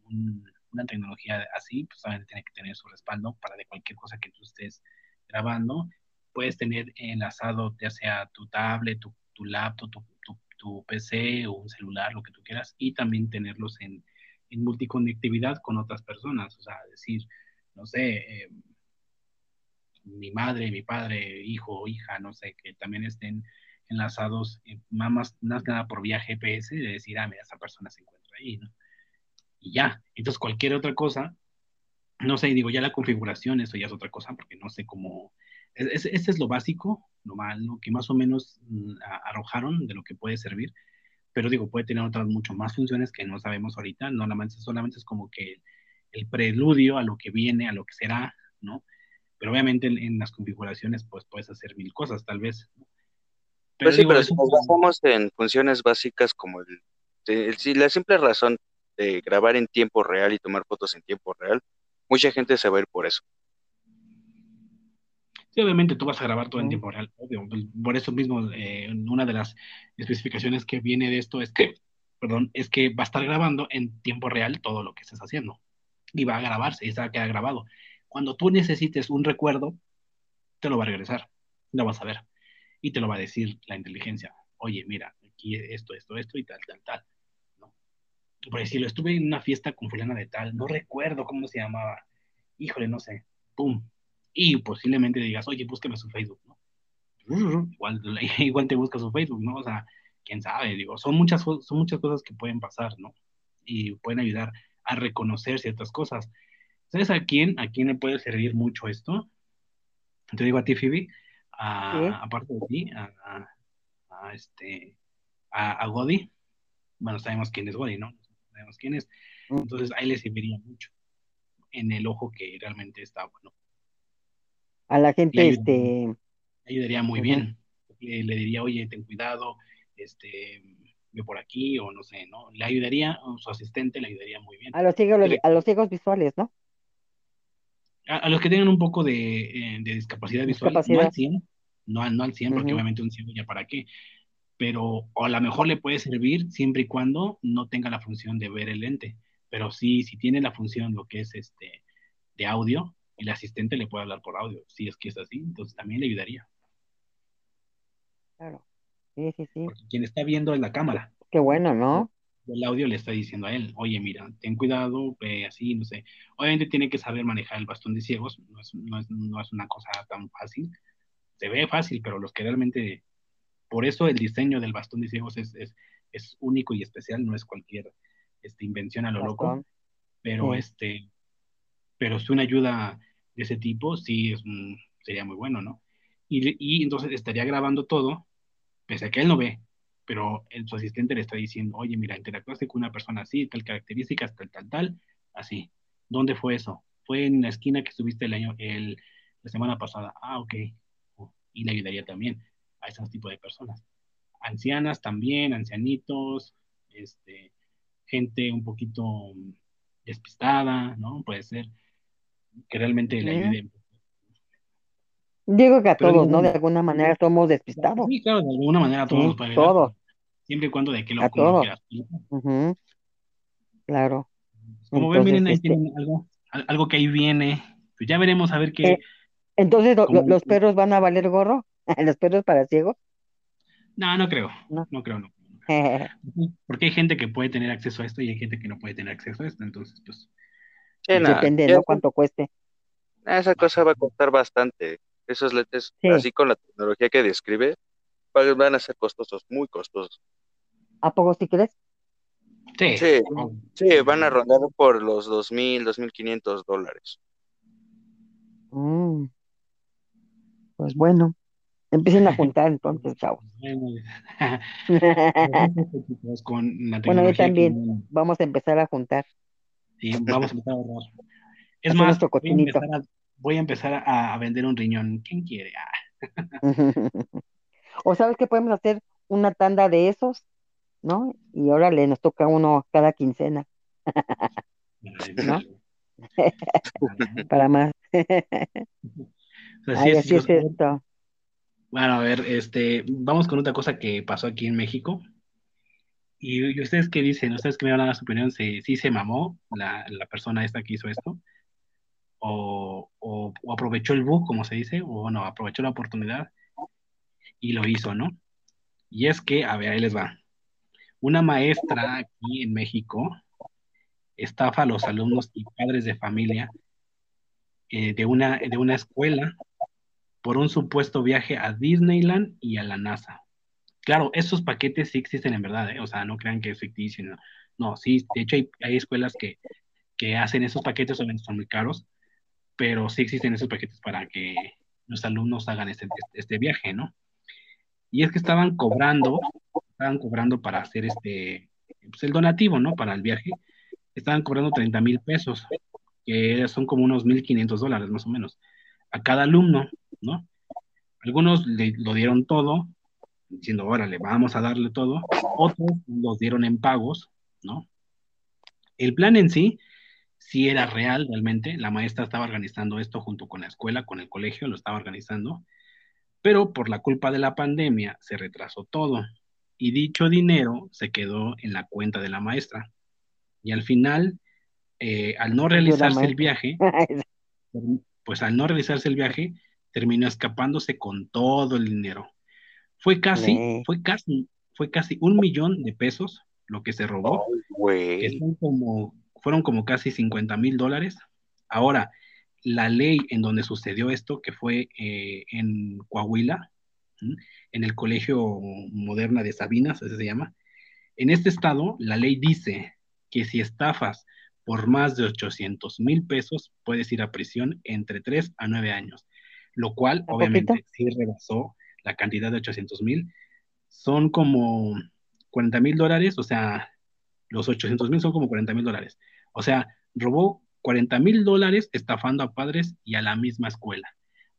una tecnología así, pues obviamente tiene que tener su respaldo para de cualquier cosa que tú estés grabando. Puedes tener enlazado ya sea tu tablet, tu, tu laptop, tu, tu, PC o un celular, lo que tú quieras, y también tenerlos en, en multiconectividad con otras personas. O sea, decir, no sé, eh, mi madre, mi padre, hijo o hija, no sé, que también estén enlazados, eh, más, más nada por vía GPS, de decir, ah, mira, esa persona se encuentra ahí, ¿no? Y ya. Entonces, cualquier otra cosa, no sé, digo, ya la configuración, eso ya es otra cosa, porque no sé cómo. Ese es, lo básico, lo que más o menos mm, arrojaron de lo que puede servir, pero digo, puede tener otras mucho más funciones que no sabemos ahorita, no solamente, solamente es como que el preludio a lo que viene, a lo que será, ¿no? Pero obviamente en, las configuraciones, pues puedes hacer mil cosas, tal vez.
Pero pues sí, pero si nos basamos en funciones básicas como el, el, la simple razón de grabar en tiempo real y tomar fotos en tiempo real, mucha gente se va a ir por eso.
Sí, obviamente tú vas a grabar todo en tiempo real, obvio. Por eso mismo, eh, una de las especificaciones que viene de esto es que, perdón, es que va a estar grabando en tiempo real todo lo que estés haciendo. Y va a grabarse, y se va a quedar grabado. Cuando tú necesites un recuerdo, te lo va a regresar, lo vas a ver. Y te lo va a decir la inteligencia. Oye, mira, aquí esto, esto, esto y tal, tal, tal por decirlo, estuve en una fiesta con fulana de tal, no recuerdo cómo se llamaba, híjole, no sé, pum, y posiblemente digas, oye, búscame su Facebook, ¿no? Igual, igual te busca su Facebook, ¿no? O sea, quién sabe, digo, son muchas, son muchas cosas que pueden pasar, ¿no? Y pueden ayudar a reconocer ciertas cosas. ¿Sabes a quién, a quién le puede servir mucho esto? Te digo a ti, Phoebe, a, aparte de ti, a, a, este, a, a Godi, bueno, sabemos quién es Godi, ¿no? Sabemos quién es. Entonces ahí le serviría mucho en el ojo que realmente está bueno.
A la gente, este.
Le ayudaría muy bien. Le, diría, oye, ten cuidado, este, ve por aquí, o no sé, ¿no? Le ayudaría, su asistente le ayudaría muy bien.
A los ciegos, a los ciegos visuales, ¿no?
A, los que tengan un poco de, eh, discapacidad visual, no al 100, no, al 100, porque obviamente un ciego ya para qué, pero a lo mejor le puede servir siempre y cuando no tenga la función de ver el lente. Pero sí, si tiene la función, lo que es este de audio, el asistente le puede hablar por audio. Si es que es así, entonces también le ayudaría.
Claro. Sí, sí, sí.
Porque quien está viendo es la cámara.
Qué bueno, ¿no?
El audio le está diciendo a él, oye, mira, ten cuidado, ve así, no sé. Obviamente tiene que saber manejar el bastón de ciegos, no es, no es, no es una cosa tan fácil. Se ve fácil, pero los que realmente, por eso el diseño del bastón de ciegos es, es, es único y especial, no es cualquier este, invención a lo loco. Pero
Sí.
este, pero si una ayuda de ese tipo, sí es, sería muy bueno, ¿no? Y, y entonces estaría grabando todo, pese a que él no ve, pero el, su asistente le está diciendo, oye, mira, interactuaste con una persona así, tal características, tal, tal, tal, así. ¿Dónde fue eso? Fue en la esquina que estuviste el año, el, la semana pasada. Ah, ok. Oh, Y le ayudaría también a ese tipo de personas. Ancianas también, ancianitos, este, gente un poquito mm, despistada, ¿no? Puede ser que realmente le
Ujú.
ayude.
Digo que a
Pero
todos, ¿no? De alguna manera somos despistados.
Sí, claro, de alguna manera a todos
Sí, todos,
siempre y cuando de que lo,
a todos. Claro.
Como ven, miren, ahí
este,
tienen algo, al- algo que ahí viene. Pues ya veremos a ver qué,
eh, entonces lo- los perros van a valer gorro, los perros para ciegos,
no, no creo,
¿no?
no creo, no. Porque hay gente que puede tener acceso a esto y hay gente que no puede tener acceso a esto, entonces, pues,
Sí, no,
Depende, ¿no? Cuánto cueste.
esa cosa va a costar bastante. Esos
Sí.
así con la tecnología que describe, va- van a ser costosos, muy costosos.
¿A poco si crees?
sí,
Sí,
oh,
sí, van a rondar por los 2.000, 2.500 dólares.
Mm, Pues bueno, empiecen a juntar entonces, chavos.
con la
Bueno, yo
que
también. Vamos a empezar a juntar.
sí, vamos a empezar a ahorrar. Es más, voy a empezar a, voy a, empezar a, a vender un riñón. ¿Quién quiere? Ah,
O sabes que podemos hacer una tanda de esos, ¿no? Y órale, nos toca uno cada quincena, ¿no? Para más.
Pues así
Ay,
es,
así es esto.
Bueno, a ver, este, vamos con otra cosa que pasó aquí en México. Y, ustedes qué dicen, ustedes que me van a dar su opinión, si, si se mamó la, la persona esta que hizo esto, o, o, o aprovechó el bug, como se dice, o no, aprovechó la oportunidad y lo hizo, ¿no? Y es que, a ver, ahí les va. Una maestra aquí en México estafa a los alumnos y padres de familia eh, de, una, de una escuela por un supuesto viaje a Disneyland y a la NASA. Claro, esos paquetes sí existen en verdad, ¿eh? O sea, no crean que es ficticio. No, sí, de hecho hay, hay escuelas que, que hacen esos paquetes, obviamente son muy caros, pero sí existen esos paquetes para que los alumnos hagan este, este, este viaje, ¿no? Y es que estaban cobrando, estaban cobrando para hacer este, pues el donativo, ¿no? Para el viaje, estaban cobrando 30 mil pesos, que son como unos 1.500 dólares más o menos, a cada alumno, ¿no? Algunos le, lo dieron todo, diciendo, órale, vamos a darle todo, otros los dieron en pagos, ¿no? El plan en sí, sí era real realmente, la maestra estaba organizando esto junto con la escuela, con el colegio, lo estaba organizando, pero por la culpa de la pandemia se retrasó todo y dicho dinero se quedó en la cuenta de la maestra. Y al final, eh, al no realizarse el viaje, pues al no realizarse el viaje, terminó escapándose con todo el dinero. Fue casi, fue casi, fue casi un millón de pesos lo que se robó, que son como, fueron como casi 50 mil dólares. Ahora, la ley en donde sucedió esto, que fue eh, en Coahuila, en el Colegio Moderna de Sabinas, así se llama, en este estado, la ley dice que si estafas por más de 800 mil pesos, puedes ir a prisión entre 3 a 9 años, lo cual
¿A
obviamente
poquito?
sí rebasó la cantidad de 800 mil. Son como 40 mil dólares, o sea, los 800 mil son como 40 mil dólares. O sea, robó 40 mil dólares estafando a padres y a la misma escuela.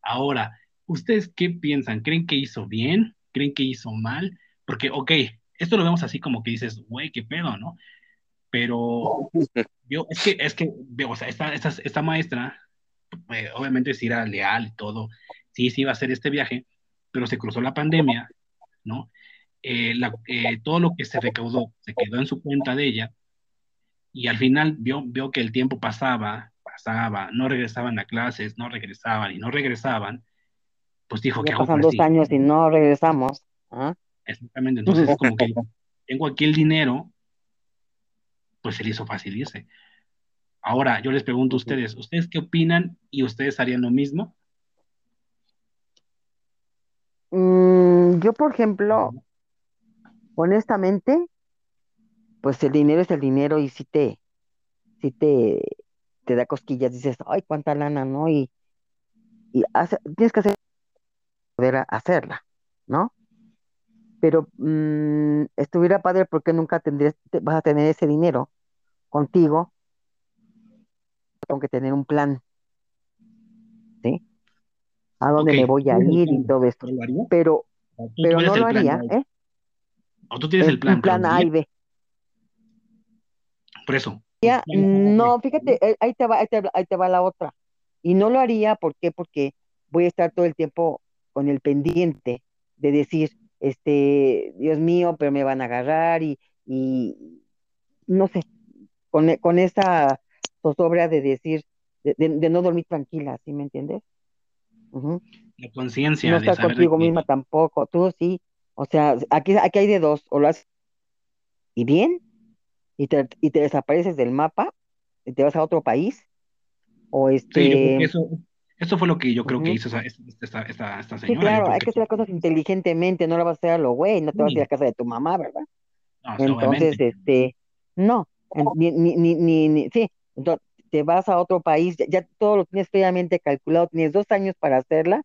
Ahora, ¿ustedes qué piensan? ¿Creen que hizo bien? ¿Creen que hizo mal? Porque, ok, esto lo vemos así como que dices, güey, qué pedo, ¿no? Pero yo, es que, es que, o sea, esta, esta, esta maestra, eh, obviamente sí era leal y todo, sí, sí iba a hacer este viaje, pero se cruzó la pandemia, ¿no? Eh, la, eh, todo lo que se recaudó se quedó en su cuenta de ella y al final vio, vio que el tiempo pasaba, pasaba, no regresaban a clases, no regresaban y no regresaban, pues dijo que
pasan dos años y no regresamos. ¿ah?
Exactamente, entonces es como que tengo aquí el dinero, pues se le hizo fácil irse. Ahora, yo les pregunto a ustedes, ¿ustedes qué opinan y ustedes harían lo mismo?
Mm, yo, por ejemplo, honestamente, pues el dinero es el dinero y si te, si te, te da cosquillas, dices, ay, cuánta lana, ¿no? Y, y tienes que hacer, poder hacerla, ¿no? Pero mm, estuviera padre porque nunca tendrías, vas a tener ese dinero contigo. Tengo que tener un plan, ¿sí? A dónde me voy a ir y todo esto. Pero, pero no lo haría, ¿eh?
¿O tú tienes el, plan?
Un plan A y B.
Por eso.
no, fíjate, eh, ahí te, va, ahí, te, va la otra. Y no lo haría, ¿por qué? Porque voy a estar todo el tiempo con el pendiente de decir, este, Dios mío, pero me van a agarrar y, y no sé, con, con esa zozobra de decir, de, no dormir tranquila, ¿sí me entiendes?
La conciencia.
No estar contigo misma tampoco, tú sí. O sea, aquí, aquí hay de dos, o lo haces y bien, y te, y te desapareces del mapa, y te vas a otro país, o este...
Sí, eso, eso fue lo que yo creo que hizo esta, esta, esta, señora.
Sí, claro, hay que, hacer las cosas inteligentemente, no la vas a hacer a lo güey, no te vas a ir a casa de tu mamá, ¿verdad? Entonces, este, no, ni, ni, ni, ni, sí, entonces, te vas a otro país, ya, ya, todo lo tienes previamente calculado, tienes dos años para hacerla,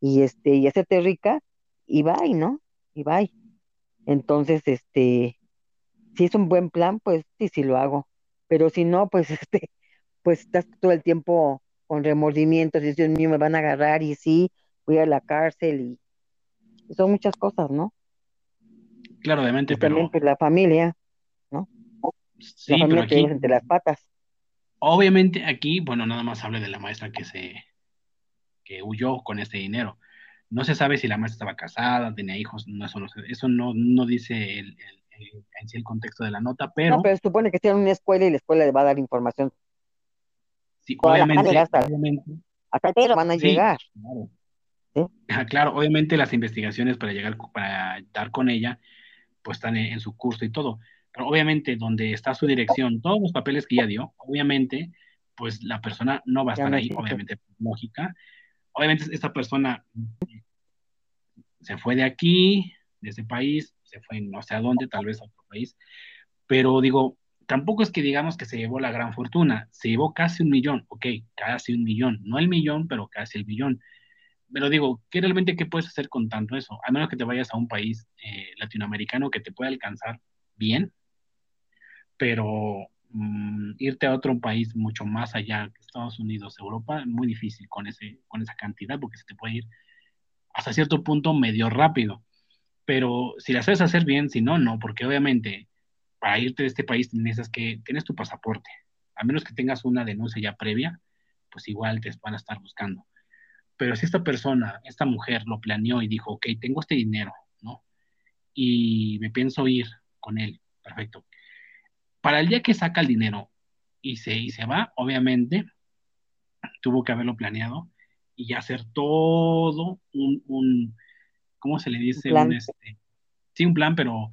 y este, y hacerte rica, y bye, ¿no? Y bye. Entonces, este, si es un buen plan, pues sí, sí lo hago. Pero si no, pues este, pues estás todo el tiempo con remordimientos, y Dios mío, me van a agarrar, y sí, voy a la cárcel, y son muchas cosas, ¿no?
Claro, obviamente,
pero... También pues, la familia, ¿no?
Sí, la familia pero aquí...
entre las patas.
Obviamente aquí, bueno, nada más hable de la maestra que se, que huyó con este dinero. No se sabe si la maestra estaba casada, tenía hijos, no, eso, no, eso no, no dice el, el, en sí el contexto de la nota, pero... No,
pero supone que tiene una escuela y la escuela le va a dar información.
Sí, obviamente, hasta, obviamente.
Hasta pero van a sí, llegar.
Claro. ¿Sí? claro, obviamente las investigaciones para llegar, para dar con ella, pues están en, en, su curso y todo. Pero obviamente donde está su dirección, todos los papeles que ella dio, obviamente, pues la persona no va a estar ahí, obviamente, lógica, obviamente esta persona se fue de aquí, de ese país, se fue no sé a dónde, tal vez a otro país, pero digo, tampoco es que digamos que se llevó la gran fortuna, se llevó casi un millón, ok, casi un millón, no el millón, pero casi el millón. Pero digo, ¿qué realmente qué puedes hacer con tanto eso? A menos que te vayas a un país eh, latinoamericano que te pueda alcanzar bien, pero Mm, irte a otro país mucho más allá Estados Unidos, Europa, muy difícil con, ese, con esa cantidad porque se te puede ir hasta cierto punto medio rápido. Pero si la sabes hacer bien, si no, no, porque obviamente para irte de este país necesitas que tienes tu pasaporte. A menos que tengas una denuncia ya previa, pues igual te van a estar buscando. Pero si esta persona, esta mujer lo planeó y dijo, ok, tengo este dinero, ¿no? Y me pienso ir con él, perfecto para el día que saca el dinero y se, y se va, obviamente, tuvo que haberlo planeado y hacer todo un, un ¿cómo se le dice? Un, este, sí, un plan, pero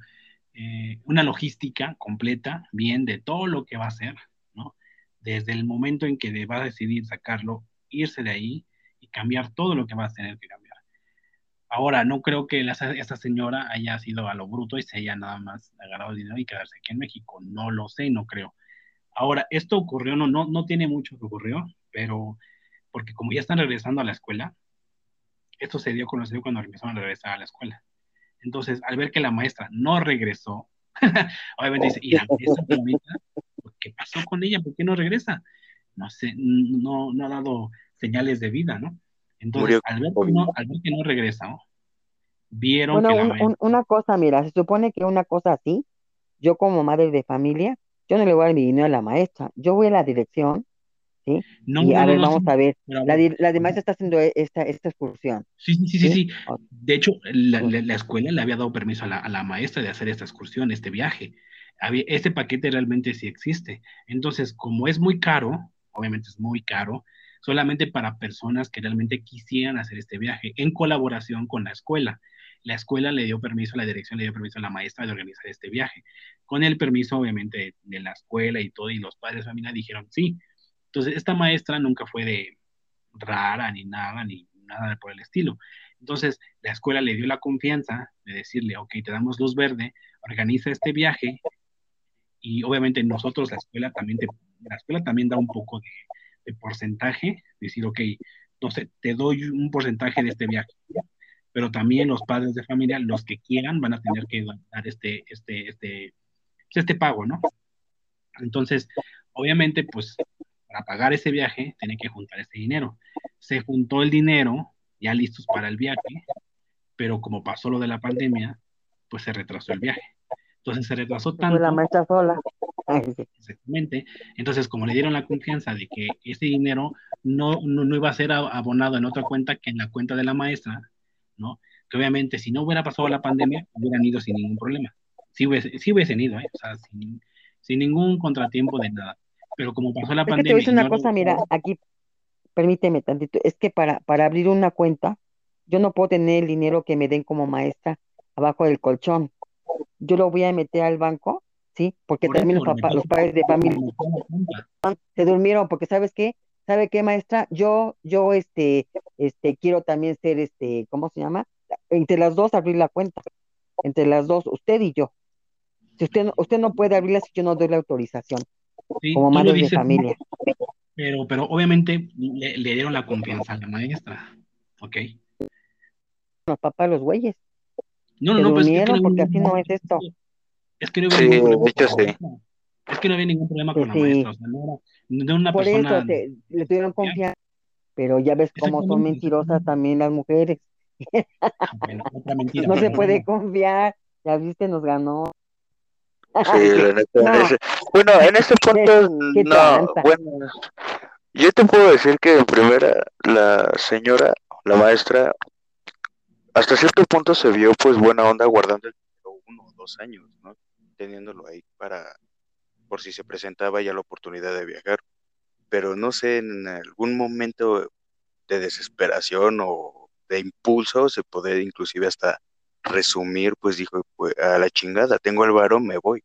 eh, una logística completa, bien, de todo lo que va a hacer, ¿no? Desde el momento en que va a decidir sacarlo, irse de ahí y cambiar todo lo que va a tener que cambiar. Ahora, no creo que la, esta señora haya sido a lo bruto y se haya nada más agarrado el dinero y quedarse aquí en México. No lo sé, no creo. Ahora, esto ocurrió, no, no, no tiene mucho que ocurrió, pero porque como ya están regresando a la escuela, esto se dio conocido cuando empezaron a regresar a la escuela. Entonces, al ver que la maestra no regresó, obviamente dice, ¿y la maestra ¿Qué pasó con ella? ¿Por qué no regresa? No sé, no, no ha dado señales de vida, ¿no? Entonces, al ver, que no, al ver que no regresa, vieron
bueno,
que
la un, una cosa, mira, se supone que una cosa así, yo como madre de familia, yo no le voy a dar mi dinero a la maestra, yo voy a la dirección, ¿sí?
No,
y
no,
a ver,
no,
vamos
sí,
a ver, la, la de maestra está haciendo e- esta, esta excursión,
sí, sí, sí, sí,
¿sí?
De hecho, la, la- la escuela le había dado permiso a la, a la maestra de hacer esta excursión, este viaje. Había, este paquete realmente sí existe. Entonces, como es muy caro, obviamente es muy caro, solamente para personas que realmente quisieran hacer este viaje en colaboración con la escuela. La escuela le dio permiso, la dirección le dio permiso a la maestra de organizar este viaje. Con el permiso, obviamente, de la escuela y todo, y los padres de familia dijeron sí. Entonces, esta maestra nunca fue de rara ni nada, ni nada por el estilo. Entonces, la escuela le dio la confianza de decirle, ok, te damos luz verde, organiza este viaje, y obviamente nosotros, la escuela también, la escuela también da un poco de, de porcentaje, decir, ok, no te doy un porcentaje de este viaje, pero también los padres de familia, los que quieran, van a tener que dar este, este, este, este pago, ¿no? Entonces, obviamente, pues, para pagar ese viaje, tiene que juntar ese dinero. Se juntó el dinero, ya listos para el viaje, pero como pasó lo de la pandemia, pues se retrasó el viaje. Entonces se retrasó tanto.
la maestra sola.
Exactamente. Entonces, como le dieron la confianza de que ese dinero no, no, iba a ser abonado en otra cuenta que en la cuenta de la maestra, ¿no? Que obviamente si no hubiera pasado la pandemia, hubieran ido sin ningún problema. Sí, hubiese, sí hubiesen ido, ¿eh? O sea, sin, sin, ningún contratiempo de nada. Pero como pasó la pandemia.
Que te voy una cosa, mira, aquí, permíteme tantito, es que para, para abrir una cuenta, yo no puedo tener el dinero que me den como maestra abajo del colchón yo lo voy a meter al banco, ¿sí? Porque también los, papás, los padres de familia se durmieron, porque ¿sabes qué? ¿Sabe qué, maestra? Yo, yo, este, este, quiero también ser, este, ¿cómo se llama? Entre las dos abrir la cuenta, entre las dos, usted y yo. Si usted no, usted no puede abrirla si yo no doy la autorización, como madre de familia.
Pero, pero obviamente le, le, dieron la confianza a la maestra, ¿ok?
Los papás, los güeyes.
No, no, no,
pues es que porque así no es esto.
Es que no había ningún problema. Es que no había ningún problema con la maestra, o sea, no era de una
Por
persona.
eso le tuvieron confianza, pero ya ves cómo son mentirosas también las mujeres.
Bueno, otra mentira,
no se puede confiar, ya viste, nos ganó.
Sí, la neta, no. bueno, en este punto, no, bueno, yo te puedo decir que en primera, la señora, la maestra, hasta cierto punto se vio pues buena onda guardando el uno o dos años, ¿no? Teniéndolo ahí para, por si se presentaba ya la oportunidad de viajar. Pero no sé, en algún momento de desesperación o de impulso, se puede inclusive hasta resumir, pues dijo, pues, a la chingada, tengo el varón, me voy.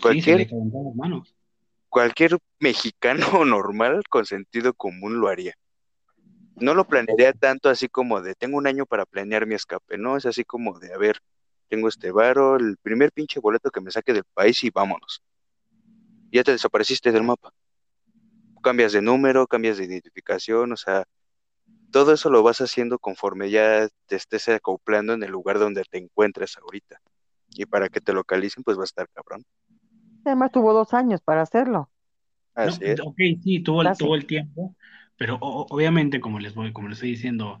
Cualquier,
cualquier mexicano normal con sentido común lo haría no lo planearía tanto así como de tengo un año para planear mi escape, no, es así como de a ver, tengo este varo, el primer pinche boleto que me saque del país y vámonos. Ya te desapareciste del mapa. Cambias de número, cambias de identificación, o sea, todo eso lo vas haciendo conforme ya te estés acoplando en el lugar donde te encuentres ahorita. Y para que te localicen, pues va a estar cabrón.
Además tuvo dos años para hacerlo.
Así es. Ok, sí, tuvo tuvo el tiempo, pero obviamente, como les voy, como les estoy diciendo,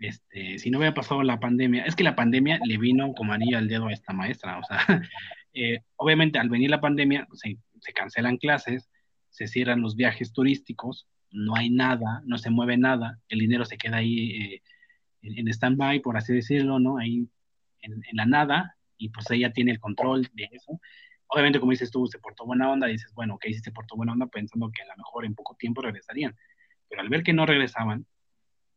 este, si no hubiera pasado la pandemia, es que la pandemia le vino como anillo al dedo a esta maestra, o sea, eh, obviamente al venir la pandemia se, se, cancelan clases, se cierran los viajes turísticos, no hay nada, no se mueve nada, el dinero se queda ahí eh, en, en stand-by, por así decirlo, ¿no? Ahí en, la nada, y pues ella tiene el control de eso. Obviamente, como dices tú, se portó buena onda, dices, bueno, ok, sí se portó buena onda, pensando que a lo mejor en poco tiempo regresarían pero al ver que no regresaban,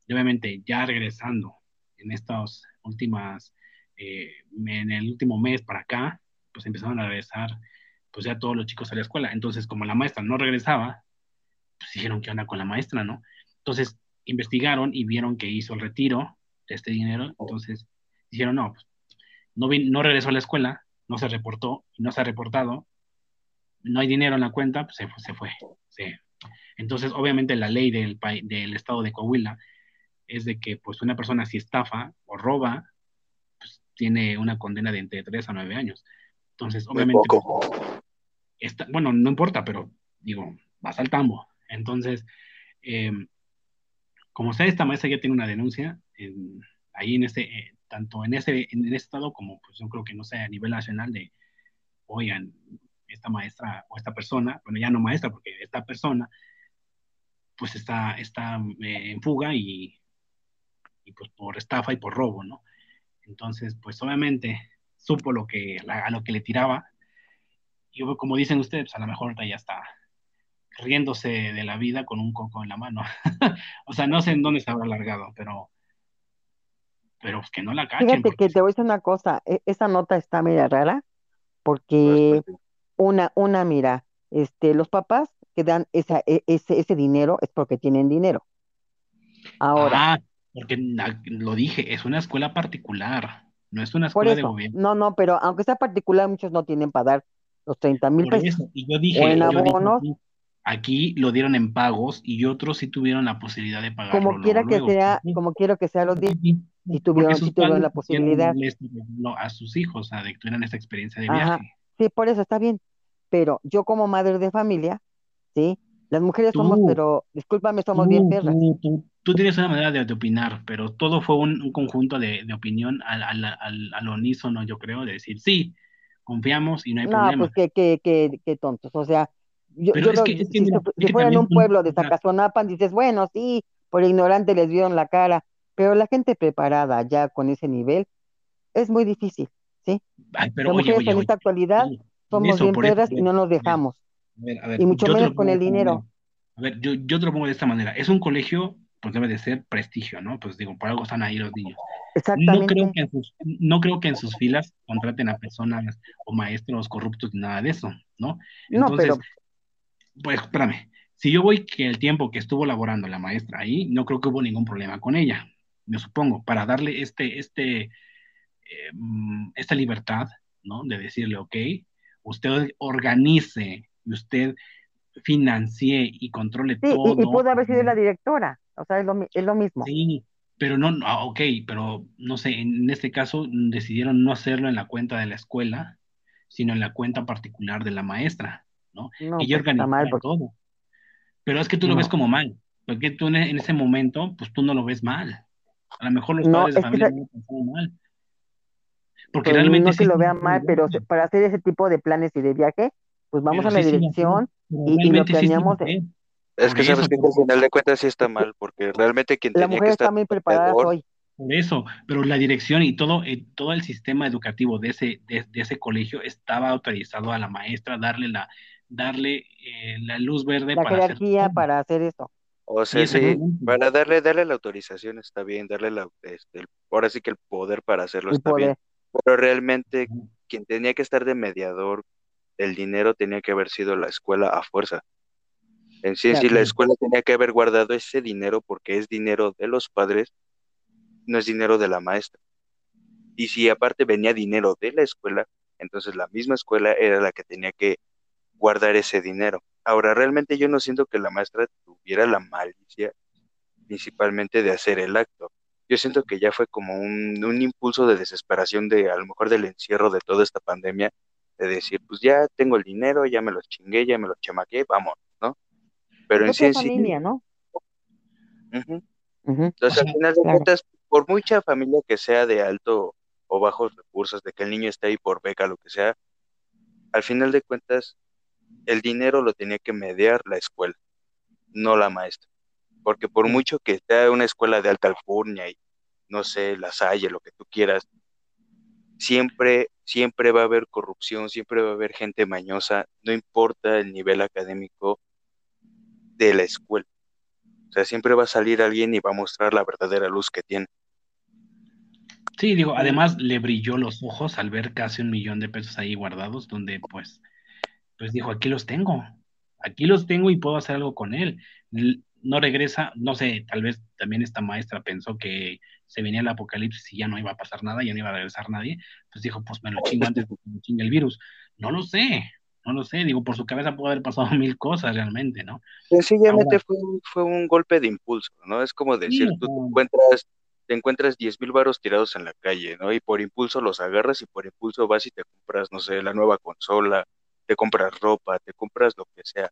obviamente ya regresando en estas últimas, eh, en el último mes para acá, pues empezaron a regresar, pues ya todos los chicos a la escuela. Entonces, como la maestra no regresaba, pues dijeron, ¿qué onda con la maestra, no? Entonces, investigaron y vieron que hizo el retiro de este dinero. Entonces, dijeron, no, pues, no, no regresó a la escuela, no se reportó no se ha reportado, no hay dinero en la cuenta, pues se fue, se fue, se, entonces, obviamente la ley del, del estado de Coahuila es de que pues una persona si estafa o roba, pues tiene una condena de entre 3 a 9 años. Entonces, obviamente, está, bueno, no importa, pero digo, va al tambo. Entonces, em, como sea, esta maestra ya tiene una denuncia ahí en este, eh, tanto en ese, en ese estado como pues yo creo que no sé, a nivel nacional de, oigan, esta maestra o esta persona, bueno, ya no maestra, porque esta persona pues está, está eh, en fuga y, y, pues por estafa y por robo, ¿no? Entonces, pues obviamente supo lo que, a lo que le tiraba y como dicen ustedes, pues a lo mejor ya está, riéndose de la vida con un coco en la mano. o sea, no sé en dónde se habrá alargado, pero pero pues que no la cachen.
Fíjate que te voy a decir una cosa, e, esa nota está media rara, porque una, una, mira, este, los papás que dan esa, e, ese, ese dinero es porque tienen dinero. Ahora.
Ah, porque lo dije, es una escuela particular, no es una escuela de gobierno.
No, no, pero aunque sea particular, muchos no tienen para dar los 30 mil pesos.
Y yo dije, en abonos, aquí, lo dieron en pagos y otros sí tuvieron la posibilidad de pagarlo.
Como quiera que sea, como quiero que sea los días, y tuvieron, sí tuvieron la posibilidad.
A sus hijos, a que tuvieran esa experiencia de viaje.
Sí, por eso está bien. Pero yo como madre de familia, ¿sí? Las mujeres somos, pero discúlpame, somos bien perras.
Tú, tienes una manera de, opinar, pero todo fue un, conjunto de, opinión al, al, al, al, unísono, yo creo, de decir, sí, confiamos y no hay no, problema.
pues qué, qué, qué, tontos. O sea, yo, yo si, si fuera en un pueblo de Zacazonapan, dices, bueno, sí, por ignorante les vieron la cara, pero la gente preparada ya con ese nivel es muy difícil, ¿sí?
pero oye, oye,
en esta actualidad somos bien perras y no nos dejamos. y mucho menos con el dinero.
A ver, yo, yo te lo pongo de esta manera. Es un colegio, pues debe de ser prestigio, ¿no? Pues digo, por algo están ahí los niños.
Exactamente.
No creo que en sus, no creo que en sus filas contraten a personas o maestros corruptos ni nada de eso, ¿no? Entonces, no, pero... pues espérame. Si yo voy que el tiempo que estuvo laborando la maestra ahí, no creo que hubo ningún problema con ella, me supongo, para darle este, este, eh, mm, esta libertad, ¿no? De decirle, ok, usted organice, usted financie y controle todo.
Y, y pudo haber sido la directora, o sea, es lo, es lo mismo.
Sí, pero no, ah, ok, pero no sé, en este caso decidieron no hacerlo en la cuenta de la escuela, sino en la cuenta particular de la maestra, ¿no?
no Ella pues organizó
todo. Pero es que tú lo ves como mal, porque tú en, ese momento, pues tú no lo ves mal. A lo mejor los padres de familia no lo mal.
Porque pues, realmente. No que lo vean mal, pero para hacer ese tipo de planes y de viaje, pues vamos a la dirección y, lo planeamos.
es que sabes que al final de cuentas sí está mal, porque realmente quien la tenía mujer que estar
está muy preparada hoy.
Por eso, pero la dirección y todo, eh, todo el sistema educativo de ese, de, ese colegio estaba autorizado a la maestra darle la, darle eh, la luz verde
la para hacer para hacer esto.
O sea, sí, para darle, darle la autorización está bien, darle la, este, ahora sí que el poder para hacerlo está bien, pero realmente quien tenía que estar de mediador el dinero tenía que haber sido la escuela a fuerza. En sí, sí, la escuela tenía que haber guardado ese dinero porque es dinero de los padres, no es dinero de la maestra. Y si aparte venía dinero de la escuela, entonces la misma escuela era la que tenía que guardar ese dinero. Ahora, realmente yo no siento que la maestra tuviera la malicia principalmente de hacer el acto. Yo siento que ya fue como un, un impulso de desesperación de a lo mejor del encierro de toda esta pandemia, de decir, pues ya tengo el dinero, ya me lo chingué, ya me lo chamaqué, vamos, ¿no? Pero en sí en sí...
¿no?
Entonces, al final de cuentas, por mucha familia que sea de alto o bajos recursos, de que el niño esté ahí por beca, lo que sea, al final de cuentas, el dinero lo tenía que mediar la escuela, no la maestra. Porque por mucho que esté una escuela de alta alcurnia y no sé, la Salle, lo que tú quieras, siempre, siempre va a haber corrupción, siempre va a haber gente mañosa, no importa el nivel académico de la escuela. O sea, siempre va a salir alguien y va a mostrar la verdadera luz que tiene.
Sí, digo, además le brilló los ojos al ver casi un millón de pesos ahí guardados, donde pues pues dijo, aquí los tengo, aquí los tengo y puedo hacer algo con él. No regresa, no sé, tal vez también esta maestra pensó que se venía el apocalipsis y ya no iba a pasar nada, ya no iba a regresar nadie, pues dijo, pues me lo chingo antes de que me chingue el virus. No lo sé, no lo sé, digo, por su cabeza puede haber pasado mil cosas realmente, ¿no?
Sencillamente fue, fue un golpe de impulso, ¿no? Es como decir, tú te encuentras, te encuentras 10 mil varos tirados en la calle, ¿no? Y por impulso los agarras y por impulso vas y te compras, no sé, la nueva consola, te compras ropa, te compras lo que sea.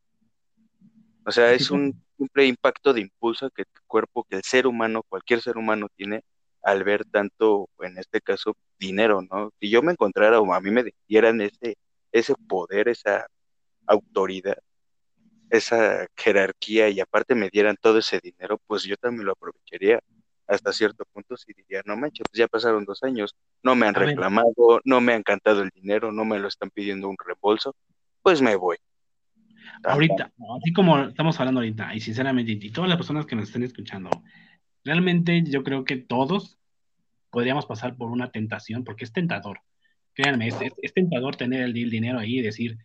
O sea, es un simple impacto de impulso que el cuerpo, que el ser humano, cualquier ser humano tiene al ver tanto, en este caso, dinero, ¿no? Si yo me encontrara o a mí me dieran ese, ese poder, esa autoridad, esa jerarquía y aparte me dieran todo ese dinero, pues yo también lo aprovecharía hasta cierto punto si diría, no manches, pues ya pasaron dos años, no me han reclamado, no me han cantado el dinero, no me lo están pidiendo un reembolso, pues me voy.
ahorita, así como estamos hablando ahorita, y sinceramente, y todas las personas que nos estén escuchando, realmente yo creo que todos podríamos pasar por una tentación, porque es tentador. Créanme, es, tentador tener el, dinero ahí y decir,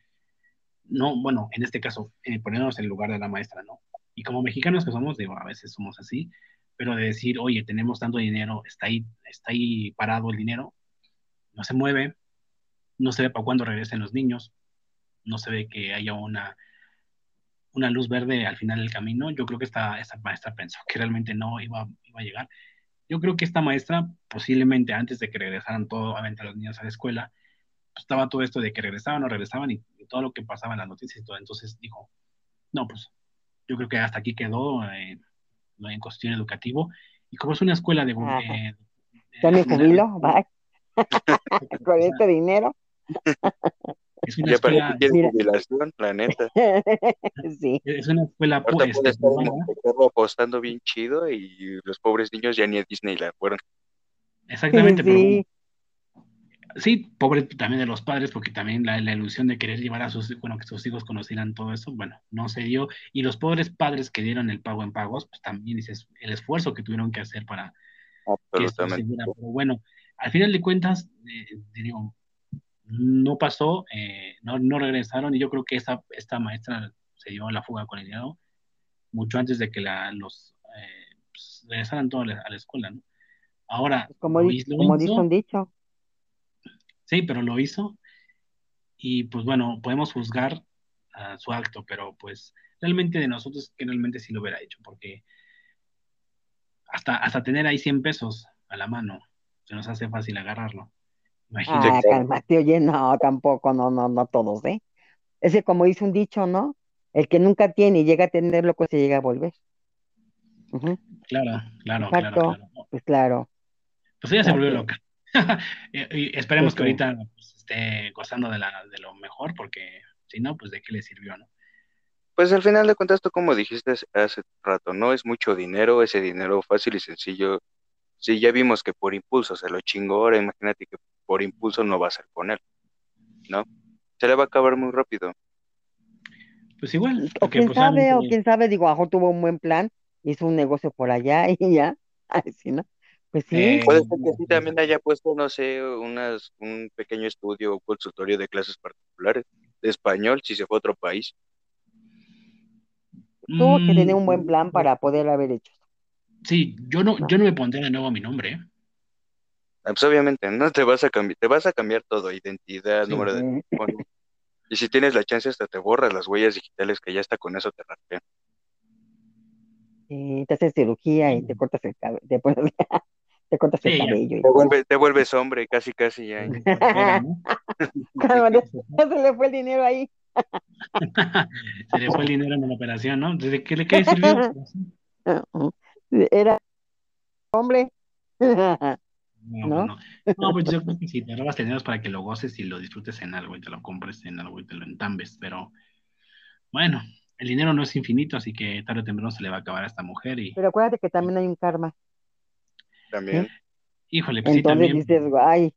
no, bueno, en este caso, eh, ponernos en el lugar de la maestra, ¿no? Y como mexicanos que somos, digo, a veces somos así, pero de decir, oye, tenemos tanto dinero, está ahí, está ahí parado el dinero, no se mueve, no se ve para cuándo regresen los niños, no se ve que haya una, una luz verde al final del camino. Yo creo que esta, esta maestra pensó que realmente no iba, iba a llegar. Yo creo que esta maestra, posiblemente antes de que regresaran todo, a los niños a la escuela, pues, estaba todo esto de que regresaban o regresaban y, todo lo que pasaba en las noticias y todo. Entonces dijo, no, pues yo creo que hasta aquí quedó eh, en cuestión educativo. Y como es una escuela de... Eh,
¿Ya me jubilo? Con este dinero.
Es una escuela. jubilación, la neta.
sí.
Es una escuela
pues. apostando bien chido y los pobres niños ya ni a Disney la fueron.
Exactamente, sí. sí, pobre también de los padres, porque también la, ilusión de querer llevar a sus, bueno, que sus hijos conocieran todo eso, bueno, no se dio. Y los pobres padres que dieron el pago en pagos, pues también dices, el esfuerzo que tuvieron que hacer para que esto se diera. Pero bueno, al final de cuentas, eh, digo, no pasó, eh, no, no, regresaron y yo creo que esta, esta maestra se dio la fuga con el dinero mucho antes de que la, los eh, pues, regresaran todos a la escuela, ¿no? Ahora,
como, como dice un dicho.
Sí, pero lo hizo y pues bueno, podemos juzgar su acto, pero pues realmente de nosotros que realmente sí lo hubiera hecho, porque hasta, hasta tener ahí 100 pesos a la mano, se nos hace fácil agarrarlo.
Imagínate. Ah, cálmate, oye, no, tampoco, no, no, no todos, ¿eh? Ese como dice un dicho, ¿no? El que nunca tiene y llega a tener lo que se llega a volver.
Claro, claro, claro,
Pues claro.
Pues ella se volvió loca. y, esperemos que ahorita pues, esté gozando de, la, de lo mejor, porque si no, pues de qué le sirvió, ¿no?
Pues al final de cuentas, tú como dijiste hace rato, no es mucho dinero, ese dinero fácil y sencillo si ya vimos que por impulso se lo chingó, ahora imagínate que por impulso no va a ser con él, ¿no? Se le va a acabar muy rápido.
Pues igual.
O quién pues, sabe, o quién sabe, digo, Ajo tuvo un buen plan, hizo un negocio por allá y ya, así, ¿no? Pues sí.
Eh, Puede ser que sí también haya puesto, no sé, unas, un pequeño estudio o consultorio de clases particulares de español si se fue a otro país.
Tuvo que tener un buen mm, plan para poder haber hecho.
Sí, yo no, yo no me pondré de nuevo mi nombre. ¿eh?
Ah, pues obviamente, no te vas a cambiar, te vas a cambiar todo, identidad, número de teléfono. Y si tienes la chance hasta te borras las huellas digitales que ya está con eso te rastrean.
Y te haces cirugía y te cortas el cabello, te, te cortas el cabello.
Te, vuelves hombre, casi casi ya.
se le fue el dinero ahí.
se le fue el dinero en la operación, ¿no? ¿Desde qué le qué sirvió?
Era hombre.
No, ¿No? no, pues yo creo que sí, te robas dinero para que lo goces y lo disfrutes en algo y te lo compres en algo y te lo entambes, pero bueno, el dinero no es infinito, así que tarde o temprano se le va a acabar a esta mujer. Y...
Pero acuérdate que también hay un karma.
También.
Híjole, pues
Entonces
sí, también.
dices, ay,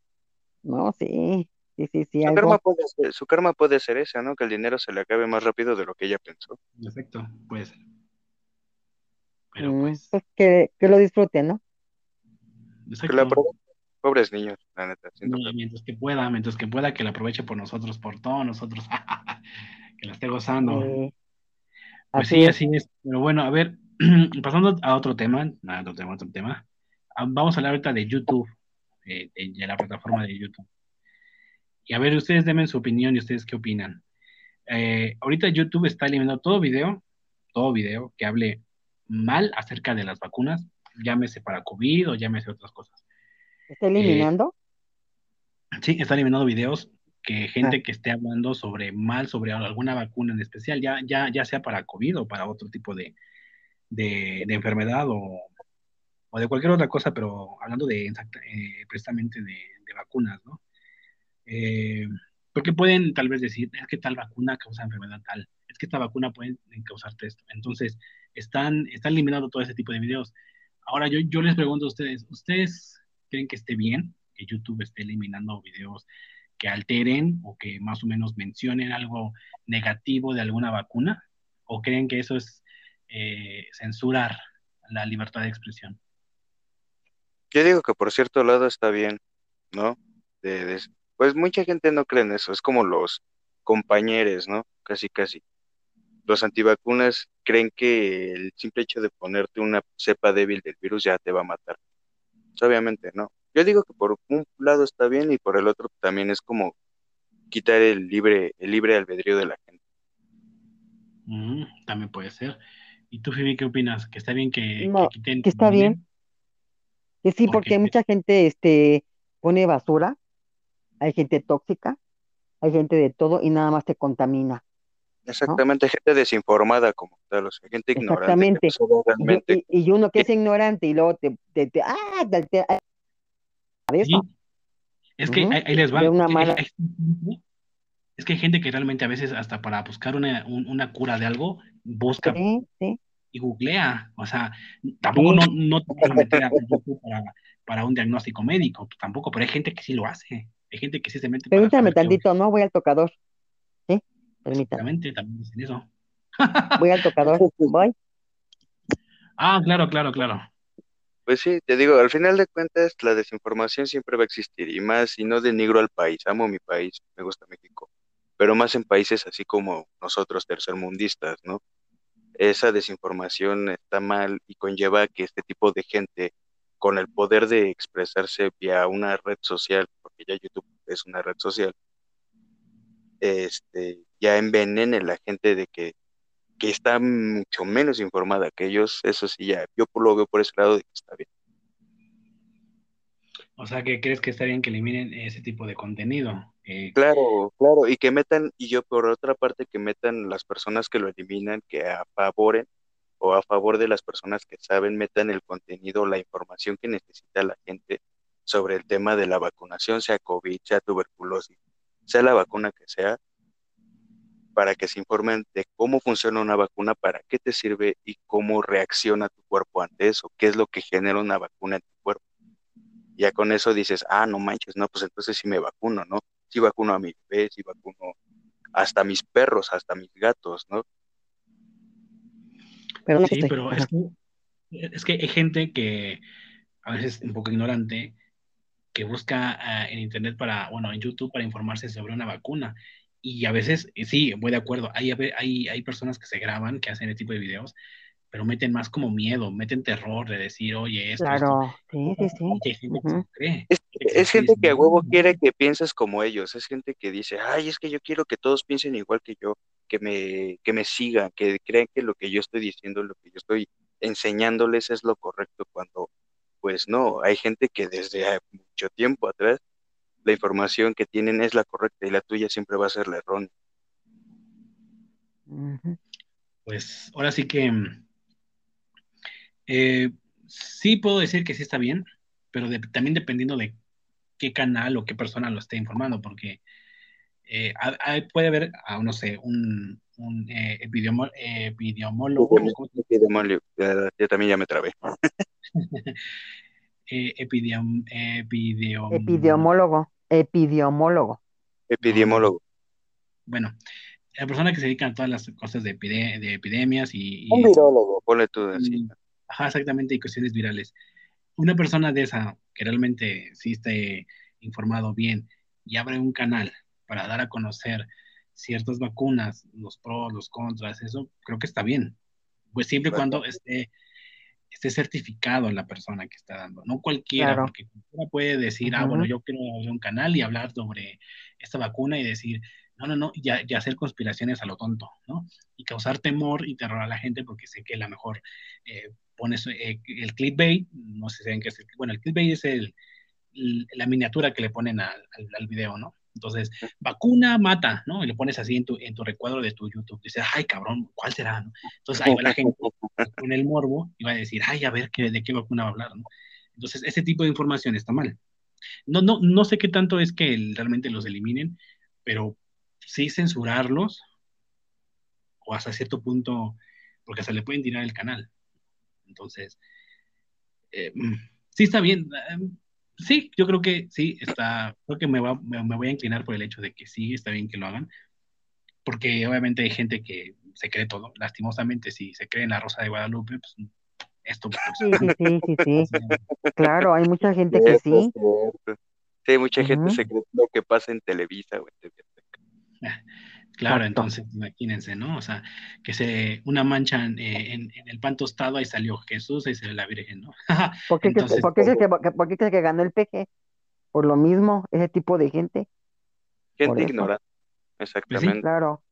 no, sí, sí, sí, sí.
Su, karma puede ser, su karma puede ser esa, ¿no? Que el dinero se le acabe más rápido de lo que ella pensó.
Perfecto, puede ser. Pero
mm,
pues.
pues que, que, lo disfruten, ¿no?
pobres niños, la neta.
mientras que pueda, mientras que pueda, que la aproveche por nosotros, por todos nosotros, que la esté gozando. pues sí, así es. Pero bueno, a ver, pasando a otro tema, a otro tema, otro tema. Ah, vamos a hablar ahorita de YouTube, de, la plataforma de YouTube. Y a ver, ustedes denme su opinión y ustedes qué opinan. Eh, ahorita YouTube está eliminando todo video, todo video que hable mal acerca de las vacunas, llámese para COVID o llámese otras cosas.
¿Está eliminando?
Eh, sí, está eliminando videos que gente ah. que esté hablando sobre mal sobre alguna vacuna en especial, ya, ya, ya sea para COVID o para otro tipo de, de, enfermedad o, o, de cualquier otra cosa, pero hablando de eh, precisamente de, vacunas, ¿no? Eh, porque pueden tal vez decir, es que tal vacuna causa enfermedad tal, es que esta vacuna puede causarte esto. Entonces, están, están eliminando todo ese tipo de videos. Ahora yo, yo les pregunto a ustedes, ¿ustedes creen que esté bien que YouTube esté eliminando videos que alteren o que más o menos mencionen algo negativo de alguna vacuna? ¿O creen que eso es eh, censurar la libertad de expresión?
Yo digo que por cierto lado está bien, ¿no? pues mucha gente no cree en eso, es como los compañeros, ¿no? Casi, casi. Los antivacunas creen que el simple hecho de ponerte una cepa débil del virus ya te va a matar. Pues, obviamente, ¿no? Yo digo que por un lado está bien y por el otro también es como quitar el libre, el libre albedrío de la gente.
Mm, también puede ser. ¿Y tú, Fibi, qué opinas? ¿Que está bien que,
quiten? Que está bien. Que sí, porque mucha gente este, pone basura, hay gente tóxica, hay gente de todo y nada más te contamina.
Exactamente, gente desinformada como tal, o sea, gente
ignorante. Exactamente. y, uno que es ignorante y luego te, te, te, ah, te,
Es que ahí les va. Es que hay gente que realmente a veces hasta para buscar una, una cura de algo, busca y googlea. O sea, tampoco no, no te puedes meter a para, para un diagnóstico médico, tampoco, pero hay gente que sí lo hace. Hay gente que sí se mete.
Permítame tantito, ¿no? Voy al tocador. ¿Sí?
Permítame. también dicen eso.
Voy al tocador, voy.
Ah, claro, claro, claro.
Pues sí, te digo, al final de cuentas la desinformación siempre va a existir y más si no denigro al país, amo mi país, me gusta México, pero más en países así como nosotros tercermundistas, ¿no? Esa desinformación está mal y conlleva que este tipo de gente con el poder de expresarse vía una red social, porque ya YouTube es una red social, este, ya envenene la gente de que que está mucho menos informada que ellos, eso sí, ya, yo lo veo por ese lado de está bien.
O sea, que crees que está bien que eliminen ese tipo de contenido.
claro, claro, y que metan, y yo por otra parte, que metan las personas que lo eliminan, que a favoren o a favor de las personas que saben, metan el contenido, la información que necesita la gente sobre el tema de la vacunación, sea COVID, sea tuberculosis, sea la vacuna que sea, para que se informen de cómo funciona una vacuna, para qué te sirve y cómo reacciona tu cuerpo ante eso, qué es lo que genera una vacuna en tu. Ya con eso dices, ah, no manches, no, pues entonces sí me vacuno, ¿no? Sí vacuno a mi bebé, sí vacuno hasta mis perros, hasta mis gatos, ¿no?
Pero sí, pero es que, es que hay gente que a veces un poco ignorante que busca ah, en internet para, bueno, en YouTube para informarse sobre una vacuna y a veces, sí, voy de acuerdo, hay, hay, hay personas que se graban, que hacen ese tipo de videos, pero meten más como miedo, meten terror de decir, oye, esto.
Claro, sí, sí,
sí. Es, gente que a huevo quiere que pienses como ellos, es gente que dice, ay, es que yo quiero que todos piensen igual que yo, que me, que me sigan, que crean que lo que yo estoy diciendo, lo que yo estoy enseñándoles es lo correcto, cuando, pues no, hay gente que desde mucho tiempo atrás la información que tienen es la correcta y la tuya siempre va a ser la errónea.
Pues ahora sí que eh, sí puedo decir que sí está bien, pero también dependiendo de qué canal o qué persona lo esté informando, porque eh, puede haber, ah, no sé, un, un eh, epidemiólogo.
yo también ya me trabé.
epidemiólogo. Epidemiólogo.
Epidemiólogo.
Bueno, la persona que se dedica a todas las cosas de, de epidemias y,
Un virólogo, ponle tú
así. Ajá, exactamente, y cuestiones virales. Una persona de esa que realmente sí esté informado bien y abre un canal para dar a conocer ciertas vacunas, los pros, los contras, eso creo que está bien. Pues siempre y cuando esté esté certificado la persona que está dando, no cualquiera, porque cualquiera puede decir, ah, bueno, yo quiero abrir un canal y hablar sobre esta vacuna y decir, no, no, no, y, hacer conspiraciones a lo tonto, ¿no? Y causar temor y terror a la gente porque sé que a lo mejor eh, pones eh, el clickbait, no sé si saben qué es el, bueno, el clickbait es el, la miniatura que le ponen al, al video, ¿no? Entonces, vacuna mata, ¿no? Y lo pones así en tu, en tu recuadro de tu YouTube. Dices, ay, cabrón, ¿cuál será? ¿no? Entonces, ahí va la gente con el morbo y va a decir, ay, a ver ¿qué, de qué vacuna va a hablar, ¿no? Entonces, ese tipo de información está mal. No, no, no sé qué tanto es que realmente los eliminen, pero sí censurarlos o hasta cierto punto, porque hasta le pueden tirar el canal. Entonces, eh, mm, sí está bien. Eh, sí, yo creo que sí, está, creo que me, va, me, voy a inclinar por el hecho de que sí, está bien que lo hagan, porque obviamente hay gente que se cree todo, lastimosamente, si se cree en la Rosa de Guadalupe, pues esto... Pues,
sí, sí, sí, sí, claro, hay mucha gente que sí.
Sí, mucha gente se cree lo que pasa en Televisa, güey.
Claro, entonces imagínense, ¿no? O sea, que se una mancha en, en, el pan tostado, ahí salió Jesús, ahí salió la Virgen, ¿no?
¿Por qué, entonces, ¿por, qué es que, ¿Por qué que ganó el peje? Por lo mismo, ese tipo de gente.
Gente ignorante, pues exactamente.
claro.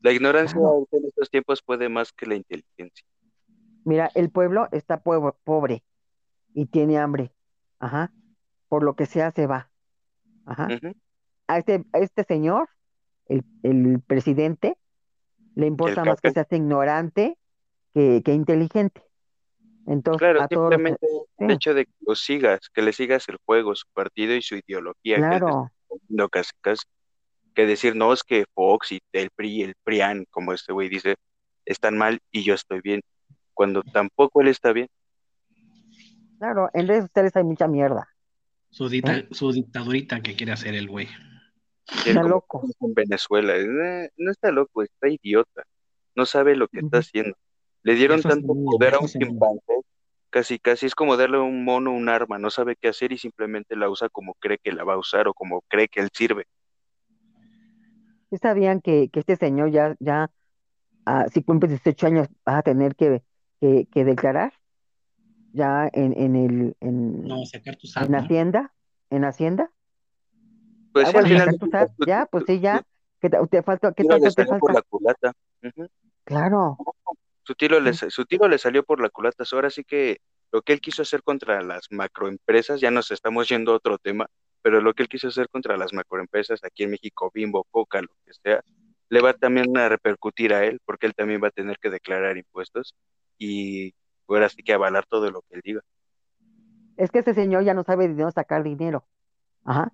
La ignorancia en estos tiempos puede más que la inteligencia.
Mira, el pueblo está pobre y tiene hambre. Ajá. Por lo que sea, se va. Ajá. a, este, a este señor el, presidente, le importa más que seas ignorante que, que inteligente. Entonces,
claro, simplemente el hecho de que lo sigas, que le sigas el juego, su partido y su ideología,
claro.
que, casi, que decir, no, es que Fox y el PRI, el PRIAN, como este güey dice, están mal y yo estoy bien, cuando tampoco él está bien.
Claro, en redes sociales hay mucha mierda.
Su, ¿Eh? su dictadurita que quiere hacer el güey.
Está loco.
En Venezuela. Eh, no está loco, está idiota. No sabe lo que está haciendo. Le dieron tanto poder a un chimpancé, casi casi es como darle a un mono un arma, no sabe qué hacer y simplemente la usa como cree que la va a usar o como cree que él sirve.
sabían que, que este señor ya, ya ah, si cumple 18 años, va a tener que, que, declarar? Ya en, en el en,
no, sacar tu
en Hacienda, en Hacienda.
Pues ah,
ya, pues sí, ya. ¿Qué te, falta? ¿Qué tanto te falta?
por la culata.
Claro.
Su tiro, le, su tiro le salió por la culata. Ahora sí que lo que él quiso hacer contra las macroempresas, ya nos estamos yendo a otro tema, pero lo que él quiso hacer contra las macroempresas aquí en México, Bimbo, Coca, lo que sea, le va también a repercutir a él, porque él también va a tener que declarar impuestos y ahora sí que avalar todo lo que él diga.
Es que ese señor ya no sabe de dónde sacar dinero. Ajá.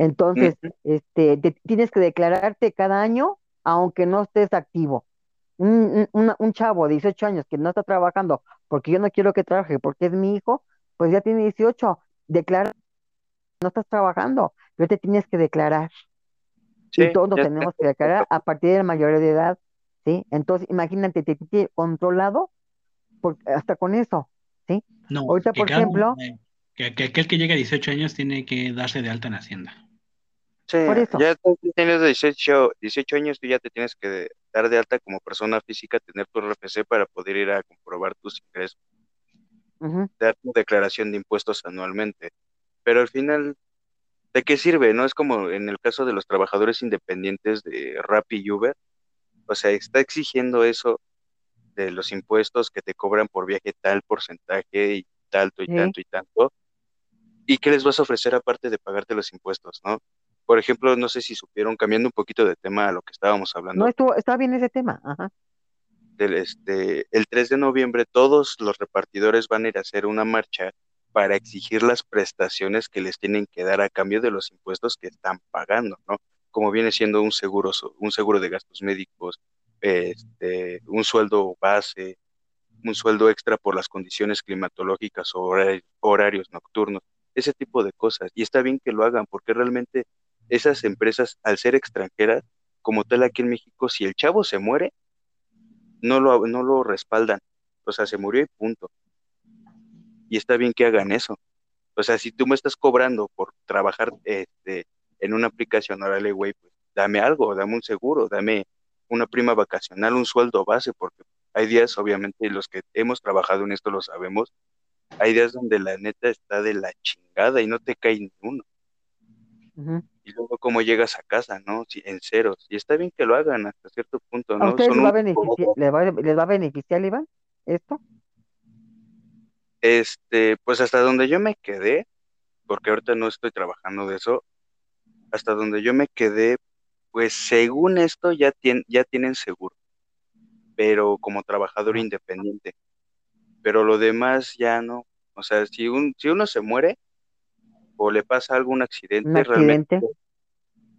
Entonces, este, tienes que declararte cada año, aunque no estés activo. Un, un, chavo de 18 años que no está trabajando, porque yo no quiero que trabaje, porque es mi hijo, pues ya tiene 18, declara, no estás trabajando, pero te tienes que declarar. y todos tenemos que declarar a partir de la mayoría de edad, ¿sí? Entonces, imagínate, te tiene controlado hasta con eso, ¿sí?
No, Ahorita, por ejemplo... que, aquel que llega a 18 años tiene que darse de alta en Hacienda.
Sí, ya tienes 18, 18 años, tú ya te tienes que dar de alta como persona física, tener tu RFC para poder ir a comprobar tus ingresos, dar tu declaración de impuestos anualmente. Pero al final, ¿de qué sirve? No es como en el caso de los trabajadores independientes de Rappi y Uber. O sea, está exigiendo eso de los impuestos que te cobran por viaje tal porcentaje y tanto y tanto y tanto. ¿Y qué les vas a ofrecer aparte de pagarte los impuestos, no? Por ejemplo, no sé si supieron, cambiando un poquito de tema a lo que estábamos hablando.
No, estuvo, está bien ese tema. Ajá.
Del, este, el 3 de noviembre todos los repartidores van a ir a hacer una marcha para exigir las prestaciones que les tienen que dar a cambio de los impuestos que están pagando, ¿no? Como viene siendo un seguro, un seguro de gastos médicos, este, un sueldo base, un sueldo extra por las condiciones climatológicas o horarios nocturnos, ese tipo de cosas. Y está bien que lo hagan porque realmente esas empresas, al ser extranjeras, como tal aquí en México, si el chavo se muere, no lo, no lo respaldan. O sea, se murió y punto. Y está bien que hagan eso. O sea, si tú me estás cobrando por trabajar este, en una aplicación, órale, güey, pues dame algo, dame un seguro, dame una prima vacacional, un sueldo base, porque hay días, obviamente, los que hemos trabajado en esto lo sabemos, hay días donde la neta está de la chingada y no te cae ni uno y luego cómo llegas a casa, ¿no? en ceros. Y está bien que lo hagan hasta cierto punto, ¿no?
¿A ustedes les, va a beneficiar, ¿les, va, a beneficiar, Iván, esto?
Este, pues hasta donde yo me quedé, porque ahorita no estoy trabajando de eso, hasta donde yo me quedé, pues según esto ya, ya tienen seguro, pero como trabajador independiente. Pero lo demás ya no. O sea, si, un, si uno se muere, o le pasa algún accidente, realmente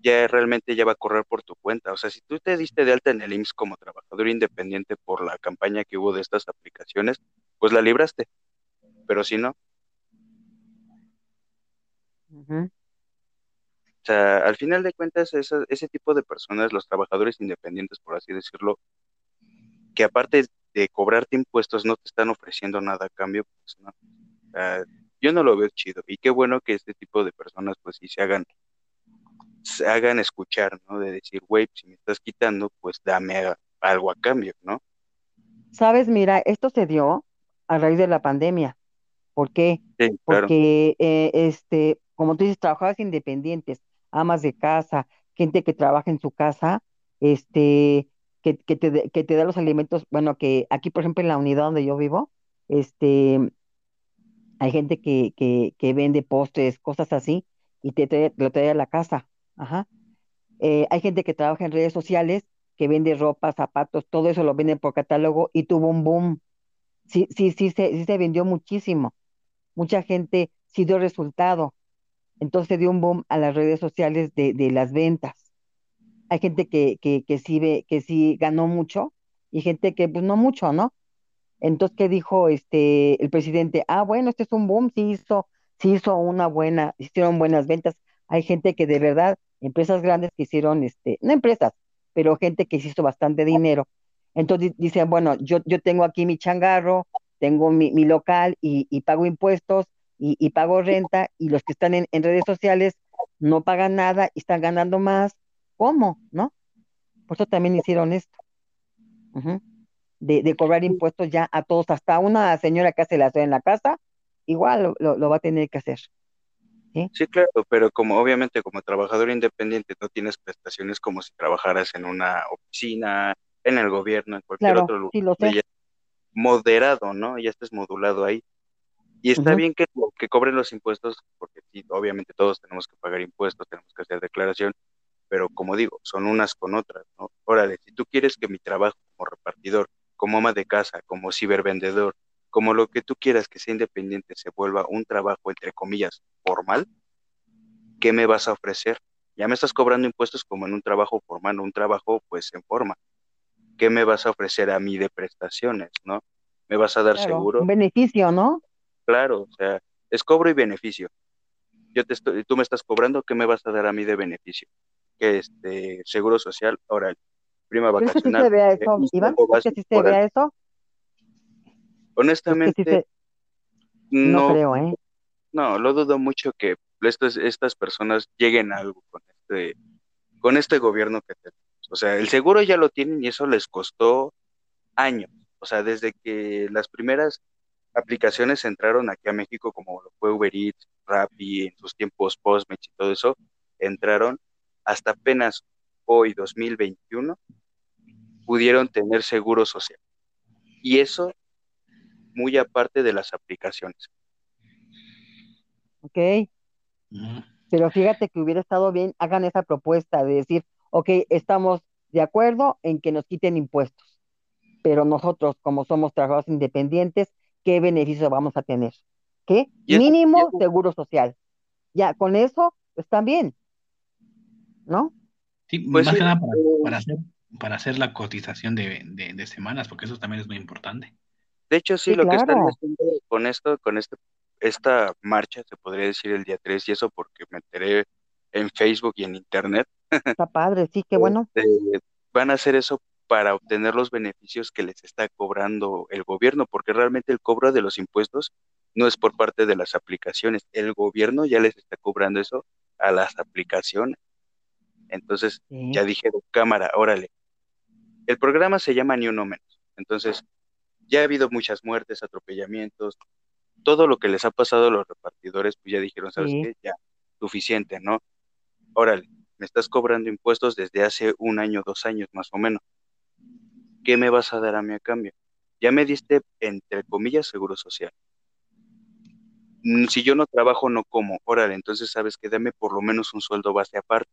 ya realmente ya va a correr por tu cuenta. O sea, si tú te diste de alta en el IMSS como trabajador independiente por la campaña que hubo de estas aplicaciones, pues la libraste. Pero si no. O sea, al final de cuentas, ese tipo de personas, los trabajadores independientes, por así decirlo, que aparte de cobrarte impuestos no te están ofreciendo nada a cambio, pues no. Yo no lo veo chido. Y qué bueno que este tipo de personas, pues sí se hagan, se hagan escuchar, ¿no? De decir, güey, si me estás quitando, pues dame algo a cambio, ¿no?
Sabes, mira, esto se dio a raíz de la pandemia. ¿Por qué? Porque, eh, este, como tú dices, trabajadores independientes, amas de casa, gente que trabaja en su casa, este, que, que, te, que te da los alimentos, bueno, que aquí, por ejemplo, en la unidad donde yo vivo, este, hay gente que, que, que vende postres, cosas así, y te, lo trae a la casa. Ajá. Eh, hay gente que trabaja en redes sociales, que vende ropa, zapatos, todo eso lo vende por catálogo y tuvo un boom. Sí, sí, sí, se, sí se vendió muchísimo. Mucha gente sí dio resultado. Entonces dio un boom a las redes sociales de, de las ventas hay gente que, que, que, sí ve, que sí ganó mucho y gente que pues no mucho, ¿no? Entonces, ¿qué dijo este el presidente? Ah, bueno, este es un boom, sí hizo, sí hizo una buena, hicieron buenas ventas. Hay gente que de verdad, empresas grandes que hicieron, este, no empresas, pero gente que hizo bastante dinero. Entonces dicen, bueno, yo, yo tengo aquí mi changarro, tengo mi, mi local y, y, pago impuestos y, y, pago renta y los que están en, en redes sociales no pagan nada y están ganando más ¿Cómo? ¿No? Por eso también hicieron esto. De, cobrar impuestos ya a todos, hasta una señora que hace la en la casa, igual lo, va a tener que hacer.
¿sí? claro, pero como obviamente como trabajador independiente no tienes prestaciones como si trabajaras en una oficina, en el gobierno, en cualquier otro lugar.
Sí, lo sé.
Moderado, ¿no? Ya estás modulado ahí. Y está bien que, que cobren los impuestos, porque sí, obviamente todos tenemos que pagar impuestos, tenemos que hacer declaración, pero como digo, son unas con otras, ¿no? Órale, si tú quieres que mi trabajo como repartidor, como ama de casa, como cibervendedor, como lo que tú quieras que sea independiente se vuelva un trabajo, entre comillas, formal, ¿qué me vas a ofrecer? Ya me estás cobrando impuestos como en un trabajo formal, un trabajo pues en forma. ¿Qué me vas a ofrecer a mí de prestaciones, no? ¿Me vas a dar seguro?
Un beneficio, ¿no?
Claro, o sea, es cobro y beneficio. Yo te estoy, tú me estás cobrando, ¿qué me vas a dar a mí de beneficio? este seguro social, ahora prima vacacional.
¿Crees que sí se vea eso, Iván? ¿Crees que sí se vea eso?
Honestamente,
no, creo, ¿eh?
No, lo dudo mucho que estas, estas personas lleguen a algo con este, con este gobierno que tenemos. O sea, el seguro ya lo tienen y eso les costó años. O sea, desde que las primeras aplicaciones entraron aquí a México, como lo fue Uber Eats, Rappi, en sus tiempos Postmates y todo eso, entraron hasta apenas hoy, 2021, pudieron tener seguro social. Y eso muy aparte de las aplicaciones.
Ok. Pero fíjate que hubiera estado bien, hagan esa propuesta de decir, ok, estamos de acuerdo en que nos quiten impuestos, pero nosotros, como somos trabajadores independientes, ¿qué beneficio vamos a tener? ¿Qué? Mínimo seguro social. Ya, con eso están bien. ¿no?
Sí, pues más que nada para, hacer, para hacer la cotización de, de, semanas, porque eso también es muy importante.
De hecho, sí, lo que están haciendo con esto, con este, esta marcha, se podría decir el día 3, y eso porque me enteré en Facebook y en Internet.
Está padre, sí, qué bueno.
Este, van a hacer eso para obtener los beneficios que les está cobrando el gobierno, porque realmente el cobro de los impuestos no es por parte de las aplicaciones, el gobierno ya les está cobrando eso a las aplicaciones. Entonces ya dije, cámara, órale. El programa se llama Ni Uno Menos. Entonces ya ha habido muchas muertes, atropellamientos, todo lo que les ha pasado a los repartidores, pues ya dijeron, ¿sabes qué? Ya, suficiente, ¿no? Órale, me estás cobrando impuestos desde hace un año, dos años más o menos. ¿Qué me vas a dar a mí a cambio? Ya me diste, entre comillas, seguro social. Mm, si yo no trabajo, no como. Órale, entonces sabes que dame por lo menos un sueldo base aparte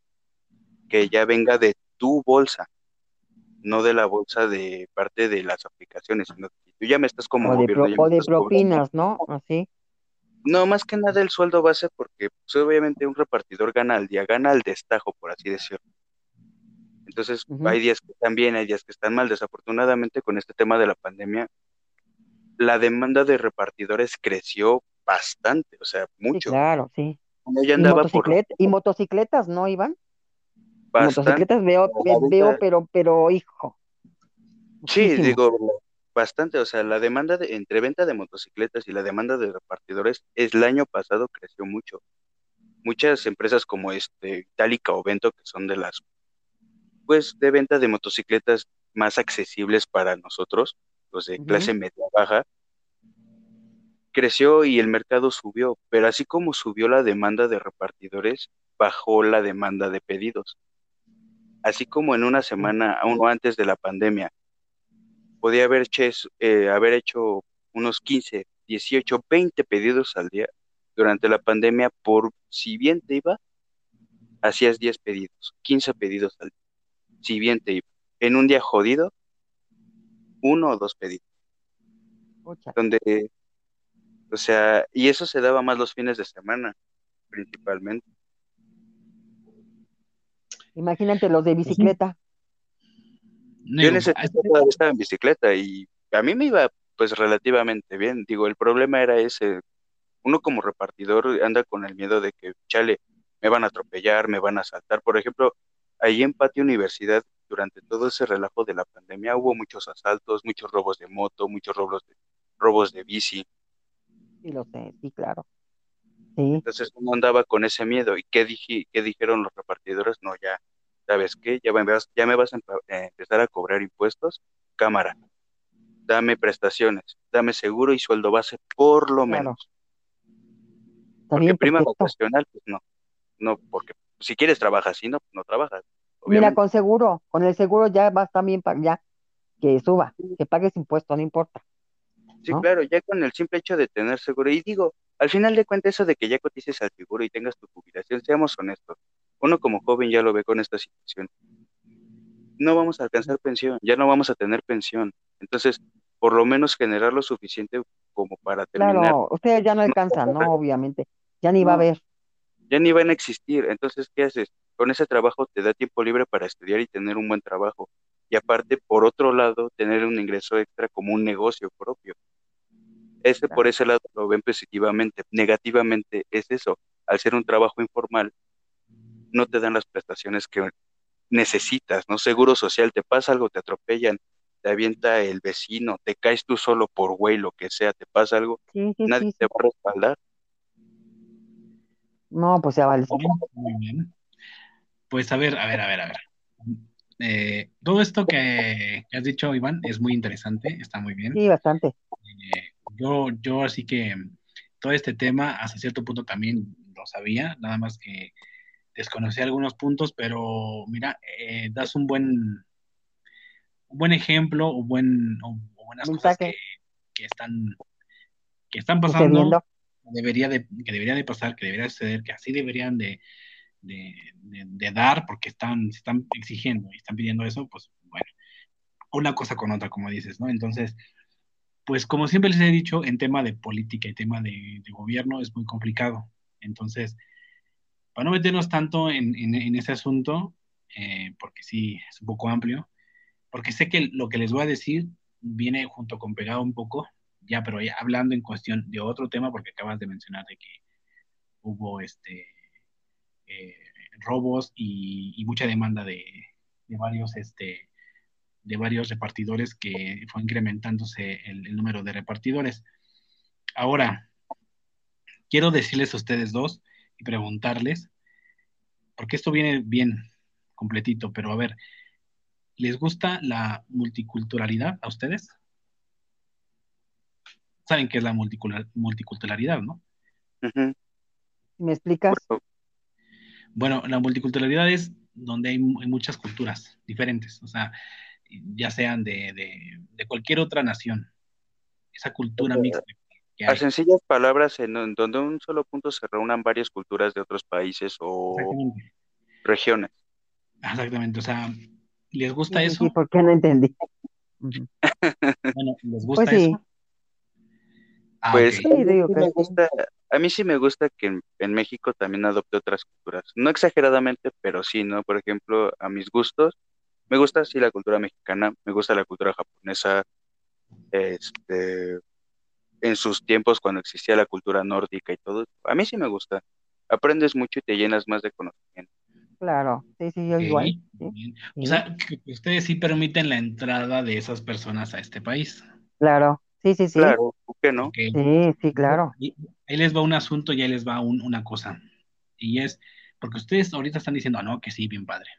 que ya venga de tu bolsa, no de la bolsa de parte de las aplicaciones, sino que tú ya me estás como
o de, de propinas, ¿no? Así.
No, más que nada el sueldo base, porque pues, obviamente un repartidor gana al día, gana al destajo, por así decirlo. Entonces, hay días que están bien, hay días que están mal. Desafortunadamente, con este tema de la pandemia, la demanda de repartidores creció bastante, o sea, mucho.
claro, sí ¿Y, y motocicletas no iban? Motocicletas veo, veo, pero, pero hijo.
Sí, digo, bastante, o sea, la demanda de, entre venta de motocicletas y la demanda de repartidores es, el año pasado creció mucho. Muchas empresas como este, Itálica o Vento, que son de las, pues, de venta de motocicletas más accesibles para nosotros, los de clase media baja, creció y el mercado subió, pero así como subió la demanda de repartidores, bajó la demanda de pedidos. Así como en una semana, aún antes de la pandemia, podía haber, eh, haber hecho unos 15, 18, 20 pedidos al día. Durante la pandemia, por si bien te iba, hacías 10 pedidos, 15 pedidos al día. Si bien te iba. En un día jodido, uno o dos pedidos. Donde, o sea, y eso se daba más los fines de semana, principalmente.
Imagínate los de bicicleta.
Yo en ese tiempo estaba en bicicleta y a mí me iba pues relativamente bien. Digo, el problema era ese. Uno como repartidor anda con el miedo de que, chale, me van a atropellar, me van a asaltar. Por ejemplo, ahí en Patio Universidad, durante todo ese relajo de la pandemia, hubo muchos asaltos, muchos robos de moto, muchos robos de, robos de bici.
Sí, lo sé, sí, claro.
Entonces uno andaba con ese miedo. ¿Y qué, dije, qué dijeron los repartidores? No, ya, ¿sabes qué? Ya me vas, ya me vas a eh, empezar a cobrar impuestos. Cámara, dame prestaciones, dame seguro y sueldo base por lo menos. porque prima vocacional, pues no. No, porque si quieres trabajar si no, no trabajas.
Mira, con seguro, con el seguro ya vas también para ya que suba, que pagues impuestos, no importa.
Sí, claro, ya con el simple hecho de tener seguro. Y digo, al final de cuentas, eso de que ya cotices al seguro y tengas tu jubilación, seamos honestos, uno como joven ya lo ve con esta situación. No vamos a alcanzar pensión, ya no vamos a tener pensión. Entonces, por lo menos generar lo suficiente como para terminar.
Claro, ustedes ya no alcanzan, ¿no? Obviamente. Ya ni va a haber.
Ya ni van a existir. Entonces, ¿qué haces? Con ese trabajo te da tiempo libre para estudiar y tener un buen trabajo. Y aparte, por otro lado, tener un ingreso extra como un negocio propio. Ese por ese lado lo ven positivamente. Negativamente es eso. Al ser un trabajo informal, no te dan las prestaciones que necesitas, ¿no? Seguro social, te pasa algo, te atropellan, te avienta el vecino, te caes tú solo por güey, lo que sea, te pasa algo, nadie te va a respaldar.
No, pues ya vale.
Muy bien. Pues a ver, a ver, a ver, a ver. Eh, todo esto que, has dicho, Iván, es muy interesante, está muy bien.
Sí, bastante.
Eh, yo, yo así que todo este tema hasta cierto punto también lo sabía, nada más que desconocí algunos puntos, pero mira, eh, das un buen, un buen ejemplo o, buen, buenas cosas que, están, que están pasando, debería de, que debería de pasar, que debería suceder, que así deberían de, de, dar, porque están, se están exigiendo y están pidiendo eso, pues bueno, una cosa con otra, como dices, ¿no? Entonces, pues como siempre les he dicho, en tema de política y tema de, gobierno es muy complicado. Entonces, para no meternos tanto en, ese asunto, eh, porque sí, es un poco amplio, porque sé que lo que les voy a decir viene junto con pegado un poco, ya, pero ya hablando en cuestión de otro tema, porque acabas de mencionar de que hubo este eh, robos y, mucha demanda de, varios este de varios repartidores que fue incrementándose el número de repartidores. Ahora, quiero decirles a ustedes dos y preguntarles, porque esto viene bien completito, pero a ver, ¿les gusta la multiculturalidad a ustedes? Saben qué es la multiculturalidad, ¿no?
¿Me explicas?
Bueno, la multiculturalidad es donde hay, muchas culturas diferentes, o sea, ya sean de, cualquier otra nación. Esa cultura mixta
a sencillas palabras, en donde un solo punto se reúnan varias culturas de otros países o regiones.
Exactamente, o sea, ¿les gusta eso?
Sí, ¿por qué no entendí?
bueno, ¿les gusta pues eso?
Ah, pues a, mí sí me gusta que en, México también adopte otras culturas. No exageradamente, pero sí, ¿no? Por ejemplo, a mis gustos, me gusta sí la cultura mexicana, me gusta la cultura japonesa, este, en sus tiempos cuando existía la cultura nórdica y todo. A mí sí me gusta. aprendes mucho y te llenas más de conocimiento.
Claro, sí, sí, yo igual.
O sea, que ustedes sí permiten la entrada de esas personas a este país.
Claro, sí, sí, sí.
Claro, ¿por qué no?
Sí, sí, claro.
ahí les va un asunto y ahí les va una cosa. Y es, porque ustedes ahorita están diciendo, ah, no, que sí, bien padre.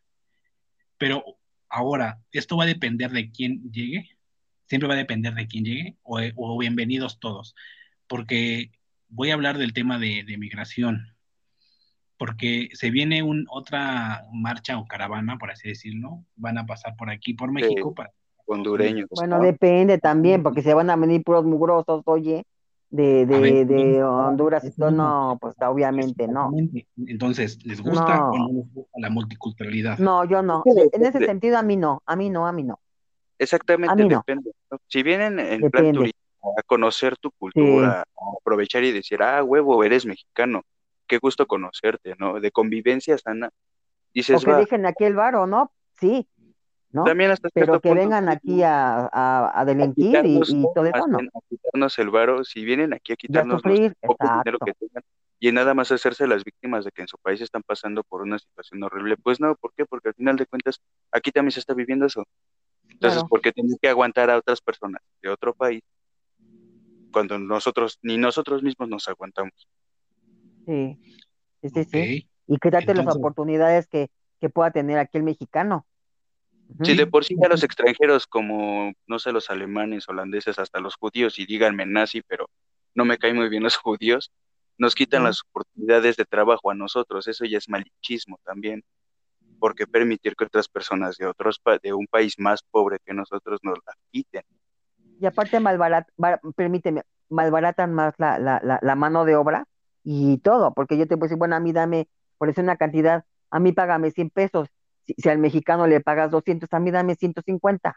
Pero ahora, ¿esto va a depender de quién llegue? ¿Siempre va a depender de quién llegue? ¿O, bienvenidos todos? Porque voy a hablar del tema de, de migración porque se viene un, otra marcha o caravana, por así decirlo, van a pasar por aquí, por México. para...
Hondureños.
Bueno, depende también, porque se van a venir puros mugrosos, oye, de, de, de Honduras y todo, no, pues obviamente no.
Entonces, ¿les gusta o no les gusta la multiculturalidad?
No, yo no. En ese sentido, a mí no, a mí no, a mí no.
Exactamente, depende. Si vienen en plan turismo a conocer tu cultura, a aprovechar y decir, ah, huevo, eres mexicano, qué gusto conocerte, ¿no? De convivencia sana.
Dices, o que dejen aquí el bar o no, sí, ¿no?
También hasta
Pero que vengan aquí a, a, delinquir y, todo eso, ¿no?
A quitarnos el varo, si vienen aquí a quitarnos el dinero que tengan y nada más hacerse las víctimas de que en su país están pasando por una situación horrible, pues no, ¿por qué? Porque al final de cuentas aquí también se está viviendo eso. Entonces, ¿por qué tienen que aguantar a otras personas de otro país cuando nosotros, ni nosotros mismos nos aguantamos?
Sí, sí, sí, Y quédate las oportunidades que, pueda tener aquí el mexicano.
Si de por sí a los extranjeros como, no sé, los alemanes, holandeses, hasta los judíos, y díganme nazi, pero no me caen muy bien los judíos, nos quitan las oportunidades de trabajo a nosotros, eso ya es malichismo también, porque permitir que otras personas de otros de un país más pobre que nosotros nos la quiten.
Y aparte malbarat, permíteme, malbaratan más la, la, la mano de obra y todo, porque yo te puedo decir, bueno, a mí dame, por eso una cantidad, a mí págame 100 pesos, si, al mexicano le pagas 200, a mí dame 150.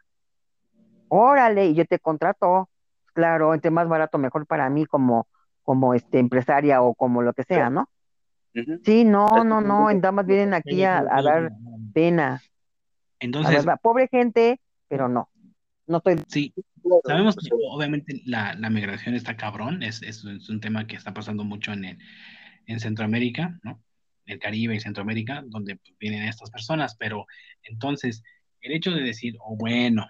Órale, y yo te contrato, claro, entre más barato mejor para mí como, como este empresaria o como lo que sea, ¿no? Sí, no, no, no, en damas vienen aquí a, dar pena.
Entonces,
pobre gente, pero no, no estoy...
Sí, Sabemos que obviamente la, migración está cabrón, es, es, un tema que está pasando mucho en, en Centroamérica, ¿no? El Caribe y Centroamérica, donde pues, vienen estas personas, pero entonces el hecho de decir, oh, bueno,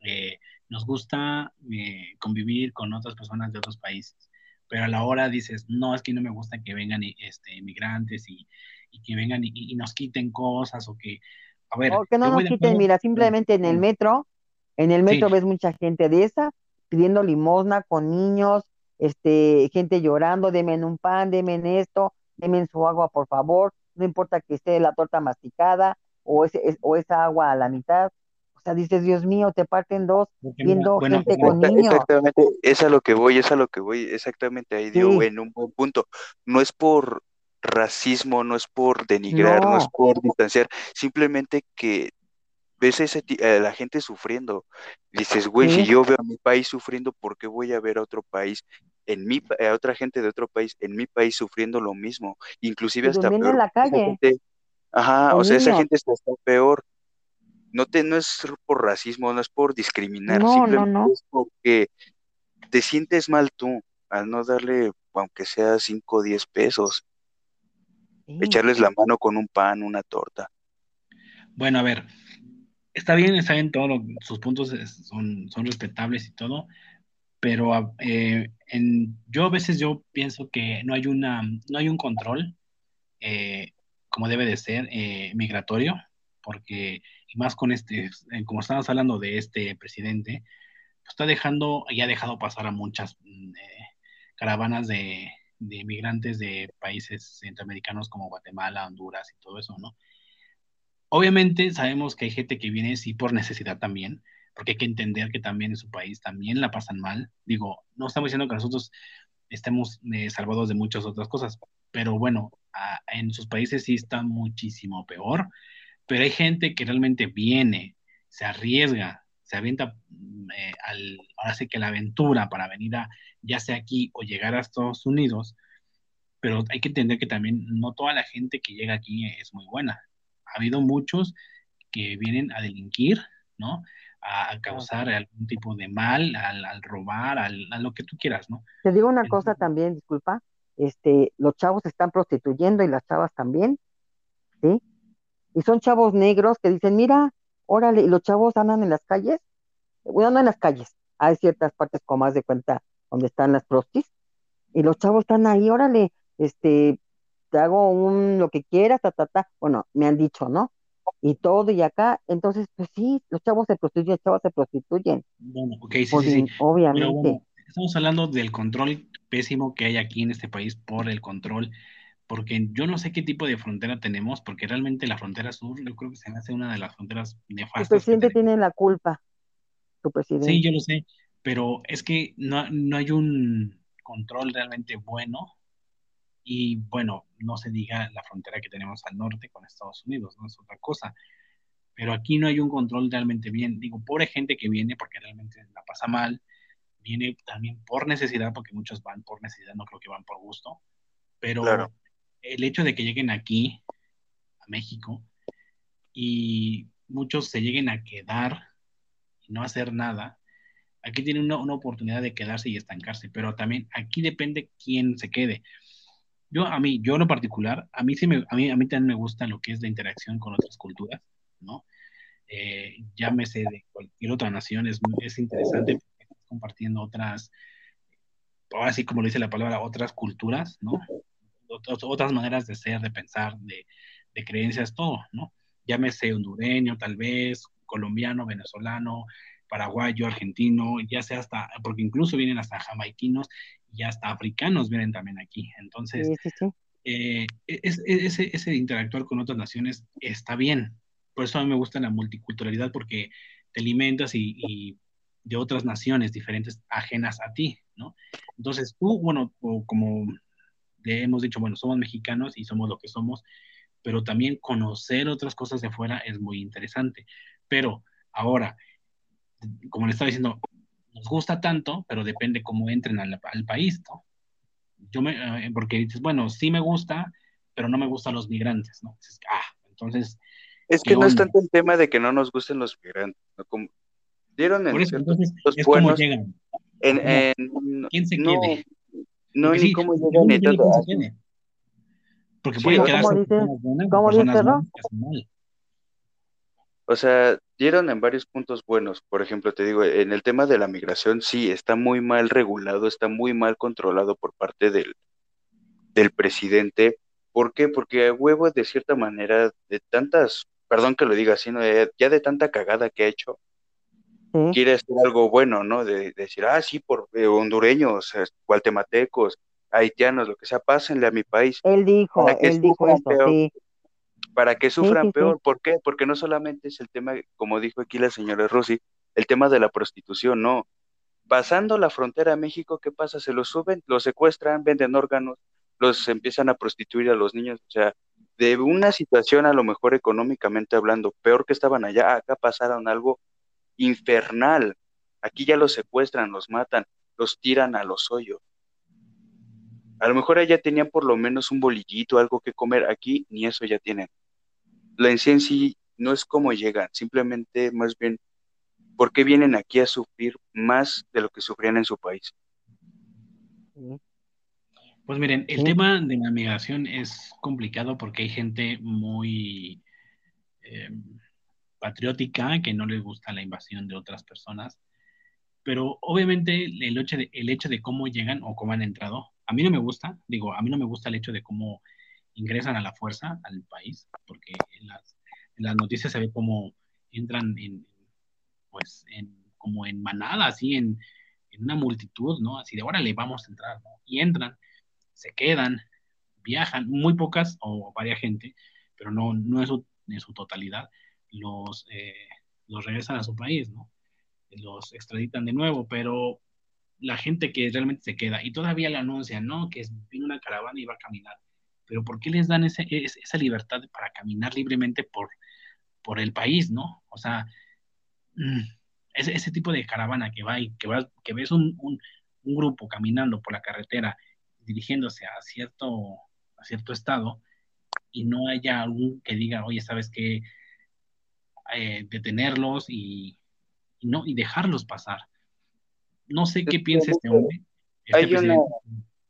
eh, nos gusta eh, convivir con otras personas de otros países, pero a la hora dices, no, es que no me gusta que vengan este, inmigrantes y, que vengan y, nos quiten cosas o que, a ver.
O que no nos quiten, mira, simplemente en el metro en el metro ves mucha gente de esa pidiendo limosna con niños, este, gente llorando, denme un pan, denme esto, denme su agua, por favor, no importa que esté la torta masticada o, ese, o esa agua a la mitad. O sea, dices, Dios mío, te parten dos viendo gente con niños.
Exactamente, es a lo que voy, es a lo que voy, exactamente ahí dio en un buen punto. No es por racismo, no es por denigrar, no es por distanciar, simplemente que ves a, la gente sufriendo. Dices, güey, si yo veo a mi país sufriendo, ¿por qué voy a ver a otro país, en mi, a otra gente de otro país, en mi país sufriendo lo mismo? Inclusive hasta peor.
en la calle.
ajá, o sea, esa gente está, peor. No, te, no es por racismo, no es por discriminar, simplemente es porque te sientes mal tú al no darle, aunque sea 5 o 10 pesos, echarles la mano con un pan, una torta.
Bueno, a ver, está bien, está bien, todos sus puntos son, son respetables y todo, pero ah, eh, en, yo a veces yo pienso que no hay, una, no hay un control eh, como debe de ser eh, migratorio, porque más con este, como estamos hablando de este presidente, pues está dejando, y ha dejado pasar a muchas mm, caravanas de, de migrantes de países centroamericanos como Guatemala, Honduras y todo eso, ¿no? Obviamente sabemos que hay gente que viene sí por necesidad también, porque hay que entender que también en su país también la pasan mal. Digo, no estamos diciendo que nosotros estemos eh, salvados de muchas otras cosas, pero bueno, en sus países sí está muchísimo peor, pero hay gente que realmente viene, se arriesga, se avienta mm, eh, al, ahora sí que la aventura para venir a, ya sea aquí o llegar a Estados Unidos, pero hay que entender que también no toda la gente que llega aquí es muy buena ha habido muchos que vienen a delinquir, ¿no? A, causar algún tipo de mal, al, robar, al, a lo que tú quieras, ¿no?
Te digo una cosa también, disculpa. este, los chavos se están prostituyendo y las chavas también, ¿sí? Y son chavos negros que dicen, mira, órale, y los chavos andan en las calles, bueno, no en las calles, hay ciertas partes como más de cuenta donde están las prostis, y los chavos están ahí, órale, este, te hago un lo que quieras, ta, ta, ta, bueno, me han dicho, ¿no? Y todo, y acá, entonces, pues sí, los chavos se prostituyen, los chavos se prostituyen.
Bueno, ok, sí, sí,
Pues,
sí.
Obviamente.
Pero bueno, estamos hablando del control pésimo que hay aquí en este país por el control, porque yo no sé qué tipo de frontera tenemos, porque realmente la frontera sur yo creo que se me hace una de las fronteras nefastas que
presidente tiene la culpa, su presidente.
Sí, yo lo sé, pero es que no, no hay un control realmente bueno y bueno, no se diga la frontera que tenemos al norte con Estados Unidos, no es otra cosa, pero aquí no hay un control realmente bien. Digo, pobre gente que viene porque realmente la pasa mal, viene también por necesidad, porque muchos van por necesidad, no creo que van por gusto, pero
Claro.
el hecho de que lleguen aquí, a México, y muchos se lleguen a quedar y no hacer nada, aquí tienen una, una oportunidad de quedarse y estancarse, pero también aquí depende quién se quede. Yo, a mí, yo en lo particular, a mí sí me, a mí, a mí también me gusta lo que es la interacción con otras culturas, ¿no? Eh, llámese de cualquier otra nación, es, es interesante compartiendo otras, ahora sí como lo dice la palabra, otras culturas, ¿no? Otras, otras maneras de ser, de pensar, de, de creencias, todo, ¿no? Llámese hondureño, tal vez, colombiano, venezolano, paraguayo, argentino, ya sea hasta, porque incluso vienen hasta jamaiquinos y hasta africanos vienen también aquí. Entonces,
Sí, sí, sí.
eh, es- es- ese, ese interactuar con otras naciones está bien. Por eso a mí me gusta la multiculturalidad porque te alimentas y, y de otras naciones diferentes ajenas a ti, ¿no? Entonces tú, bueno, como le hemos dicho, bueno, somos mexicanos y somos lo que somos, pero también conocer otras cosas de fuera es muy interesante. Pero ahora, como le estaba diciendo, nos gusta tanto, pero depende cómo entren al, al país, ¿no? Yo me, eh, porque dices, bueno, sí me gusta, pero no me gustan los migrantes, ¿no? Dices, ah, entonces,
Es
¿qué
que no es tanto el tema de que no nos gusten los migrantes, ¿no? Como dieron en
eso, entonces,
puntos
es como
buenos,
llegan.
en,
¿Cómo?
en-
¿Quién se
no,
quede?
no
Porque
ni
sí,
cómo llegan ni
quede. Porque
Sí,
pueden quedarse
¿Cómo dice? ¿Cómo dice.
O sea, dieron en varios puntos buenos. Por ejemplo, te digo, en el tema de la migración, sí, está muy mal regulado, está muy mal controlado por parte del, del presidente. ¿Por qué? Porque a huevo, de cierta manera, de tantas, perdón que lo diga así, ¿no? Eh, ya de tanta cagada que ha hecho, quiere hacer algo bueno, ¿no? De, de decir, ah, sí, por eh, hondureños, eh, guatemaltecos, haitianos, lo que sea, pásenle a mi país,
Él dijo, él dijo eso,
peor,
sí.
Para que sufran
sí, sí.
peor. ¿Por qué? Porque no solamente es el tema, como dijo aquí la señora Rossi, el tema de la prostitución, no. Pasando la frontera a México, ¿qué pasa? Se los suben, los secuestran, venden órganos, los empiezan a prostituir a los niños, o sea, de una situación a lo mejor económicamente hablando, peor que estaban allá, acá pasaron algo infernal. Aquí ya los secuestran, los matan, los tiran a los hoyos. A lo mejor allá tenían por lo menos un bolillito, algo que comer, aquí ni eso ya tienen. La en sí en sí no es como llegan, simplemente más bien, ¿por qué vienen aquí a sufrir más de lo que sufrían en su país?
Pues miren, el
Sí.
tema de la migración es complicado porque hay gente muy eh, patriótica que no les gusta la invasión de otras personas, pero obviamente el hecho de, el hecho de cómo llegan o cómo han entrado, a mí no me gusta, digo, a mí no me gusta el hecho de cómo ingresan a la fuerza al país, porque en las, en noticias se ve cómo entran en, pues, en, como en manada, así, en, en una multitud, ¿no? Así de, órale, vamos a entrar, ¿no? Y entran, se quedan, viajan, muy pocas o varias gente, pero no, no es su, en su totalidad, los, eh, los regresan a su país, ¿no? Los extraditan de nuevo, pero la gente que realmente se queda y todavía le anuncian, ¿no? Que viene una caravana y va a caminar. Pero ¿por qué les dan ese, esa libertad para caminar libremente por, por el país, ¿no? O sea, mm, ese, ese, tipo de caravana que va y que, va, que ves un, un, un, grupo caminando por la carretera dirigiéndose a cierto, a cierto estado y no haya algún que diga, oye, ¿sabes qué? Eh, detenerlos y, y, no, y dejarlos pasar. No sé qué piensa este hombre. Este
hay, una,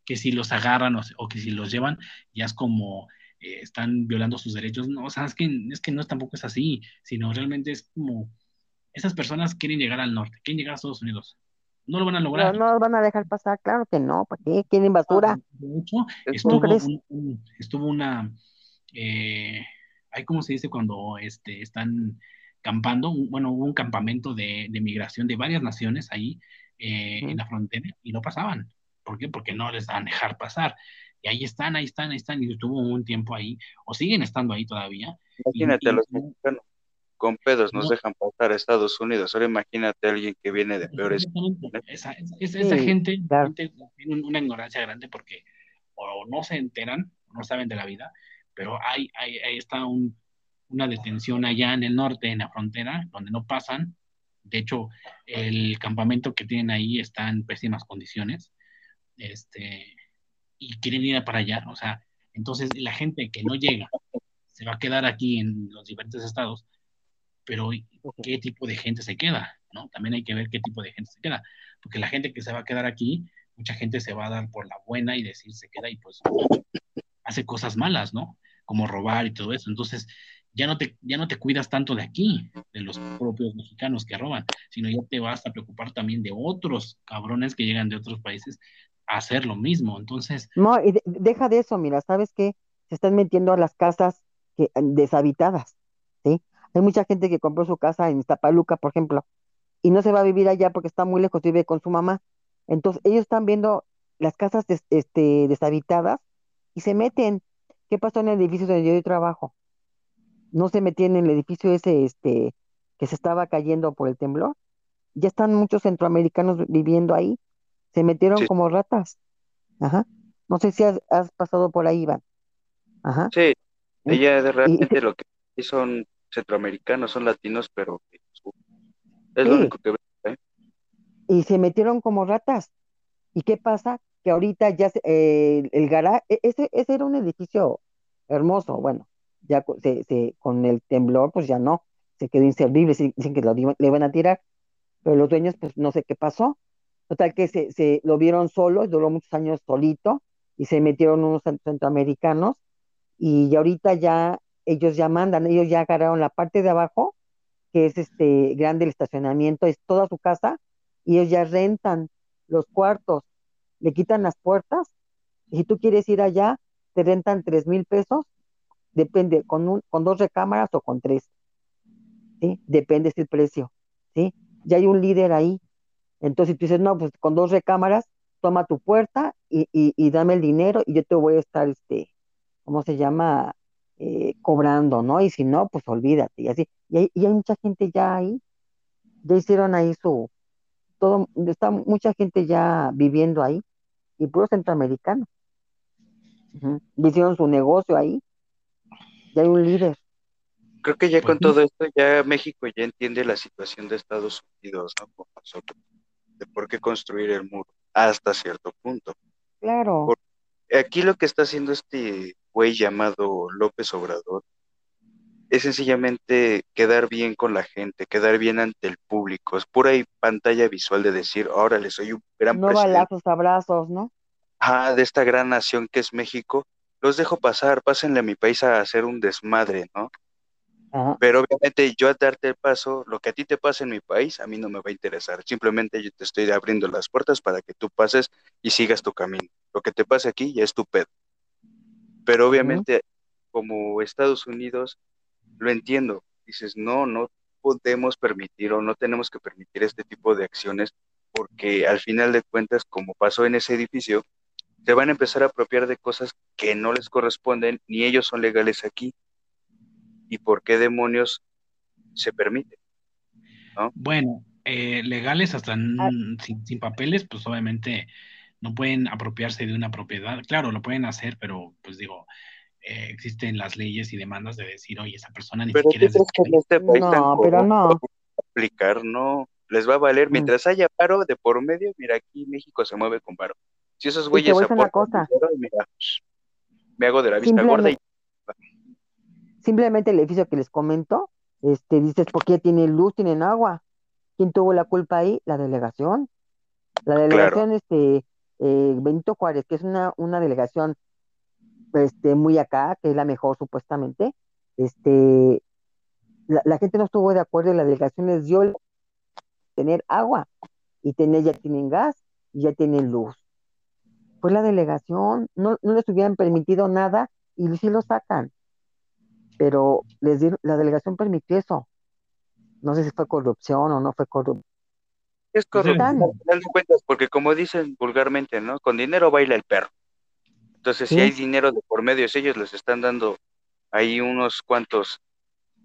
que si los agarran o, que si los llevan, ya es como eh, están violando sus derechos. No, o sea, es que, es que no tampoco es así, sino realmente es como esas personas quieren llegar al norte, quieren llegar a Estados Unidos. No lo van a lograr.
No, no van a dejar pasar, claro que no, ¿para qué? Quieren basura.
De hecho, estuvo, estuvo una, eh, ¿cómo se dice cuando este, están campando? bueno, hubo un campamento de, migración de varias naciones ahí eh, en la frontera y no pasaban. ¿Por qué? Porque no les van a dejar pasar. Y ahí están, ahí están, ahí están, y estuvo un tiempo ahí, o siguen estando ahí todavía.
Imagínate, los mexicanos con pedos nos dejan pasar a Estados Unidos. Ahora imagínate a alguien que viene de peores.
Esa, esa, gente, tiene una ignorancia grande porque o no se enteran, no saben de la vida, pero hay, hay, ahí está un, una detención allá en el norte, en la frontera, donde no pasan. De hecho, el campamento que tienen ahí está en pésimas condiciones este, y quieren ir para allá, o sea, entonces la gente que no llega se va a quedar aquí en los diferentes estados, pero ¿qué tipo de gente se queda? ¿no? También hay que ver qué tipo de gente se queda, porque la gente que se va a quedar aquí, mucha gente se va a dar por la buena y decir se queda y pues hace cosas malas, ¿no? Como robar y todo eso. Entonces, ya no te, ya no te cuidas tanto de aquí, de los propios mexicanos que roban, sino ya te vas a preocupar también de otros cabrones que llegan de otros países hacer lo mismo. Entonces.
No, y deja de eso, mira, ¿sabes qué? Se están metiendo a las casas que, deshabitadas, ¿sí? Hay mucha gente que compró su casa en Iztapaluca, por ejemplo, y no se va a vivir allá porque está muy lejos, vive con su mamá. Entonces, ellos están viendo las casas este, deshabitadas y se meten. ¿Qué pasó en el edificio donde yo trabajo? No se metían en el edificio ese este, que se estaba cayendo por el temblor. Ya están muchos centroamericanos viviendo ahí se metieron como ratas. Ajá. No sé si has, pasado por ahí, Iván.
Ajá. Sí, ella de repente lo que son centroamericanos, son latinos, pero es lo único que ¿eh?
Y se metieron como ratas. ¿Y qué pasa? Que ahorita ya eh, el garaje, e, ese, ese era un edificio hermoso, bueno, ya se, se, con el temblor, pues ya no, se quedó inservible, dicen que lo, le iban a tirar, pero los dueños, pues no sé qué pasó, Total que se, se lo vieron solo, duró muchos años solito, y se metieron unos centroamericanos, y ahorita ya ellos ya mandan, ellos ya agarraron la parte de abajo, que es este grande el estacionamiento, es toda su casa, y ellos ya rentan los cuartos, le quitan las puertas, y si tú quieres ir allá, te rentan tres mil pesos, depende, con, un, con dos recámaras o con tres. Depende del precio, ¿sí? Ya hay un líder ahí, entonces tú dices, no, pues con dos recámaras, toma tu puerta y, y, dame el dinero y yo te voy a estar, este, ¿cómo se llama? Eh, cobrando, ¿no? Y si no, pues olvídate. Y así, y hay, y hay mucha gente ya ahí, ya hicieron ahí su, todo, está mucha gente ya viviendo ahí, y puro centroamericano. Hicieron su negocio ahí, ya hay un líder.
Creo que ya con todo esto, ya México ya entiende la situación de Estados Unidos, ¿no? Con nosotros de por qué construir el muro hasta cierto punto.
Claro.
aquí lo que está haciendo este güey llamado López Obrador es sencillamente quedar bien con la gente, quedar bien ante el público. Es pura pantalla visual de decir, órale, soy un gran
no balazos, abrazos, ¿no?
Ah, de esta gran nación que es México. Los dejo pasar, pásenle a mi país a hacer un desmadre, ¿no? Pero obviamente yo al darte el paso, lo que a ti te pasa en mi país, a mí no me va a interesar. Simplemente yo te estoy abriendo las puertas para que tú pases y sigas tu camino. Lo que te pase aquí ya es tu pedo. Pero obviamente, como Estados Unidos, lo entiendo. Dices, no, no podemos permitir o no tenemos que permitir este tipo de acciones porque al final de cuentas, como pasó en ese edificio, se van a empezar a apropiar de cosas que no les corresponden ni ellos son legales aquí y por qué demonios se permite.
Bueno, eh, legales hasta ah. sin, papeles, pues obviamente no pueden apropiarse de una propiedad. Claro, lo pueden hacer, pero pues digo, eh, existen las leyes y demandas de decir, oye, esa persona ni siquiera es...
este país no, pero no.
Aplicar, no, les va a valer. Mm. Mientras haya paro de por medio, mira, aquí México se mueve con paro. Si esos güeyes
aportan
mira, me hago de la vista gorda y
Simplemente el edificio que les comento, este, dices, ¿por qué tienen luz, tienen agua? ¿Quién tuvo la culpa ahí? La delegación. La delegación, este, eh, Benito Juárez, que es una, una delegación este, muy acá, que es la mejor supuestamente, este, la, gente no estuvo de acuerdo y la delegación les dio tener agua y tener, ya tienen gas y ya tienen luz. Pues la delegación, no, no les hubieran permitido nada y sí lo sacan. Pero les la delegación permitió eso. No sé si fue corrupción o no fue corrupción.
Es corrupción, cuentas, porque como dicen vulgarmente, ¿no? Con dinero baila el perro. Entonces, si hay dinero de por medio, si ellos les están dando ahí unos cuantos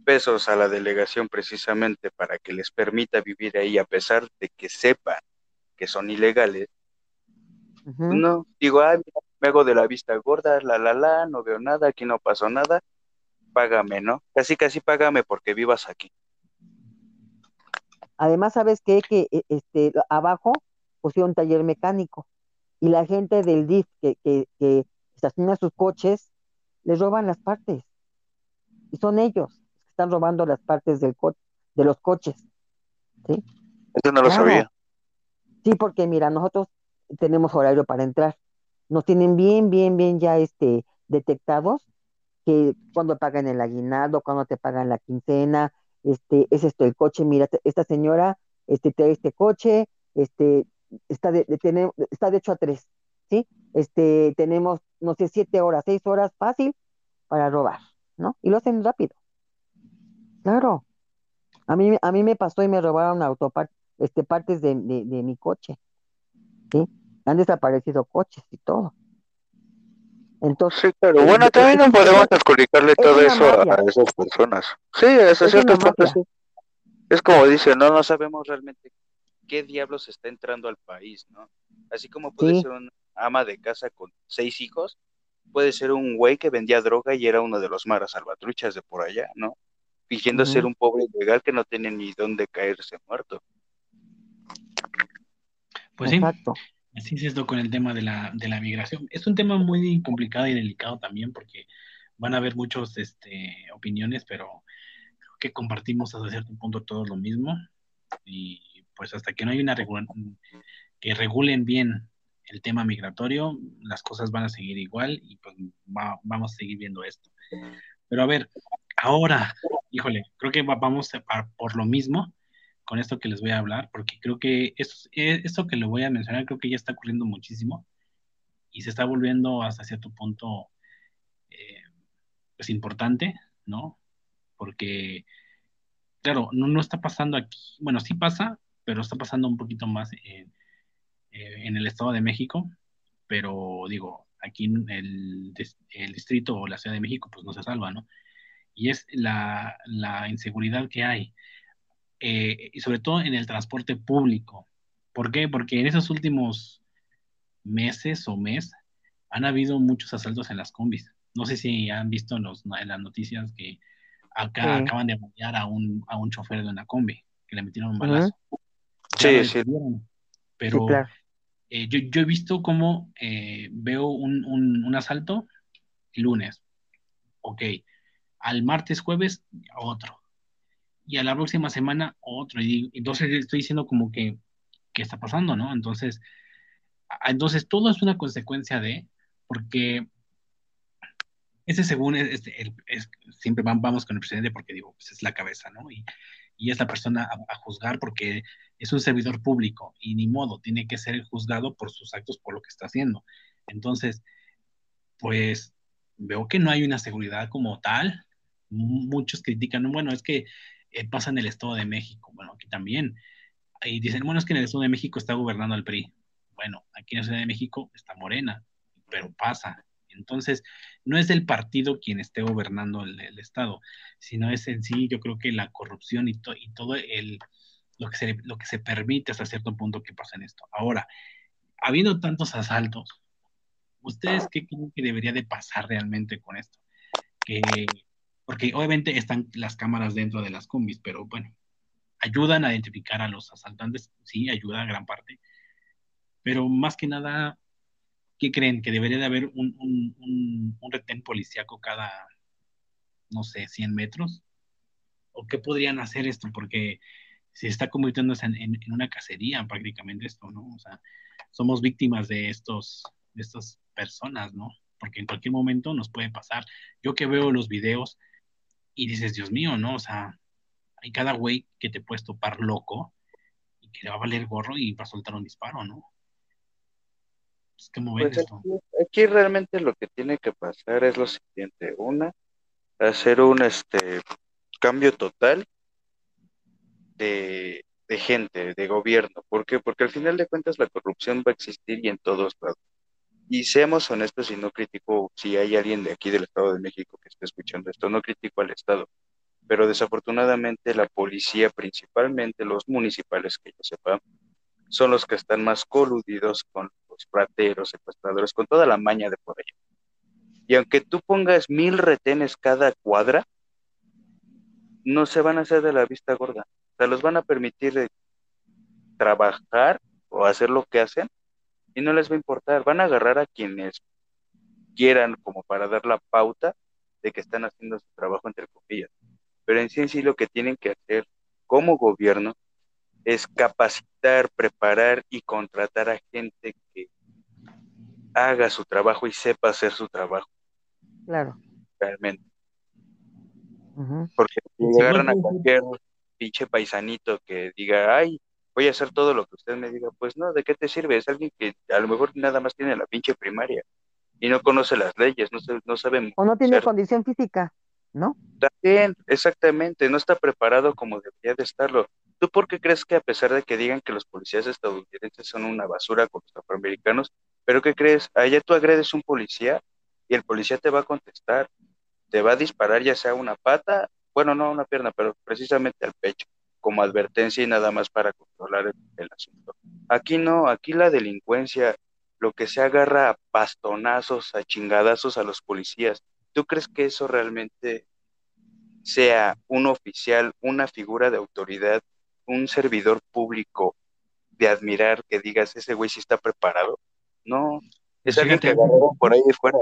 pesos a la delegación precisamente para que les permita vivir ahí a pesar de que sepan que son ilegales. No, digo, ay, me hago de la vista gorda, la la la, no veo nada, aquí no pasó nada, págame, ¿no? Casi casi págame porque vivas aquí.
Además, ¿sabes qué? Que e, este, abajo pusieron un taller mecánico y la gente del DIF que, que, que estaciona sus coches, les roban las partes. Y son ellos que están robando las partes del co de los coches. ¿sí?
Eso no lo sabía.
Sí, porque mira, nosotros tenemos horario para entrar. Nos tienen bien, bien, bien ya este, detectados que cuando pagan el aguinaldo, cuando te pagan la quincena, este, es esto el coche, mira, esta señora este, trae este coche, este, está de, está de hecho a tres, ¿sí? Este, tenemos, no sé, siete horas, seis horas fácil para robar, ¿no? Y lo hacen rápido. Claro. A mí, a mí me pasó y me robaron autopart, este, partes de, de, mi coche, ¿sí? Han desaparecido coches y todo. Entonces,
sí, claro. Bueno, también no podemos adjudicarle todo eso a, esas personas. Sí, es, es cierto Es como dice, no, no sabemos realmente qué diablos está entrando al país, ¿no? Así como puede ser una ama de casa con seis hijos, puede ser un güey que vendía droga y era uno de los maras salvatruchas de por allá, ¿no? Fingiendo ser un pobre ilegal que no tiene ni dónde caerse muerto.
Pues sí, así es esto con el tema de la, de la migración. Es un tema muy complicado y delicado también porque van a haber muchas este, opiniones, pero creo que compartimos hasta cierto punto todos lo mismo y pues hasta que no hay una que regulen bien el tema migratorio, las cosas van a seguir igual y pues vamos a seguir viendo esto. Pero a ver, ahora, híjole, creo que vamos a, por lo mismo con esto que les voy a hablar, porque creo que esto, eh, esto que le voy a mencionar, creo que ya está ocurriendo muchísimo y se está volviendo hasta cierto punto eh, pues importante, ¿no? Porque, claro, no, no está pasando aquí, bueno, sí pasa, pero está pasando un poquito más en, eh, en el Estado de México, pero digo, aquí en el, el, distrito o la Ciudad de México, pues no se salva, ¿no? Y es la, la inseguridad que hay, eh, y sobre todo en el transporte público. ¿Por qué? Porque en esos últimos meses o mes han habido muchos asaltos en las combis. No sé si han visto en, los, en las noticias que acá acaban de balear a un, a un chofer de una combi, que le metieron un balazo.
Sí, sí.
Pero eh, yo, he visto cómo eh, veo un, un, asalto el lunes. Ok. Al martes, jueves, otro. Y a la próxima semana, otro. Y entonces estoy diciendo como que, ¿qué está pasando, no? Entonces, entonces todo es una consecuencia de, porque ese según siempre vamos con el presidente porque digo, pues es la cabeza, ¿no? Y, y es la persona a, juzgar porque es un servidor público y ni modo, tiene que ser juzgado por sus actos, por lo que está haciendo. Entonces, pues veo que no hay una seguridad como tal. Muchos critican, bueno, es que eh, pasa en el Estado de México, bueno, aquí también. Y dicen, bueno, es que en el Estado de México está gobernando el PRI. Bueno, aquí en el Estado de México está Morena, pero pasa. Entonces, no es el partido quien esté gobernando el, Estado, sino es en sí, yo creo que la corrupción y, y todo el, lo, que se, lo que se permite hasta cierto punto que pasa en esto. Ahora, habiendo tantos asaltos, ¿ustedes qué creen que debería de pasar realmente con esto? Que, porque obviamente están las cámaras dentro de las combis, pero bueno, ayudan a identificar a los asaltantes, sí, ayuda a gran parte, pero más que nada ¿qué creen? ¿Que debería de haber un, un, un, retén policíaco cada, no sé, 100 metros? ¿O qué podrían hacer esto? Porque se está convirtiendo en, en, una cacería prácticamente esto, ¿no? O sea, somos víctimas de estos, de estas personas, ¿no? Porque en cualquier momento nos puede pasar. Yo que veo los videos y dices, Dios mío, ¿no? O sea, hay cada güey que te puedes topar loco y que le va a valer gorro y va a soltar un disparo, ¿no?
Pues, ¿Cómo ven pues esto? Aquí, realmente lo que tiene que pasar es lo siguiente. Una, hacer un este cambio total de, de gente, de gobierno. ¿Por qué? Porque al final de cuentas la corrupción va a existir y en todos lados. Y seamos honestos y no critico si hay alguien de aquí del Estado de México que esté escuchando esto, no critico al Estado, pero desafortunadamente la policía, principalmente los municipales que yo sepa, son los que están más coludidos con los rateros, secuestradores, con toda la maña de por allá. Y aunque tú pongas mil retenes cada cuadra, no se van a hacer de la vista gorda. O sea, los van a permitir trabajar o hacer lo que hacen y no les va a importar. Van a agarrar a quienes quieran como para dar la pauta de que están haciendo su trabajo entre comillas. Pero en sí en sí lo que tienen que hacer como gobierno es capacitar, preparar y contratar a gente que haga su trabajo y sepa hacer su trabajo.
Claro.
Realmente. Porque si agarran a cualquier pinche paisanito que diga, ay, voy a hacer todo lo que usted me diga, pues no, ¿de qué te sirve? Es alguien que a lo mejor nada más tiene la pinche primaria y no conoce las leyes, no, no sabe.
O no tiene condición física, ¿no?
También, exactamente, no está preparado como debería de estarlo. ¿Tú por qué crees que a pesar de que digan que los policías estadounidenses son una basura con los afroamericanos, pero qué crees? Allá tú agredes un policía y el policía te va a contestar, te va a disparar ya sea una pata, bueno, no una pierna, pero precisamente al pecho, como advertencia y nada más para controlar el, el asunto. Aquí no, aquí la delincuencia, lo que se agarra a bastonazos, a chingadazos a los policías. ¿Tú crees que eso realmente sea un oficial, una figura de autoridad un servidor público de admirar que digas, ese güey sí está preparado. No, es alguien que agarró por ahí de fuera.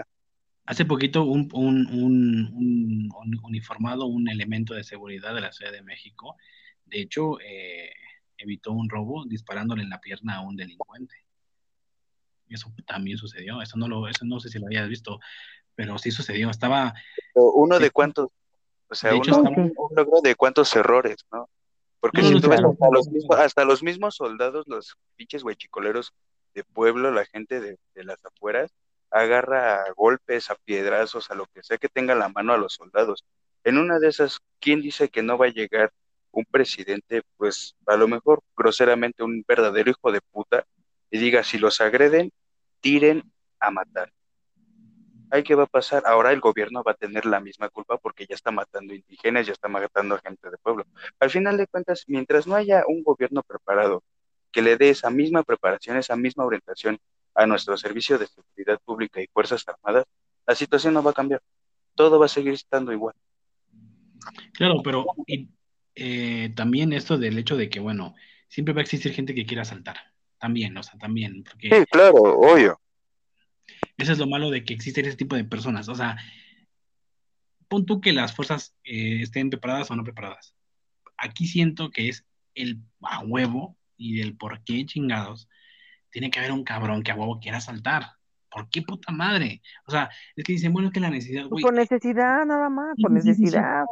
Hace poquito un, un, un, un, uniformado, un elemento de seguridad de la Ciudad de México, de hecho, eh, evitó un robo disparándole en la pierna a un delincuente. Eso también sucedió, eso no lo, eso no sé si lo habías visto, pero sí sucedió. Estaba.
uno de cuántos, o sea, uno, logro de cuántos errores, ¿no? Porque si tú ves hasta los, mismos, hasta los mismos soldados, los pinches huechicoleros de pueblo, la gente de, las afueras, agarra a golpes, a piedrazos, a lo que sea que tenga la mano a los soldados. En una de esas, ¿quién dice que no va a llegar un presidente, pues a lo mejor groseramente un verdadero hijo de puta, y diga, si los agreden, tiren a matar? ¿Ay, qué va a pasar? Ahora el gobierno va a tener la misma culpa porque ya está matando indígenas, ya está matando a gente de pueblo. Al final de cuentas, mientras no haya un gobierno preparado que le dé esa misma preparación, esa misma orientación a nuestro servicio de seguridad pública y Fuerzas Armadas, la situación no va a cambiar. Todo va a seguir estando igual.
Claro, pero eh, también esto del hecho de que, bueno, siempre va a existir gente que quiera saltar. También, o sea, también. Porque...
Sí, claro, obvio.
Eso es lo malo de que existen ese tipo de personas. O sea, pon tú que las fuerzas eh, estén preparadas o no preparadas. Aquí siento que es el a huevo y del por qué chingados tiene que haber un cabrón que a huevo quiera saltar. ¿Por qué puta madre? O sea, es que dicen, bueno, es que la necesidad,
güey. Por necesidad, nada más, por necesidad.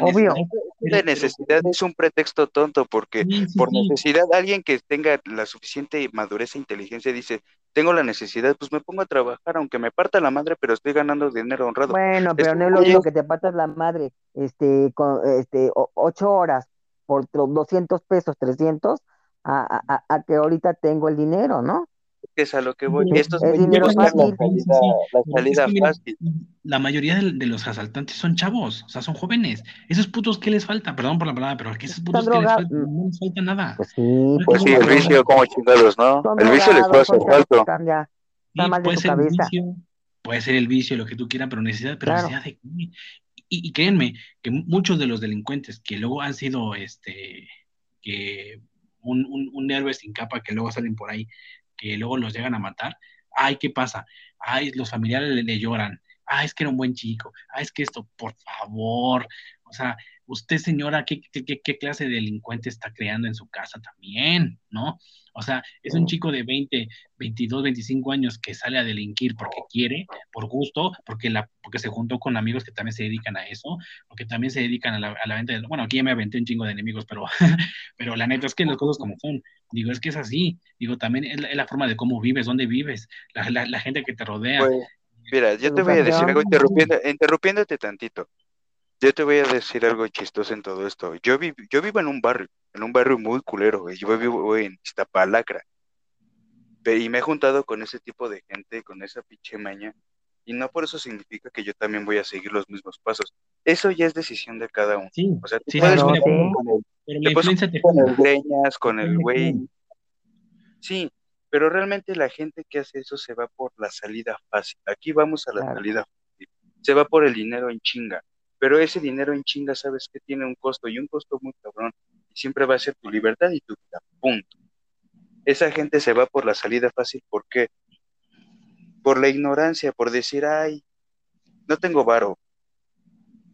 Obvio.
De necesidad es un pretexto tonto, porque por necesidad, alguien que tenga la suficiente madurez e inteligencia dice, tengo la necesidad, pues me pongo a trabajar, aunque me parta la madre, pero estoy ganando dinero honrado.
Bueno, pero no es lo mismo que te partas la madre, este, con, este, ocho horas por 200 pesos, 300, a, a, a que ahorita tengo el dinero, ¿no?
Es a lo que voy. Estos es dinero la salida, fácil.
La mayoría de, los asaltantes son chavos, o sea, son jóvenes. Esos putos, ¿qué les falta? Perdón por la palabra, pero ¿qué esos putos qué les falta? No les falta nada.
Pues sí,
pues sí el vicio, como chingados, ¿no? el vicio les puede hacer falta.
puede ser el vicio, puede ser el vicio, lo que tú quieras, pero necesidad, pero necesidad de y, y créanme que muchos de los delincuentes que luego han sido este que un, un, un héroe sin capa que luego salen por ahí que luego los llegan a matar, ay, ¿qué pasa? Ay, los familiares le, lloran, ay, es que era un buen chico, ay, es que esto, por favor, o sea, usted señora, ¿qué, qué, qué clase de delincuente está creando en su casa también? ¿No? O sea, es un chico de 20, 22, 25 años que sale a delinquir porque quiere, por gusto, porque, la, porque se juntó con amigos que también se dedican a eso, porque también se dedican a la, a la venta de... Bueno, aquí ya me aventé un chingo de enemigos, pero, pero la neta es que las cosas como son. Digo, es que es así. Digo, también es la, forma de cómo vives, dónde vives, la, la, la gente que te rodea.
Pues, mira, yo te voy a decir algo interrumpiendo, interrumpiéndote tantito. Yo te voy a decir algo chistoso en todo esto. Yo, vi, yo vivo en un barrio, en un barrio muy culero, Yo vivo en Iztapalacra. Y me he juntado con ese tipo de gente, con esa pinche maña. Y no por eso significa que yo también voy a seguir los mismos pasos. Eso ya es decisión de cada uno.
Sí,
o sea,
sí,
puedes
con
el, con el greñas, con el güey. Sí, pero realmente la gente que hace eso se va por la salida fácil. Aquí vamos a la salida fácil. Se va por el dinero en chinga pero ese dinero en chinga sabes que tiene un costo y un costo muy cabrón y siempre va a ser tu libertad y tu vida, punto. Esa gente se va por la salida fácil, ¿por qué? Por la ignorancia, por decir, ay, no tengo varo,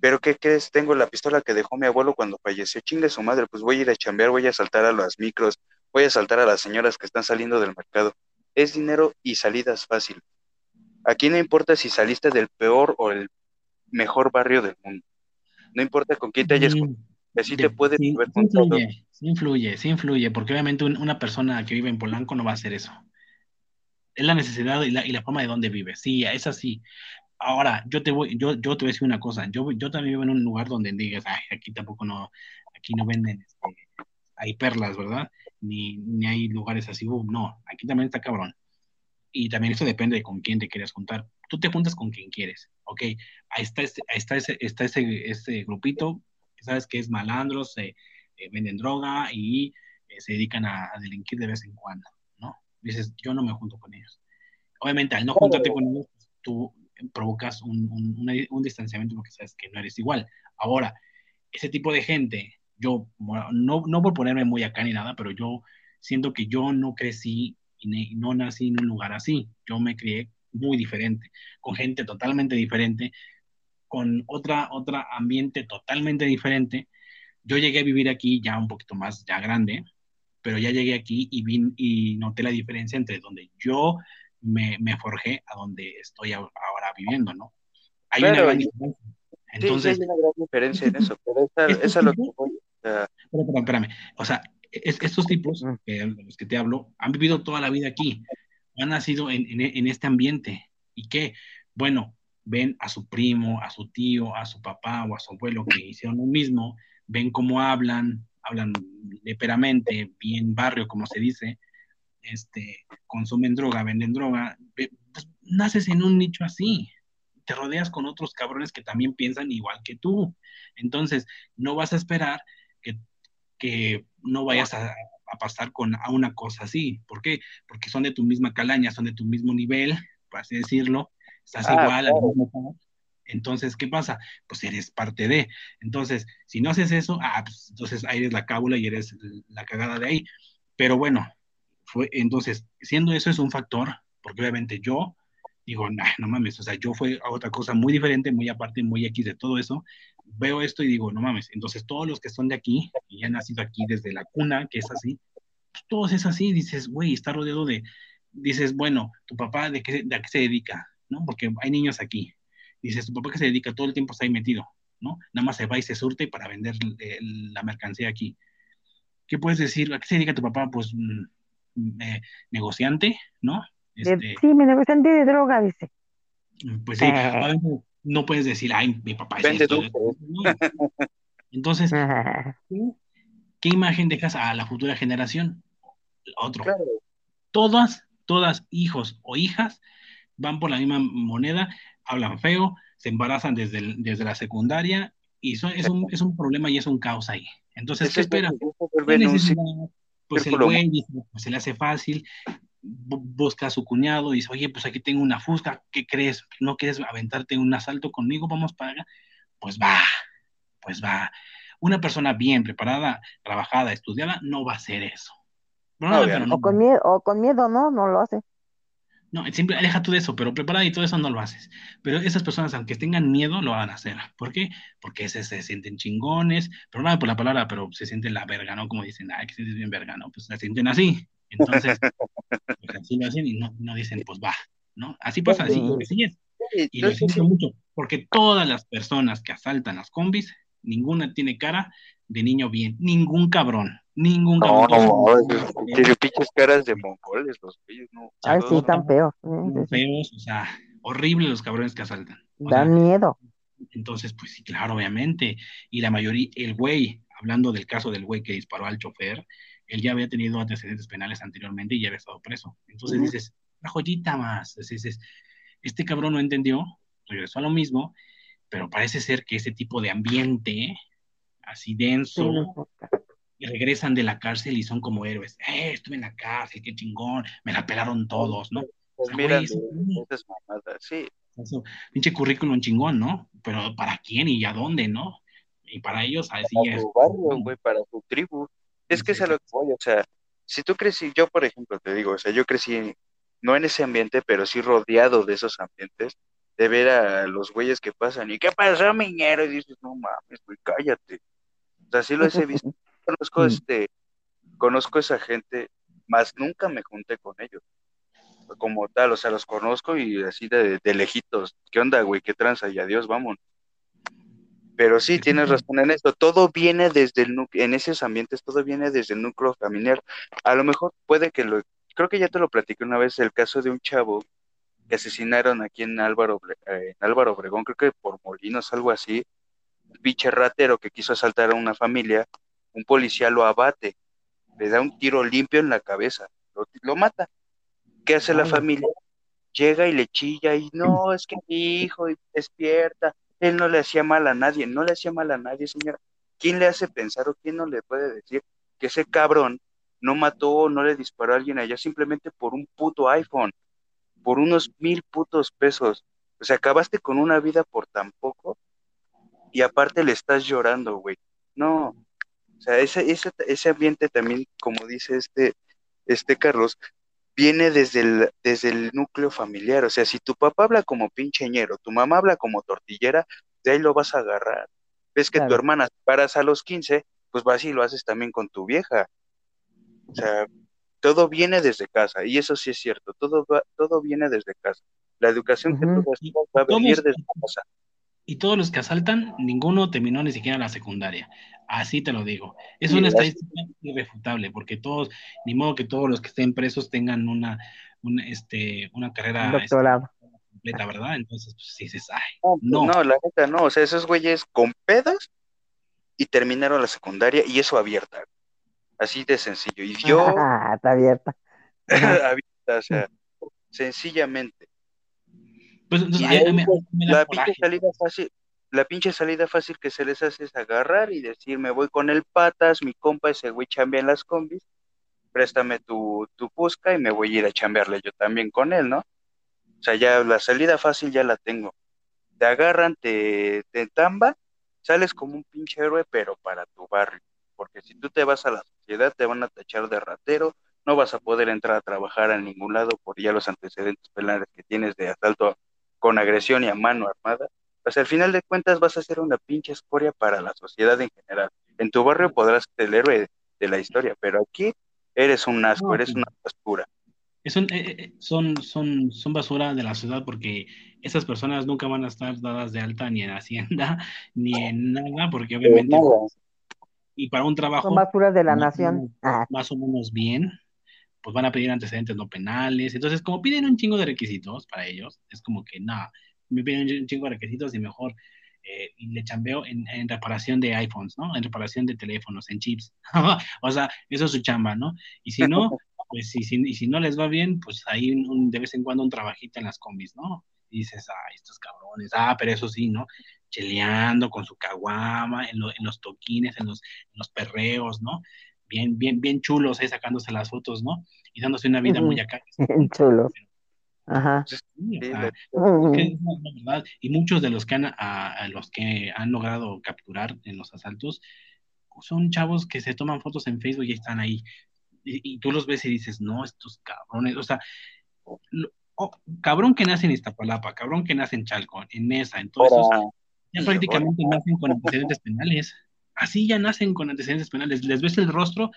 pero ¿qué crees? Tengo la pistola que dejó mi abuelo cuando falleció, chinga su madre, pues voy a ir a chambear, voy a saltar a las micros, voy a saltar a las señoras que están saliendo del mercado. Es dinero y salidas fácil. Aquí no importa si saliste del peor o el mejor barrio del mundo. No importa con quién te hayas así te puedes
sí, ver con todo. Sí influye, sí influye, porque obviamente una persona que vive en Polanco no va a hacer eso. Es la necesidad y la, y la forma de dónde vive. Sí, es así. Ahora, yo te voy, yo, yo te voy a decir una cosa. Yo, yo también vivo en un lugar donde digas, ay, aquí tampoco no, aquí no venden, este, hay perlas, ¿verdad? Ni, ni hay lugares así, uh, no, aquí también está cabrón. Y también eso depende de con quién te quieras juntar tú te juntas con quien quieres, ¿ok? Ahí está, este, ahí está, ese, está ese, ese grupito, sabes que es malandros, se eh, venden droga y eh, se dedican a, delinquir de vez en cuando, ¿no? Dices, yo no me junto con ellos. Obviamente, al no juntarte con ellos, tú provocas un, un, un, distanciamiento porque sabes que no eres igual. Ahora, ese tipo de gente, yo, no, no por ponerme muy acá ni nada, pero yo siento que yo no crecí y no nací en un lugar así. Yo me crié muy diferente, con gente totalmente diferente, con otra, otra ambiente totalmente diferente. Yo llegué a vivir aquí ya un poquito más, ya grande, pero ya llegué aquí y, vi, y noté la diferencia entre donde yo me, me forjé a donde estoy ahora viviendo, ¿no? Hay una gran diferencia. Entonces,
sí, hay una gran diferencia en eso, pero esa, esa es lo que voy
a... Espérame, espérame. O sea, estos tipos de los que te hablo han vivido toda la vida aquí han nacido en, en, este ambiente y que, bueno, ven a su primo, a su tío, a su papá o a su abuelo que hicieron lo mismo, ven cómo hablan, hablan leperamente, bien barrio, como se dice, este, consumen droga, venden droga, pues, naces en un nicho así, te rodeas con otros cabrones que también piensan igual que tú. Entonces, no vas a esperar que, que no vayas a, a pasar con a una cosa así. ¿Por qué? Porque son de tu misma calaña, son de tu mismo nivel, por así decirlo, estás ah, igual al mismo entonces, ¿qué pasa? Pues eres parte de. Entonces, si no haces eso, ah, pues entonces ahí eres la cábula y eres la cagada de ahí. Pero bueno, fue, entonces, siendo eso es un factor, porque obviamente yo digo, nah, no mames, o sea, yo fue a otra cosa muy diferente, muy aparte, muy X de todo eso, veo esto y digo, no mames, entonces todos los que son de aquí, y han nacido aquí desde la cuna, que es así, todos es así, dices, güey, está rodeado de, dices, bueno, tu papá, ¿de qué, de qué se dedica? ¿No? Porque hay niños aquí. Dices, tu papá que se dedica, todo el tiempo está ahí metido, ¿no? Nada más se va y se surte para vender la mercancía aquí. ¿Qué puedes decir? ¿A qué se dedica tu papá? Pues mm, eh, negociante, ¿no?
Este, sí, mi negociante de droga, dice.
Pues sí, eh. no puedes decir, ay, mi papá es esto, Entonces, ¿qué imagen dejas a la futura generación? Otro. Todas, todas, hijos o hijas, van por la misma moneda, hablan feo, se embarazan desde, desde la secundaria y eso es, un, es un problema y es un caos ahí. Entonces, ¿qué esperas? Pues el güey pues se le hace fácil, busca a su cuñado y dice, oye, pues aquí tengo una fusca, ¿qué crees? ¿No quieres aventarte un asalto conmigo? Vamos para allá. Pues va, pues va. Una persona bien preparada, trabajada, estudiada, no va a hacer eso.
o, con miedo, o con miedo, ¿no? No lo hace.
No, siempre aleja tú de eso, pero preparada y todo eso no lo haces. Pero esas personas, aunque tengan miedo, lo van a hacer. ¿Por qué? Porque se, se sienten chingones, pero no por la palabra, pero se sienten la verga, ¿no? Como dicen, ay, que sientes bien verga, ¿no? Pues se sienten así. Entonces, pues así lo hacen y no, no dicen, pues va, ¿no? Así pasa, así, así es. Y lo siento mucho, porque todas las personas que asaltan las combis, ninguna tiene cara de niño bien, ningún cabrón. Ningún
No,
cabrón.
no, tiene pinches caras de mongoles los güeyes, no.
Ay, sí, tan feos.
Feos, o sea, horrible los cabrones que asaltan. O
Dan
sea,
miedo.
entonces, pues sí, claro, obviamente. Y la mayoría, el güey, hablando del caso del güey que disparó al chofer, él ya había tenido antecedentes penales anteriormente y ya había estado preso. Entonces dices, una joyita más. Entonces dices, este cabrón no entendió, regresó a lo mismo, pero parece ser que ese tipo de ambiente así
Sí,
denso, y regresan de la cárcel y son como héroes. Eh, estuve en la cárcel, qué chingón, me la pelaron todos, ¿no? O
Pues
sea,
mira,
eso-
sí.
eso, pinche currículum chingón, ¿no? Pero ¿para quién y a dónde, no? Y para ellos, así
para
es.
barrio, güey, para tu tribu. Es que es a lo que voy, o sea, si tú crecí, yo por ejemplo te digo, o sea, yo crecí no en ese ambiente, pero sí rodeado de esos ambientes, de ver a los güeyes que pasan, ¿y qué pasó, miñero? Y dices, no mames, güey, cállate. O sea, sí los he visto, conozco
Mm.
este, conozco esa gente, más nunca me junté con ellos. Como tal, o sea, los conozco y así de, de lejitos. ¿Qué onda, güey? ¿Qué tranza? Y adiós, vamos. Pero sí, tienes razón en esto. Todo viene desde el núcleo, en esos ambientes, todo viene desde el núcleo familiar. A lo mejor puede que lo, creo que ya te lo platiqué una vez, el caso de un chavo que asesinaron aquí en Álvaro, eh, en Álvaro Obregón, creo que por Molinos, algo así. Un pinche ratero que quiso asaltar a una familia, un policía lo abate, le da un tiro limpio en la cabeza, lo, lo mata. ¿Qué hace la familia? Llega y le chilla y no, es que mi hijo despierta, él no le hacía mal a nadie, no le hacía mal a nadie, señora. ¿Quién le hace pensar o quién no le puede decir que ese cabrón no mató o no le disparó a alguien allá simplemente por un puto iPhone, por unos mil putos pesos? O sea, acabaste con una vida por tan poco y aparte le estás llorando, güey. No, o sea, ese, ese, ese ambiente también, como dice este, este Carlos, viene desde el, desde el núcleo familiar. O sea, si tu papá habla como pincheñero, tu mamá habla como tortillera, de ahí lo vas a agarrar. Ves que tu hermana paras a los 15, pues vas y lo haces también con tu vieja. O sea, todo viene desde casa, y eso sí es cierto, todo, va- todo viene desde casa. La educación que tú va a venir desde casa.
Y todos los que asaltan, ninguno terminó ni siquiera la secundaria. Así te lo digo. Es una estadística irrefutable, porque todos, ni modo que todos los que estén presos tengan una, una, este, una carrera
Un doctorado.
este, completa, ¿verdad? Entonces, pues dices, ay,
No,
no.
no, la neta no, o sea, esos güeyes con pedos y terminaron la secundaria y eso abierta. Así de sencillo. Y yo,
Está abierta.
Abierta, o sea, sencillamente.
Pues entonces,
ahí,
me,
pues,
me
la pinche salida fácil, la pinche salida fácil que se les hace es agarrar y decir, me voy con el patas, mi compa ese güey chambea en las combis, préstame tu, tu busca y me voy a ir a chambearle yo también con él, ¿no? O sea, ya la salida fácil ya la tengo. Te agarran, te, te tamban, sales como un pinche héroe, pero para tu barrio. Porque si tú te vas a la sociedad, te van a tachar de ratero, no vas a poder entrar a trabajar a ningún lado por ya los antecedentes penales que tienes de asalto con agresión y a mano armada. Pues al final de cuentas vas a ser una pinche escoria para la sociedad en general. En tu barrio podrás ser el héroe de la historia, pero aquí eres un asco, eres una basura.
Son, eh, eh, son, son, son basura de la ciudad porque esas personas nunca van a estar dadas de alta ni en Hacienda ni en nada, porque obviamente, y para un trabajo
Son basuras de la
más
nación. Ah,
más o menos bien, pues van a pedir antecedentes no penales. Entonces, como piden un chingo de requisitos para ellos, es como que nada, me piden un chingo de requisitos y mejor eh, le chambeo en, reparación de iPhones, ¿no? En reparación de teléfonos, en chips. o sea, eso es su chamba, ¿no? Y si no, pues si, si, y si no les va bien, pues un- de vez en cuando un trabajito en las combis, ¿no? Y dices, ah, estos cabrones, ah, pero eso sí, ¿no? Cheleando con su caguama, en, lo- en los toquines, en los, en los perreos, ¿no? Bien, bien, bien chulos ahí sacándose las fotos, ¿no? Y dándose una vida muy acá.
bien chulo. Ajá.
Sí, o
Sí,
sea,
la-
es que
Ujú.
es la verdad. Y muchos de los que han, a, a los que han logrado capturar en los asaltos son chavos que se toman fotos en Facebook y están ahí. Y, y tú los ves y dices, no, estos cabrones, o sea, lo- oh, cabrón que nace en Iztapalapa, cabrón que nace en Chalco, en Mesa, en todo eso, ya prácticamente nacen con antecedentes penales. Así ya nacen con antecedentes penales. Les ves el rostro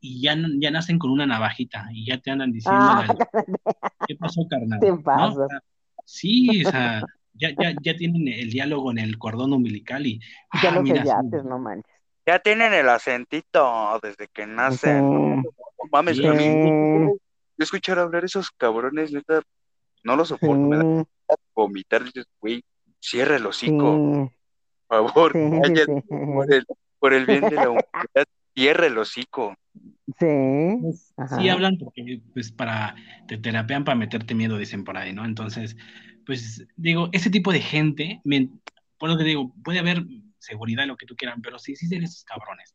y ya, ya nacen con una navajita y ya te andan diciendo,
Ah,
¿qué pasó, carnal? ¿No?
pasas.
O sea, Sí, o sea, ya, ya, ya tienen el diálogo en el cordón umbilical y,
ya
ah,
lo
mira,
sellaste, no manches.
Ya tienen el acentito desde que nacen. No mames,
Sí.
sí,
yo escuchar hablar esos cabrones, neta, no lo soporto, me da vomitar, dices, güey, cierra el hocico,
sí,
por favor, cállate. Por el, bien de la humanidad, cierra el hocico.
Sí,
Pues,
Ajá.
sí hablan porque pues para te terapean para meterte miedo dicen por ahí, ¿no? Entonces, pues digo, ese tipo de gente, me- por lo que digo, puede haber seguridad lo que tú quieras, pero si existen esos cabrones,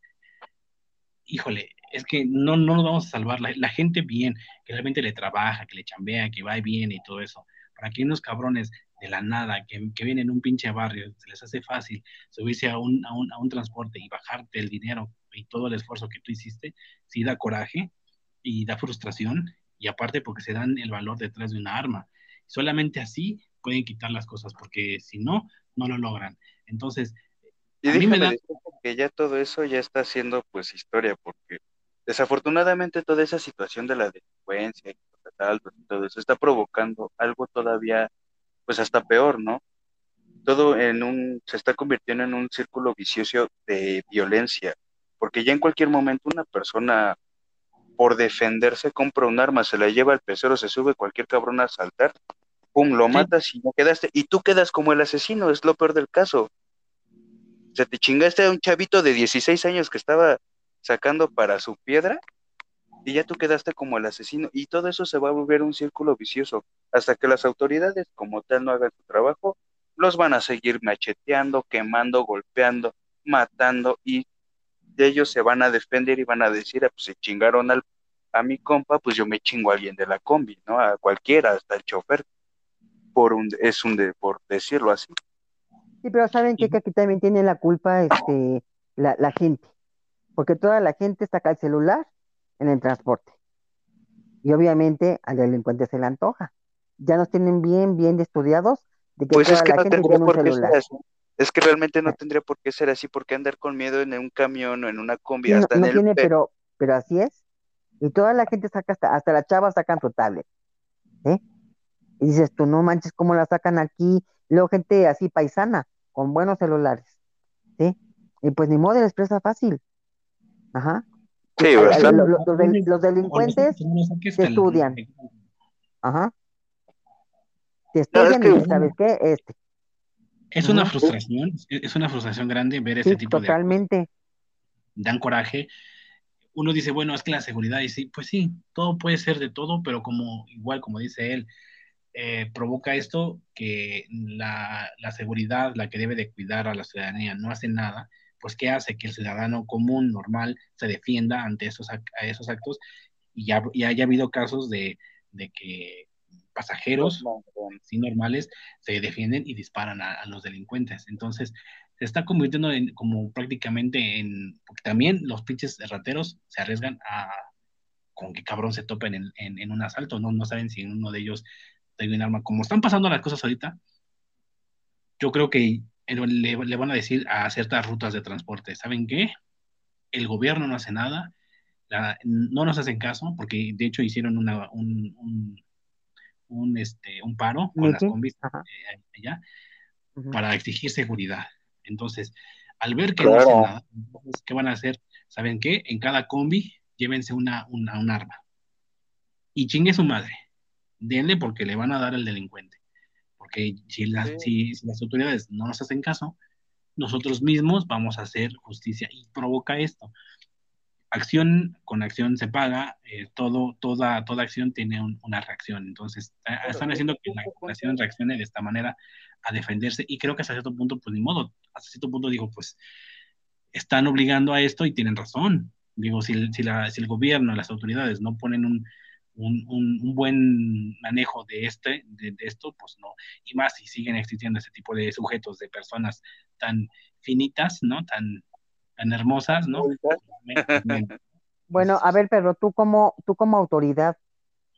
híjole, es que no, no nos vamos a salvar. La, la gente bien, que realmente le trabaja, que le chambea, que va y viene y todo eso. Para que unos cabrones de la nada, que, que vienen en un pinche barrio, se les hace fácil subirse a un, a un, a un transporte y bajarte el dinero y todo el esfuerzo que tú hiciste, sí da coraje y da frustración, y aparte porque se dan el valor detrás de una arma. Solamente así pueden quitar las cosas, porque si no, no lo logran. Entonces,
Y
A mí me da-
que ya todo eso ya está haciendo pues historia, porque desafortunadamente toda esa situación de la delincuencia y y todo eso está provocando algo todavía pues hasta peor, ¿no? Todo en un, se está convirtiendo en un círculo vicioso de violencia, porque ya en cualquier momento una persona por defenderse compra un arma, se la lleva al pecero, se sube cualquier cabrón a asaltar, pum, lo
Sí.
matas y ya quedaste, y tú quedas como el asesino, es lo peor del caso. O sea, te chingaste a un chavito de 16 años que estaba sacando para su piedra y ya tú quedaste como el asesino y todo eso se va a volver un círculo vicioso hasta que las autoridades como tal no hagan su trabajo, los van a seguir macheteando, quemando, golpeando, matando y de ellos se van a defender y van a decir, ah, pues se chingaron al, a mi compa, pues yo me chingo a alguien de la combi, ¿no? A cualquiera, hasta el chofer, por un, es un de, por decirlo así.
Sí, pero ¿saben?
Sí.
Que aquí también tiene la culpa este, la, la gente, porque toda la gente saca el celular en el transporte. Y obviamente al delincuente se le antoja. Ya nos tienen bien, bien estudiados de que
Pues es
toda
que
la
no
gente tiene un
ser
celular.
Es que realmente no tendría por qué ser así, porque andar con miedo en un camión o en una combi,
no,
hasta
no
en el
tiene, pero, pero así es. Y toda la gente saca, hasta, hasta las chavas sacan su tablet. ¿eh? Y dices, tú no manches, ¿cómo la sacan aquí? Luego gente así paisana, con buenos celulares. ¿sí? Y pues ni modo, les presa fácil. Ajá.
Sí,
los, del- los delincuentes estudian. Ajá. Te
No, es
estudian y
que
dicen, ¿sabes qué? Este.
Es una frustración, es una frustración grande ver ese
Sí,
tipo de
totalmente.
dan coraje. Uno dice, bueno, es que la seguridad, y sí, pues sí, todo puede ser de todo, pero como igual, como dice él, eh, provoca esto que la, la seguridad, la que debe de cuidar a la ciudadanía, no hace nada, pues ¿qué hace? Que el ciudadano común, normal, se defienda ante esos, a esos actos y ya, ya haya habido casos de, de que pasajeros sí normales se defienden y disparan a, a los delincuentes. Entonces, se está convirtiendo en como prácticamente en, porque también los pinches rateros se arriesgan a con qué cabrón se topen en, en, en un asalto, ¿no? No saben si uno de ellos tiene un arma. Como están pasando las cosas ahorita, yo creo que le, le van a decir a ciertas rutas de transporte, ¿saben qué? El gobierno no hace nada, la, no nos hacen caso, porque de hecho hicieron una, un, un, un, este, un paro con las combis eh, allá para exigir seguridad. Entonces, al ver que
Claro.
no hacen nada, entonces, ¿qué van a hacer? ¿Saben qué? En cada combi llévense una, una, un arma. Y chingue su madre. Denle porque le van a dar al delincuente. Porque si las,
Sí.
si, si las autoridades no nos hacen caso, nosotros mismos vamos a hacer justicia y provoca esto. Acción con acción se paga, eh, todo, toda, toda acción tiene un- una reacción. Entonces,
Claro,
están
es
haciendo
que
la nación reaccione de esta manera a defenderse y creo que hasta cierto punto, pues ni modo, hasta cierto punto digo, pues están obligando a esto y tienen razón. Digo, si, si, la, si el gobierno, las autoridades no ponen un, un, un- un buen manejo de, este, de, de esto, pues no. Y más si siguen existiendo ese tipo de sujetos, de personas tan finitas, ¿no? Tan, tan hermosas, ¿no?
Bueno, a ver, pero tú como, tú como autoridad,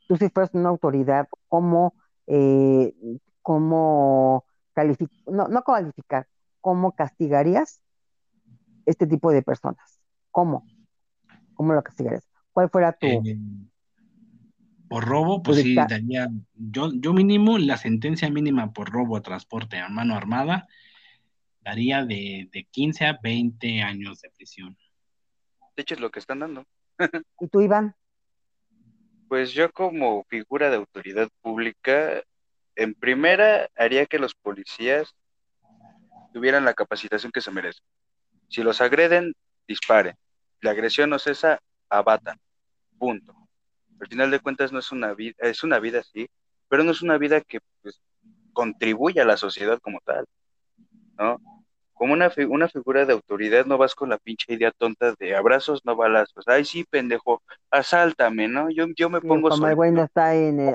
tú si fueras una autoridad, ¿cómo eh, cómo calificar, no, no calificar, cómo castigarías este tipo de personas. ¿Cómo? ¿Cómo lo castigarías? ¿Cuál fuera tu...
Eh, por robo, pues sí, daría, yo, yo mínimo, la sentencia mínima por robo a transporte a mano armada, daría de, de 15 a 20 años de prisión.
De hecho, es lo que están dando.
¿Y tú, Iván?
Pues yo como figura de autoridad pública, en primera haría que los policías tuvieran la capacitación que se merecen. Si los agreden, disparen. La agresión no cesa, abatan. Punto. Al final de cuentas no es una vida, es una vida sí, pero no es una vida que pues, contribuye a la sociedad como tal, ¿no? Como una, una figura de autoridad no vas con la pinche idea tonta de abrazos, no balazos. Ay, sí, pendejo, asáltame, ¿no? Yo, yo me pongo...
como el güey no está en... El,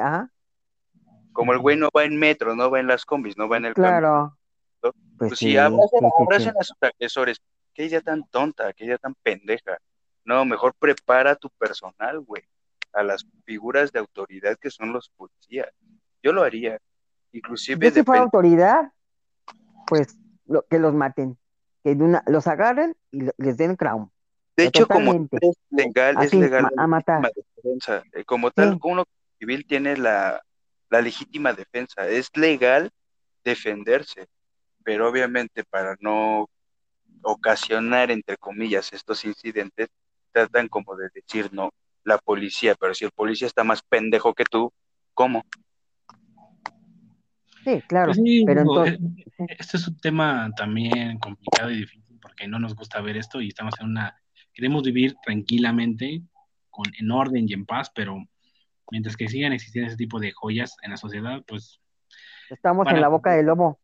Como el güey no va en metro, no va en las combis, no va en el
Claro.
Pues, pues, sí, abracen, a sus agresores. Qué idea tan tonta, qué idea tan pendeja. No, mejor prepara tu personal, güey, a las figuras de autoridad que son los policías. Yo lo haría. Inclusive...
Yo si fuera autoridad, pues que los maten, que los agarren y les den crown.
De hecho, como es legal, es legal
a matar.
Defensa. Eh, como tal, uno civil tiene la, la legítima defensa. Es legal defenderse, pero obviamente para no ocasionar, entre comillas, estos incidentes, tratan como de decir, no, la policía, pero si el policía está más pendejo que tú, ¿cómo?
Sí, claro. Pues pero entonces...
Eh, este es un tema también complicado y difícil porque no nos gusta ver esto y estamos en una, queremos vivir tranquilamente, con, en orden y en paz, pero mientras que sigan existiendo ese tipo de joyas en la sociedad, pues...
Estamos en la boca del lobo.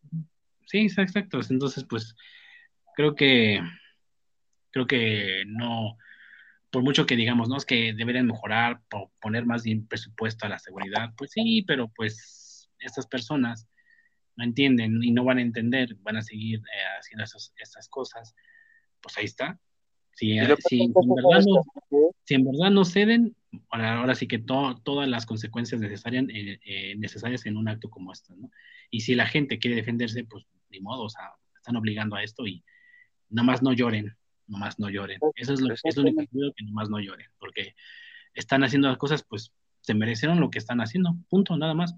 Sí, exacto. Entonces, pues, creo que, creo que no, por mucho que digamos, ¿no? Es que deberían mejorar, poner más bien presupuesto a la seguridad, pues sí, pero pues estas personas no entienden y no van a entender, van a seguir eh, haciendo esas cosas, pues ahí está. Si, en verdad no, ceden, ahora, sí que todas las consecuencias necesarias, eh, eh, necesarias en un acto como este, ¿no? Y si la gente quiere defenderse, pues ni modo, o sea, están obligando a esto y nada más no lloren, nomás no lloren. Eso es lo, es lo único que pido, que nomás no lloren, porque están haciendo las cosas, pues se merecieron lo que están haciendo, punto, nada más.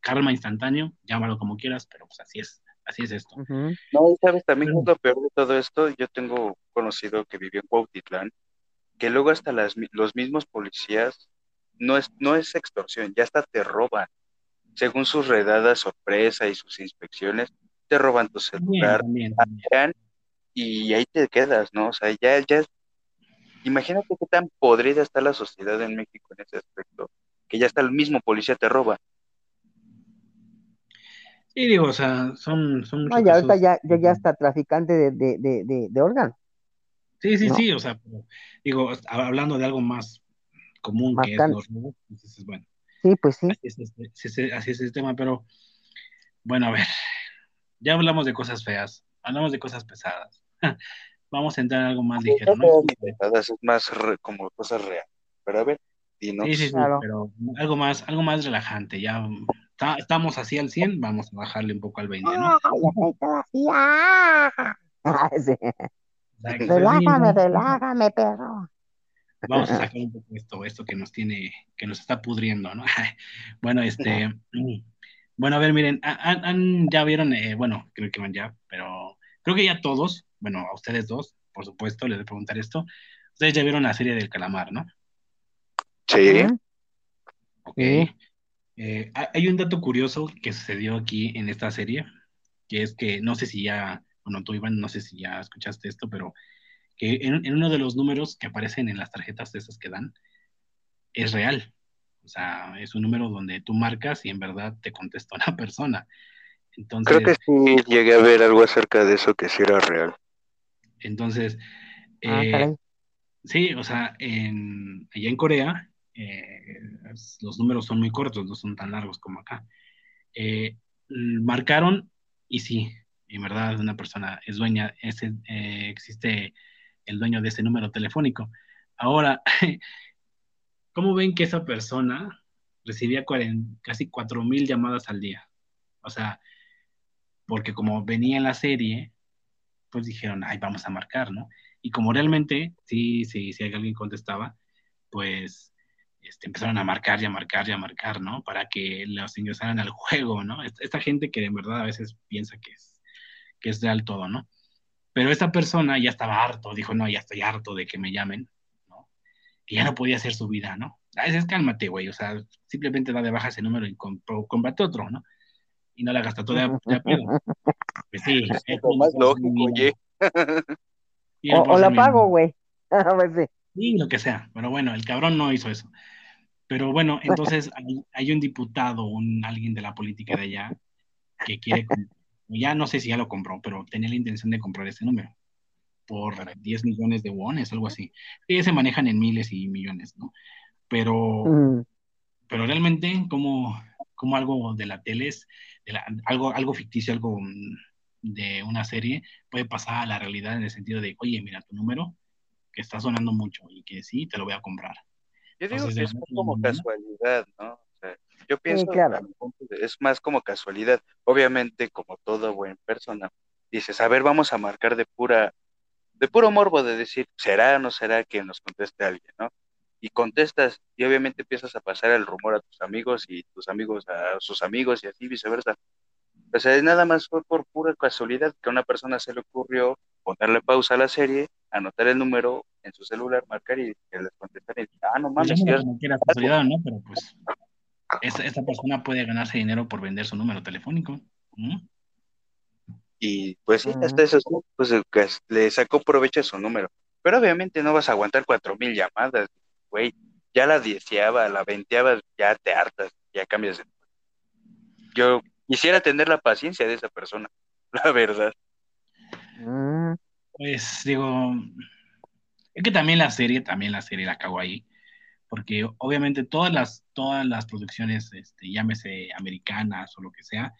Karma instantáneo, llámalo como quieras, pero pues así es, así es esto.
No, y sabes, también es lo peor de todo esto, yo tengo conocido que vivió en Cuautitlán, que luego hasta las, los mismos policías, no es, no es extorsión, ya hasta te roban. Según sus redadas sorpresa y sus inspecciones, te roban tu celular, y ahí te quedas, ¿no? O sea, ya, ya, imagínate qué tan podrida está la sociedad en México en ese aspecto, que ya está el mismo policía te roba.
Sí, digo, o sea, son... son
no, ya ahorita ya, ya, está traficante de, de, de, de órganos.
Sí, sí, sí, o sea, digo, hablando de algo más común que es los pues bueno.
Sí, pues sí.
Así es, este, así es el tema, pero bueno, a ver, ya hablamos de cosas feas, hablamos de cosas pesadas. Vamos a entrar en algo más ligero, ¿no?
Es más como cosas reales. Pero a ver,
Sí, sí, sí, pero algo más, algo más relajante. Ya estamos así al 100, vamos a bajarle un poco al 20, ¿no?
Relájame, relájame, perro.
Vamos a sacar un poco esto, esto que nos tiene, que nos está pudriendo, ¿no? bueno, este, bueno, a ver, miren, ya vieron, eh, bueno, creo que van ya, pero creo que ya todos, bueno, a ustedes dos, por supuesto, les voy a preguntar esto. Ustedes ya vieron la serie del calamar, ¿no?
Sí.
Ok. Eh, hay un dato curioso que sucedió aquí en esta serie, que es que no sé si ya, bueno, tú Iván, no sé si ya escuchaste esto, pero que en, uno de los números que aparecen en las tarjetas de esas que dan, es real. O sea, es un número donde tú marcas y en verdad te contesta una persona. Entonces,
Creo que sí llegué a ver algo acerca de eso que sí era real.
Entonces, ah, eh, sí, o sea, en, allá en Corea eh, los números son muy cortos, no son tan largos como acá. Eh, marcaron y sí, en verdad una persona es dueña, ese, eh, existe el dueño de ese número telefónico. Ahora, ¿cómo ven que esa persona recibía casi 4.000 llamadas al día. O sea, porque como venía en la serie, pues dijeron, ay, vamos a marcar, ¿no? Y como realmente, sí, sí, si alguien contestaba, pues este, empezaron a marcar y a marcar y a marcar, ¿no? Para que los ingresaran al juego, ¿no? Esta, gente que en verdad a veces piensa que es, que es real todo, ¿no? Pero esta persona ya estaba harto, dijo, no, ya estoy harto de que me llamen, ¿no? Que ya no podía hacer su vida, ¿no? A veces cálmate, güey, o sea, simplemente da de baja ese número y combate otro, ¿no? Y no la gasta toda de, pedo. Pues sí,
es lo más lógico, oye.
o, la pago, güey.
Sí, lo que sea. Pero bueno, el cabrón no hizo eso. Pero bueno, entonces hay, un diputado, un alguien de la política de allá, que quiere, ya no sé si ya lo compró, pero tenía la intención de comprar ese número por 10 millones de wones, algo así. Y se manejan en miles y millones, ¿no? Pero, mm. pero realmente, como, como algo de la tele es, algo, algo ficticio, algo mm, de una serie, puede pasar a la realidad en el sentido de, oye, mira tu número, que está sonando mucho y que sí, te lo voy a comprar.
Yo digo que es como casualidad, ¿no? O sea, yo pienso que es más como casualidad. Obviamente, como toda buena persona, dices, a ver, vamos a marcar de pura, de puro morbo de decir, ¿será o no será que nos conteste alguien, no? Y contestas, y obviamente empiezas a pasar el rumor a tus amigos y tus amigos a sus amigos y así viceversa. O sea, nada más fue por pura casualidad que a una persona se le ocurrió ponerle pausa a la serie, anotar el número en su celular, marcar y que les contestan y ah, no mames.
Pues no quiera casualidad, ¿no? Pero pues esta, persona puede ganarse dinero por vender su número telefónico.
Y pues sí, hasta eso, pues le sacó provecho a su número. Pero obviamente no vas a aguantar cuatro mil llamadas, güey. Ya la deseaba, la venteabas, ya te hartas, ya cambias de... Yo quisiera tener la paciencia de esa persona, la verdad.
Mm. Pues digo, es que también la serie, también la serie la cago ahí, porque obviamente todas las, todas las producciones, este, llámese americanas o lo que sea,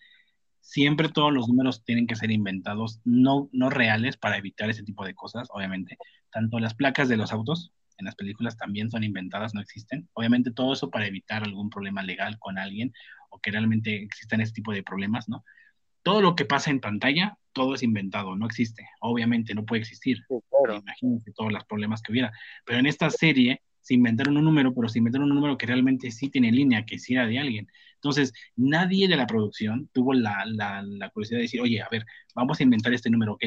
siempre todos los números tienen que ser inventados, no, no reales, para evitar ese tipo de cosas, obviamente. Tanto las placas de los autos en las películas también son inventadas, no existen. Obviamente todo eso para evitar algún problema legal con alguien o que realmente existan ese tipo de problemas, ¿no? todo lo que pasa en pantalla, todo es inventado, no existe. Obviamente no puede existir. Imagínense todos los problemas que hubiera. Pero en esta serie se inventaron un número, pero se inventaron un número que realmente sí tiene línea, que sí era de alguien. Entonces, nadie de la producción tuvo la, la, curiosidad de decir, oye, a ver, vamos a inventar este número, ok.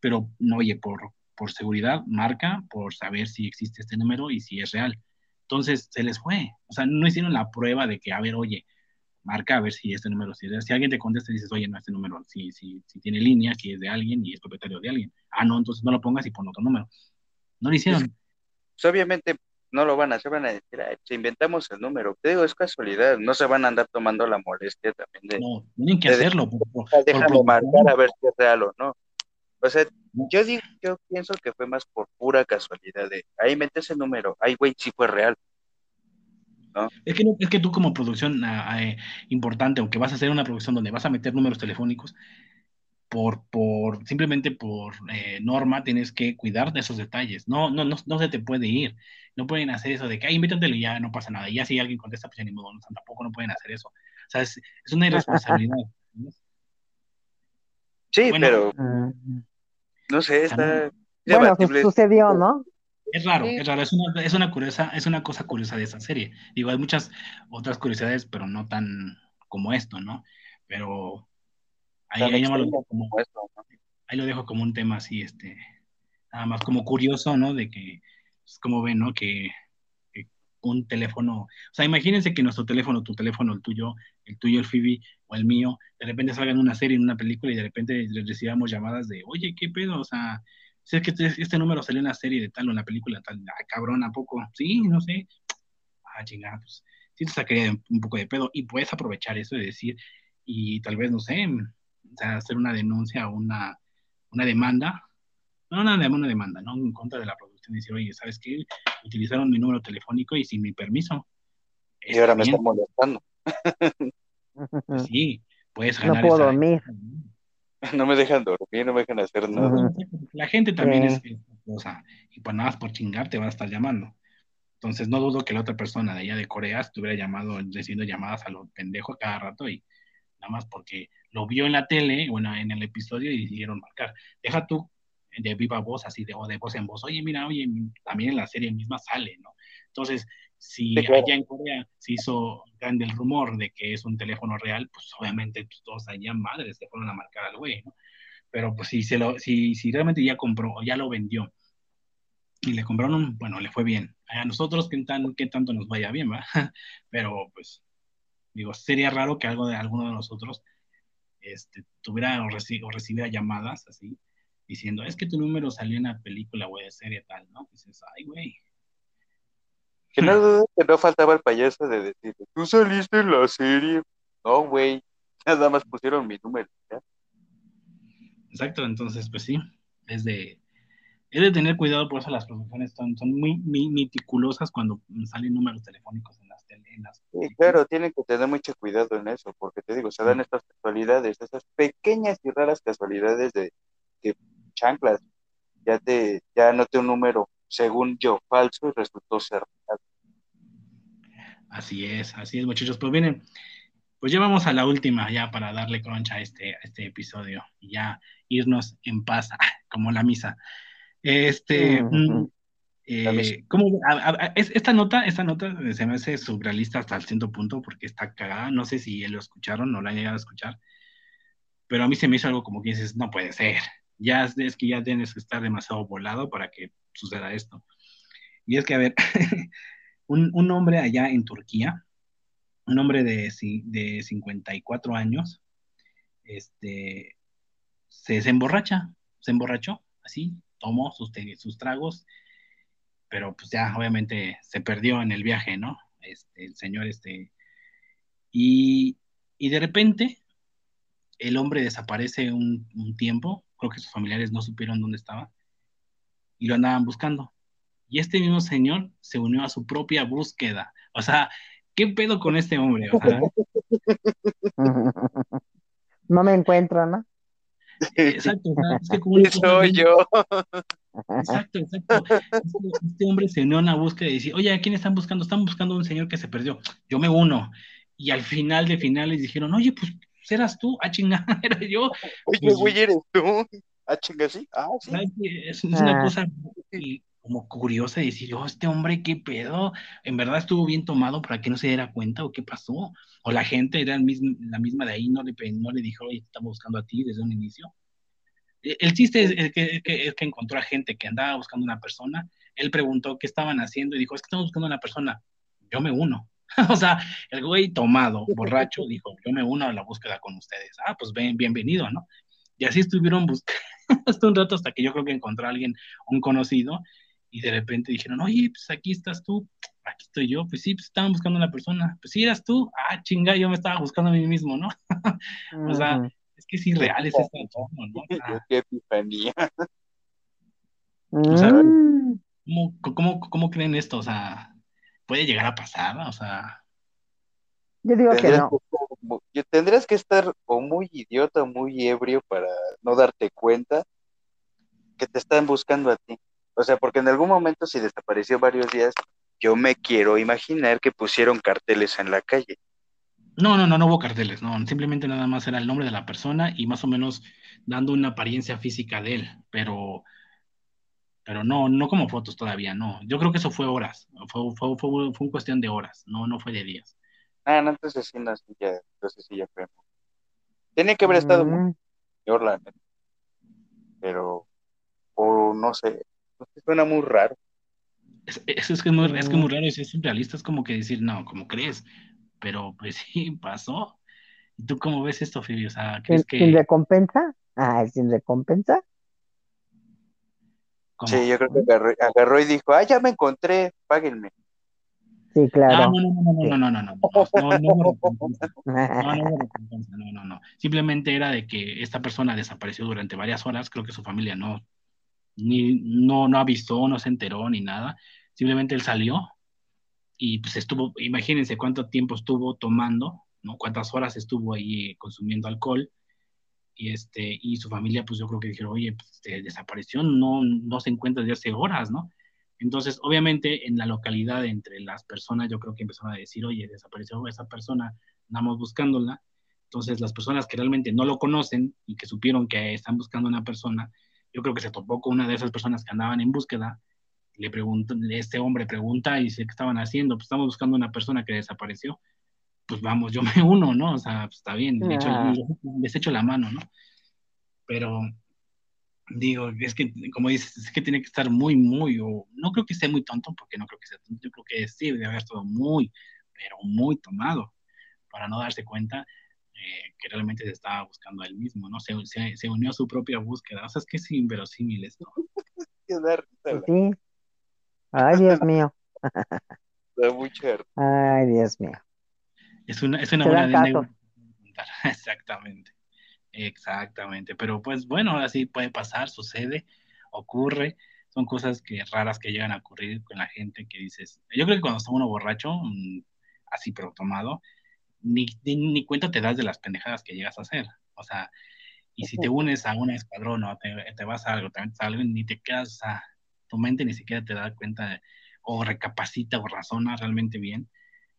Pero no, oye, por, por seguridad, marca, por saber si existe este número y si es real. Entonces, se les fue. O sea, no hicieron la prueba de que, a ver, oye, marca a ver si este número, si, si alguien te contesta y dices, oye, no, este número, si, si, si tiene línea, si es de alguien y es propietario de alguien. Ah, no, entonces no lo pongas y pon otro número. No lo hicieron.
Pues, obviamente no lo van a hacer, van a decir, si inventamos el número, te digo, es casualidad, no se van a andar tomando la molestia también de...
No, tienen que hacerlo.
Por, marcar a ver si es real o no. O sea, yo digo, yo pienso que fue más por pura casualidad de, ahí metes ese número, ay, güey, sí fue real.
Es, que, es que tú como producción ah, eh, importante, aunque vas a hacer una producción donde vas a meter números telefónicos, por, por simplemente por eh, norma tienes que cuidar de esos detalles. No, no, no, no se te puede ir. No pueden hacer eso de que, ay, invítatelo y ya no pasa nada. Y ya si alguien contesta, pues ya ni modo, no, tampoco no pueden hacer eso. O sea, es, una irresponsabilidad.
Sí, pero no sé, está...
Bueno, pues sucedió, ¿no?
Es raro, es raro, es una, es una, curiosa, es una cosa curiosa de esa serie. Digo, hay muchas otras curiosidades, pero no tan como esto, ¿no? Pero ahí, ahí, lo, dejo como, ahí lo dejo como un tema así, este, nada más como curioso, ¿no? De que, es pues, como ven, ¿no? Que, un teléfono, o sea, imagínense que nuestro teléfono, tu teléfono, el tuyo, el tuyo, el Phoebe o el mío, de repente salgan una serie, en una película y de repente recibamos llamadas de, oye, ¿qué pedo? O sea, si es que este, este, número salió en la serie de tal o en la película tal, ah, cabrón, ¿a poco? Sí, no sé. Ah, chingada, pues sí te sacaría un poco de pedo y puedes aprovechar eso de decir, y tal vez, no sé, hacer una denuncia o una, una demanda, no una, una demanda, ¿no? En contra de la producción decir, oye, ¿sabes qué? Utilizaron mi número telefónico y sin mi permiso.
Y ahora me están molestando.
Pues sí, puedes ganar.
No puedo dormir.
no me dejan dormir, no me dejan hacer nada.
La gente también es cosa, y pues nada más por chingar te van a estar llamando. Entonces no dudo que la otra persona de allá de Corea estuviera llamado, recibiendo llamadas a los pendejos cada rato y nada más porque lo vio en la tele, bueno, en el episodio y decidieron marcar. Deja tú de viva voz, así de, o de voz en voz, oye, mira, oye, también en la serie misma sale, ¿no? Entonces, si allá en Corea se hizo grande el rumor de que es un teléfono real, pues obviamente pues, todos allá madres se fueron a marcar al güey, ¿no? Pero pues si, se lo, si, si realmente ya compró o ya lo vendió y le compraron, bueno, le fue bien. A nosotros, ¿qué, tan, qué tanto nos vaya bien, va? Pero pues, digo, sería raro que algo de alguno de nosotros este, tuviera o, recibiera llamadas así, diciendo, es que tu número salió en la película o de serie tal, ¿no? dices, ay, güey.
Que no, que no faltaba el payaso de decir, tú saliste en la serie. No, güey, nada más pusieron mi número.
Exacto, entonces, pues sí, es de, es de tener cuidado, por eso las producciones son, son muy, muy meticulosas cuando salen números telefónicos en las, en
Sí, claro, tienen que tener mucho cuidado en eso, porque te digo, se dan estas casualidades, esas pequeñas y raras casualidades de que chanclas, ya te, ya anoté un número, según yo, falso y resultó ser real.
Así es, así es, muchachos. Pues miren, pues ya vamos a la última, ya para darle concha a este, a este episodio y ya irnos en paz, como la misa. Este, mm, eh, esta nota, esta nota se me hace surrealista hasta el cierto punto porque está cagada. No sé si lo escucharon o lo han llegado a escuchar, pero a mí se me hizo algo como que dices, no puede ser. Ya es que ya tienes que estar demasiado volado para que suceda esto. Y es que, a ver, un, un, hombre allá en Turquía, un hombre de, de 54 años, este, se, se emborracha, se emborrachó, así, tomó sus, sus tragos, pero pues ya obviamente se perdió en el viaje, ¿no? Este, el señor, este, y, y de repente el hombre desaparece un, un, tiempo, creo que sus familiares no supieron dónde estaba, y lo andaban buscando. Y este mismo señor se unió a su propia búsqueda. O sea, ¿qué pedo con este hombre? O sea,
no me encuentro, ¿no?
Exacto,
es que como soy yo.
Exacto, exacto. Este, este, hombre se unió a una búsqueda y dice, oye, ¿a quién están buscando? Están buscando a un señor que se perdió. Yo me uno. Y al final de finales dijeron, oye, pues eras tú, a ah, chingar, era yo.
Oye,
pues,
güey, eres tú. A ah, chingar, sí. Ah, sí.
Es, una ah. cosa como curiosa de decir, oh, este hombre, qué pedo, en verdad estuvo bien tomado para que no se diera cuenta o qué pasó, o la gente era el mismo, la misma de ahí, no le, no le dijo, oye, estamos buscando a ti desde un inicio. E, el chiste es que, que, que encontró a gente que andaba buscando una persona, él preguntó qué estaban haciendo y dijo, es que estamos buscando una persona, yo me uno. o sea, el güey tomado, borracho, dijo, yo me uno a la búsqueda con ustedes. Ah, pues ven, bienvenido, ¿no? Y así estuvieron buscando hasta un rato hasta que yo creo que encontró a alguien, un conocido, y de repente dijeron, oye, pues aquí estás tú, aquí estoy yo, pues sí, pues estaban buscando a una persona, pues sí, eras tú, ah, chinga, yo me estaba buscando a mí mismo, ¿no? o sea, es que es irreal es este entorno, ¿no?
Qué epifanía.
O sea, mm. ¿cómo, cómo, cómo creen esto? O sea, ¿puede llegar a pasar? O sea...
Yo digo que no.
tendrías que estar o muy idiota o muy ebrio para no darte cuenta que te están buscando a ti. O sea, porque en algún momento si desapareció varios días, yo me quiero imaginar que pusieron carteles en la calle.
No, no, no, no hubo carteles, no, simplemente nada más era el nombre de la persona y más o menos dando una apariencia física de él, pero, pero no, no como fotos todavía, no. Yo creo que eso fue horas, fue, fue, fue, fue una cuestión de horas, no, no fue de días.
Ah, no, entonces sí, no, ya, entonces sí, ya fue. Tiene que haber estado muy peor, Pero, o no sé, suena muy raro.
Es, es, que es, muy, es que muy raro, es, es realista, es como que decir, no, como crees, pero pues sí, pasó. ¿Y tú cómo ves esto, Fibi? O sea, ¿crees que...
¿Sin recompensa? Ah, ¿sin recompensa?
Sí, yo creo que agarró, y dijo, ah, ya me encontré, páguenme.
Sí, claro.
No, no, no, no, no, no, no, no, no, no, no, Simplemente era de que esta persona desapareció durante varias horas, creo que su familia no, ni, no, no avisó, no se enteró ni nada, simplemente él salió y pues estuvo, imagínense cuánto tiempo estuvo tomando, ¿no? Cuántas horas estuvo ahí consumiendo alcohol y este, y su familia pues yo creo que dijeron, oye, pues desapareció, no, no se encuentra desde hace horas, ¿no? Entonces, obviamente, en la localidad, entre las personas, yo creo que empezaron a decir, oye, desapareció esa persona, andamos buscándola. Entonces, las personas que realmente no lo conocen y que supieron que están buscando una persona, yo creo que se topó con una de esas personas que andaban en búsqueda. Le preguntó, este hombre pregunta y dice, ¿qué estaban haciendo? Pues estamos buscando una persona que desapareció. Pues vamos, yo me uno, ¿no? O sea, pues está bien, les echo, les echo la mano, ¿no? Pero digo, es que, como dices, es que tiene que estar muy, muy, o no creo que esté muy tonto, porque no creo que sea tonto, yo creo que sí, debe haber estado muy, pero muy tomado para no darse cuenta eh, que realmente se estaba buscando a él mismo, ¿no? Se, se, unió a su propia búsqueda, o sea, es que es inverosímil esto.
sí. Ay, Dios mío. Ay, Dios mío.
Es una, es una buena Exactamente. Exactamente, pero pues bueno, así puede pasar, sucede, ocurre, son cosas que raras que llegan a ocurrir con la gente que dices, yo creo que cuando está uno borracho, mm, así pero tomado, ni, ni, cuenta te das de las pendejadas que llegas a hacer, o sea, y si te unes a un escuadrón o te, vas a algo, también algo, ni te quedas, o sea, tu mente ni siquiera te da cuenta o recapacita o razona realmente bien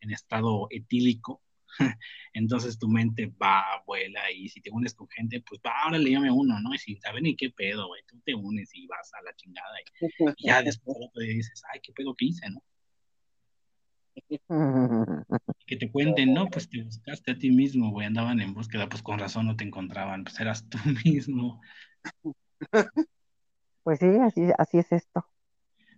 en estado etílico Entonces tu mente va, vuela, y si te unes con gente, pues va, ahora le llame uno, ¿no? Y sin saber ni qué pedo, güey, tú te unes y vas a la chingada, y, ya después dices, ay, qué pedo que hice, ¿no? que te cuenten, no, pues te buscaste a ti mismo, güey, andaban en búsqueda, pues con razón no te encontraban, pues eras tú mismo.
Pues sí, así, así es esto.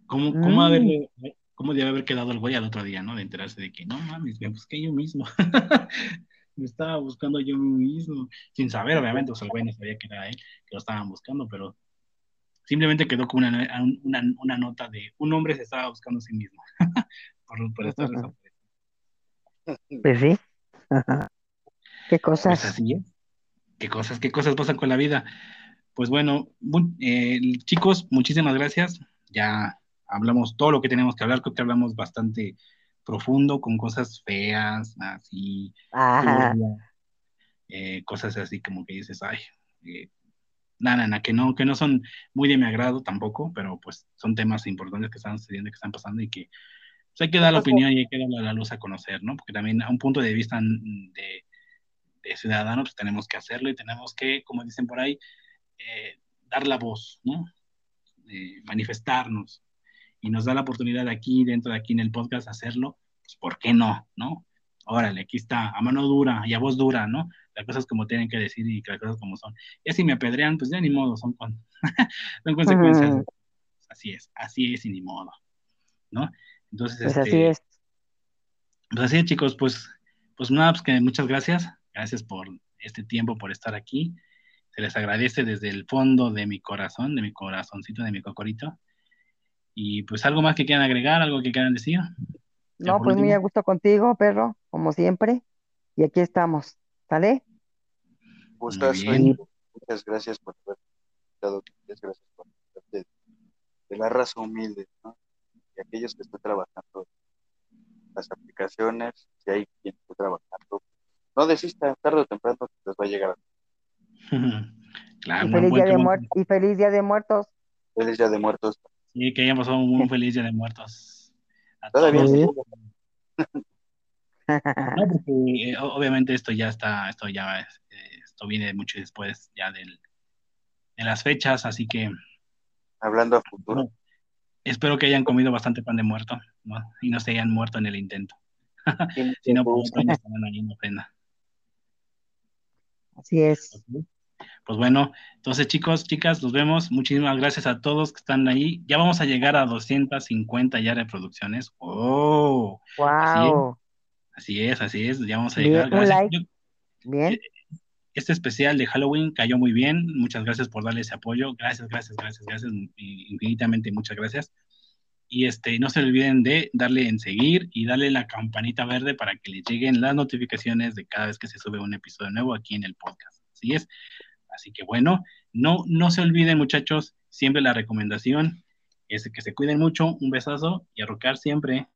¿Cómo, cómo mm. haberle, cómo debe haber quedado el güey al otro día, ¿no? De enterarse de que, no mames, me busqué yo mismo. me estaba buscando yo mismo, sin saber, obviamente, o sea, el güey no sabía que era él, que lo estaban buscando, pero simplemente quedó con una, una, nota de un hombre se estaba buscando a sí mismo por, por estar
Pues sí. ¿Qué cosas?
Pues así ¿Qué cosas, qué cosas pasan con la vida? Pues bueno, eh, chicos, muchísimas gracias. Ya hablamos todo lo que tenemos que hablar, creo que hablamos bastante profundo, con cosas feas, así, eh, cosas así como que dices, ay, eh, nada, nada, que no, que no son muy de mi agrado tampoco, pero pues son temas importantes que están sucediendo, que están pasando y que pues, hay que dar la opinión y hay que dar la luz a conocer, ¿no? Porque también a un punto de vista de, de ciudadanos pues, tenemos que hacerlo y tenemos que, como dicen por ahí, eh, dar la voz, ¿no? manifestarnos, y nos da la oportunidad aquí, dentro de aquí en el podcast, hacerlo, pues ¿por qué no? ¿No? Órale, aquí está, a mano dura y a voz dura, ¿no? Las cosas como tienen que decir y las cosas como son. Y si me apedrean, pues ya ni modo, son, son consecuencias. Así es, así es y ni modo, ¿no? Entonces,
pues así este, es.
Pues así es, chicos, pues, pues nada, pues que muchas gracias. Gracias por este tiempo, por estar aquí. Se les agradece desde el fondo de mi corazón, de mi corazoncito, de mi cocorito. Y pues algo más que quieran agregar, algo que quieran decir.
No, pues muy a gusto contigo, perro, como siempre. Y aquí estamos, ¿sale?
Muchas gracias por haber dado, muchas gracias por de, de la raza humilde, ¿no? Y aquellos que están trabajando las aplicaciones, si hay quien está trabajando, no desista, tarde o temprano les va a llegar.
claro, y, feliz día de y feliz día de muertos.
Feliz día de muertos.
Y que hayan pasado un feliz día de muertos.
Todavía
no, porque eh, obviamente esto ya está, esto ya eh, esto viene mucho después ya del, de las fechas, así que
hablando a futuro.
espero que hayan comido bastante pan de muerto, ¿no? Y no se hayan muerto en el intento. si no, pues estarán ahí en ofrenda.
Así es.
Pues bueno, entonces chicos, chicas, nos vemos. Muchísimas gracias a todos que están ahí. Ya vamos a llegar a 250 ya reproducciones. ¡Oh!
¡Wow!
Así es, así es. Ya vamos a llegar.
Bien. Eh,
este especial de Halloween cayó muy bien. Muchas gracias por darle ese apoyo. Gracias, gracias, gracias, gracias. Infinitamente muchas gracias. Y este, no se olviden de darle en seguir y darle la campanita verde para que les lleguen las notificaciones de cada vez que se sube un episodio nuevo aquí en el podcast. Así es. Así que bueno, no, no se olviden muchachos, siempre la recomendación es que se cuiden mucho, un besazo y a rocar siempre.